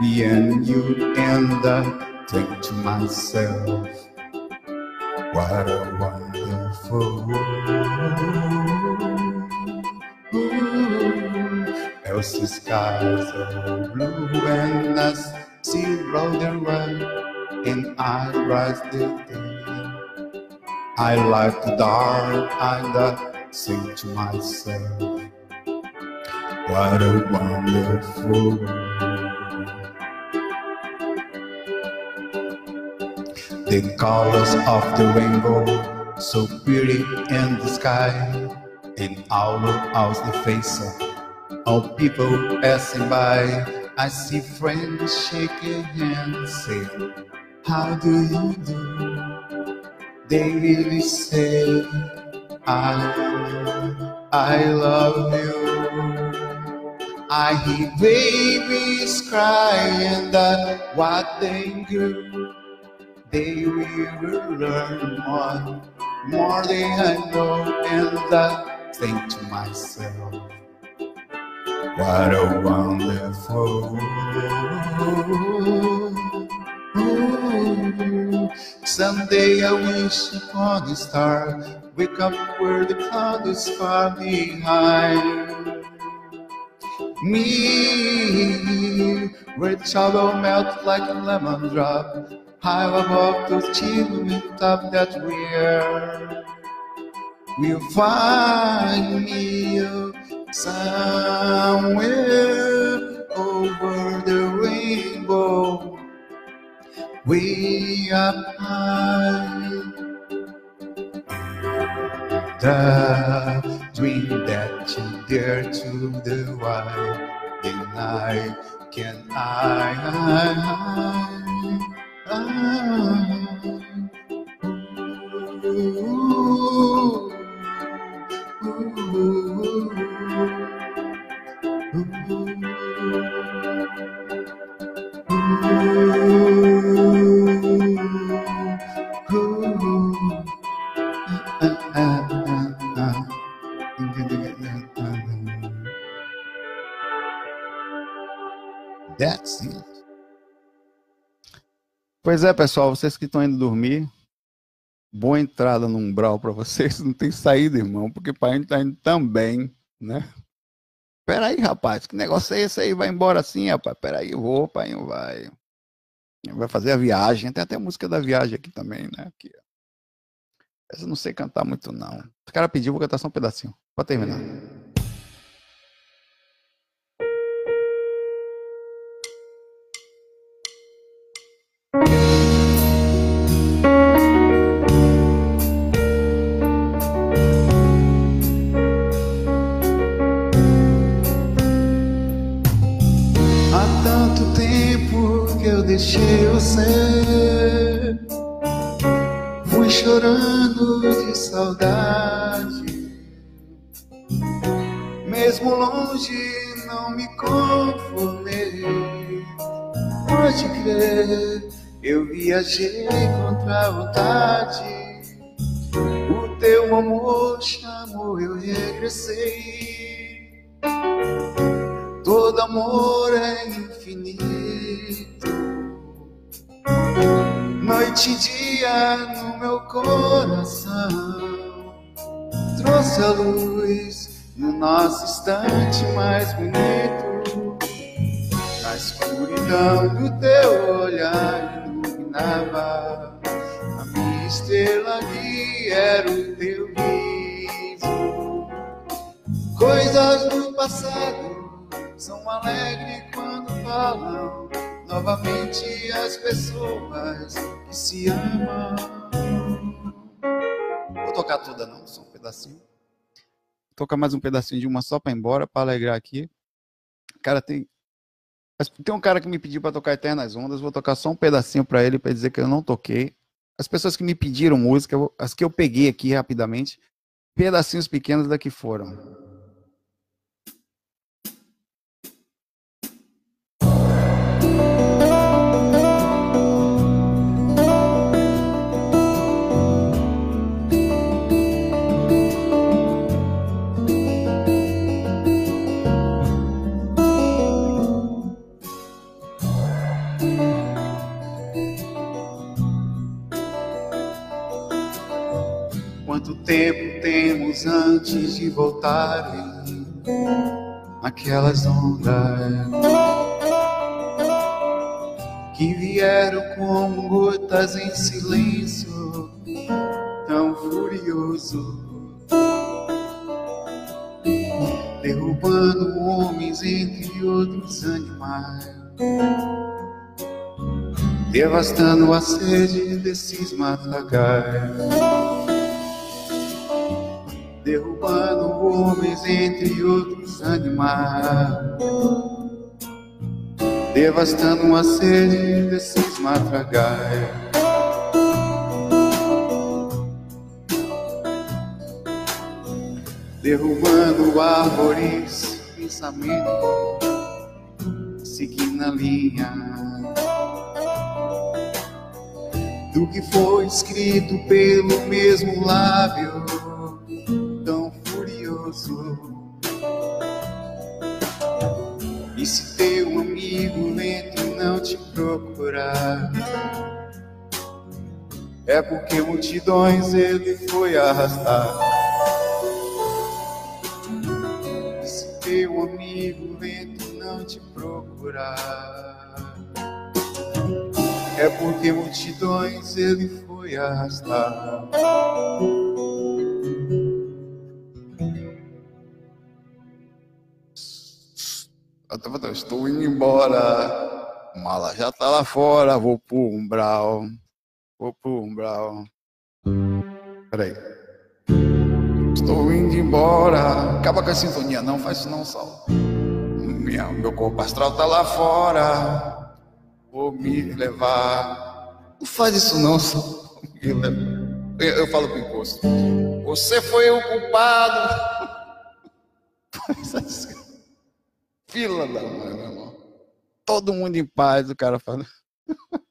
me and you and the think to myself, what a wonderful world. Else the skies are blue and I see road and run and I rise the day. I like the dark and I sing to myself. What a wonderful world. The colors of the rainbow, so pretty in the sky in our house the face of people passing by. I see friends shaking hands, saying, How do you do? They really say, I, I love you. I hear babies crying that what they do, they will learn more, more than I know, and I think to myself, what a wonderful world. Someday I wish upon a star, wake up where the cloud is far behind. me, where shadow melts like a lemon drop, high above the chimney top that we're. We'll find me somewhere over the rainbow, way up high. The dream that you dare to the wild deny, can I? I, I, I ooh, That's it. Pois é, pessoal, vocês que estão indo dormir, boa entrada no umbral para vocês. Não tem saída, irmão, porque para gente tá indo também, né? Peraí, rapaz, que negócio é esse aí? Vai embora assim, rapaz? Peraí, vou, pai, vai. Vai fazer a viagem. Tem até a música da viagem aqui também, né? Aqui, Essa eu não sei cantar muito, não. O cara pediu, vou cantar só um pedacinho. Pode terminar. Longe, não me conformei. Pode crer, eu viajei contra a vontade. O teu amor chamou, eu regressei. Todo amor é infinito. Noite e dia no meu coração. Trouxe a luz no nosso instante mais bonito. Na escuridão do teu olhar iluminava. A minha estrela guia era o teu riso. Coisas do passado são alegres quando falam novamente as pessoas que se amam. Vou tocar toda não, só um pedacinho. Tocar mais um pedacinho de uma só para embora, para alegrar aqui. Cara, tem tem um cara que me pediu para tocar Eternas Ondas, vou tocar só um pedacinho para ele para dizer que eu não toquei. As pessoas que me pediram música, as que eu peguei aqui rapidamente, pedacinhos pequenos da que foram. Quanto tempo temos antes de voltarem aquelas ondas que vieram como gotas em silêncio tão furioso, derrubando homens entre outros animais, devastando a sede desses matagais derrubando homens entre outros animais, devastando a sede desses matragais. Derrubando árvores, pensamento, seguindo a linha do que foi escrito pelo mesmo lábio furioso. E se teu amigo e não te procurar, é porque multidões ele foi arrastar. E se teu amigo vento não te procurar. É porque multidões ele foi arrastar. Estou indo embora. Mala já tá lá fora. Vou pro umbral. Vou pro umbral. Peraí. Estou indo embora. Acaba com a sintonia, não faz isso não, Sal. Meu corpo astral tá lá fora. Vou me levar. Não faz isso não, Sal. Eu, eu falo pro encosto. Você foi o culpado. Fila da mãe, meu irmão. Todo mundo em paz, o cara fala.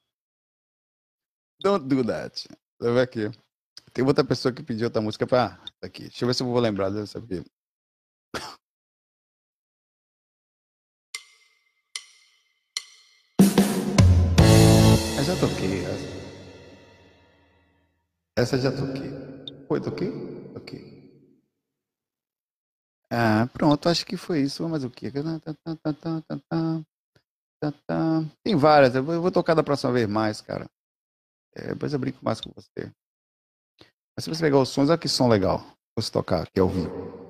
Don't do that. Deixa eu ver aqui. Tem outra pessoa que pediu outra música pra. Ah, tá aqui. Deixa eu ver se eu vou lembrar dessa aqui. Eu já toquei. Essa já toquei. Foi, toquei? Toquei. Ah, pronto, acho que foi isso. Mas o que? Tem várias. Eu vou tocar da próxima vez mais, cara. É, depois eu brinco mais com você. Mas se você pegar os sons, olha que som legal. Você tocar aqui ao vivo.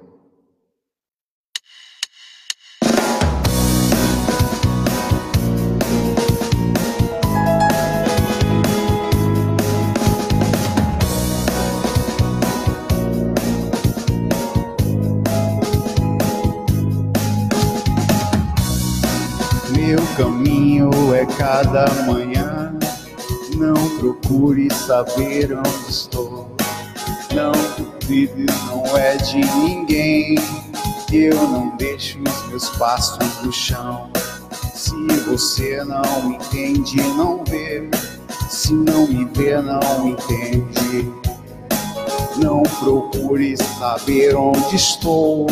Caminho é cada manhã. Não procure saber onde estou não duvide, não é de ninguém. Eu não deixo os meus passos no chão. Se você não entende, não vê. Se não me vê, não entende. Não procure saber onde estou.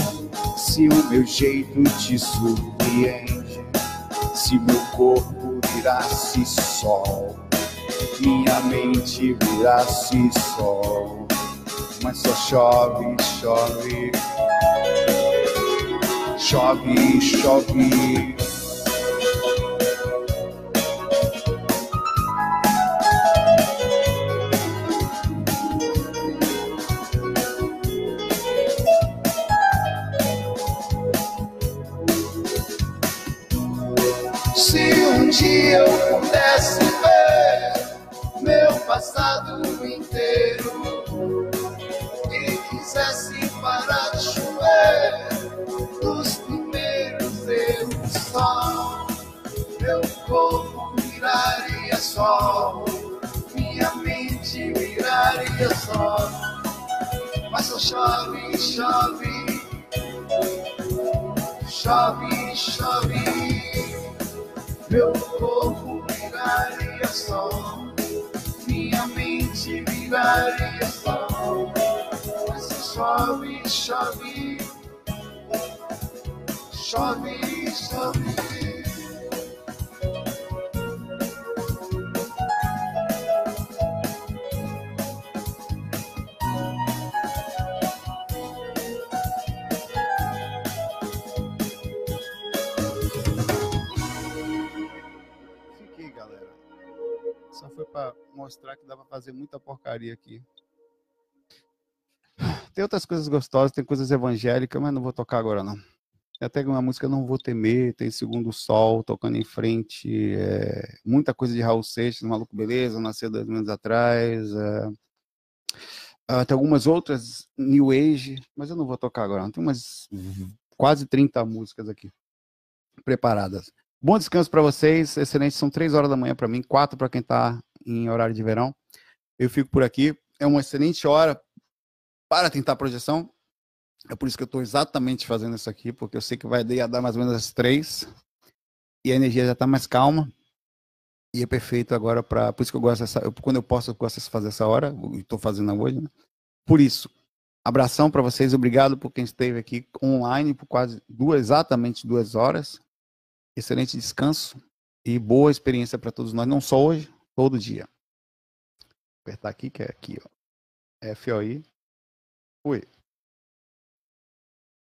Se o meu jeito te surpreende. Se meu corpo virasse sol. Minha mente virasse sol mas só chove, chove. Chove, chove. Dia eu pudesse ver meu passado inteiro quisesse parar de chover nos primeiros erros. Só, meu corpo viraria sol, minha mente viraria sol, mas só chove, chove, chove, chove, meu corpo viraria sol, minha mente viraria sol. Chove, chove, chove, chove. Para mostrar que dá para fazer muita porcaria aqui. Tem outras coisas gostosas, tem coisas evangélicas, mas não vou tocar agora não. Até uma música Não Vou Temer, tem Segundo Sol, tocando em frente, é, muita coisa de Raul Seixas, Maluco Beleza, Nasceu dois anos atrás, é, uh, tem algumas outras, New Age, mas eu não vou tocar agora. Tem umas quase 30 músicas aqui preparadas. Bom descanso para vocês, excelente, são três horas da manhã para mim, quatro para quem está em horário de verão. Eu fico por aqui, é uma excelente hora para tentar projeção. É por isso que eu estou exatamente fazendo isso aqui, porque eu sei que vai dar mais ou menos as três e a energia já está mais calma. E é perfeito agora para. Por isso que eu gosto dessa. Eu, quando eu posso, eu gosto de fazer essa hora, estou fazendo hoje. Né? Por isso, abração para vocês, obrigado por quem esteve aqui online por quase duas, exatamente duas horas. Excelente descanso e boa experiência para todos nós, não só hoje, todo dia. Vou apertar aqui, que é aqui, ó. FOI. Oi.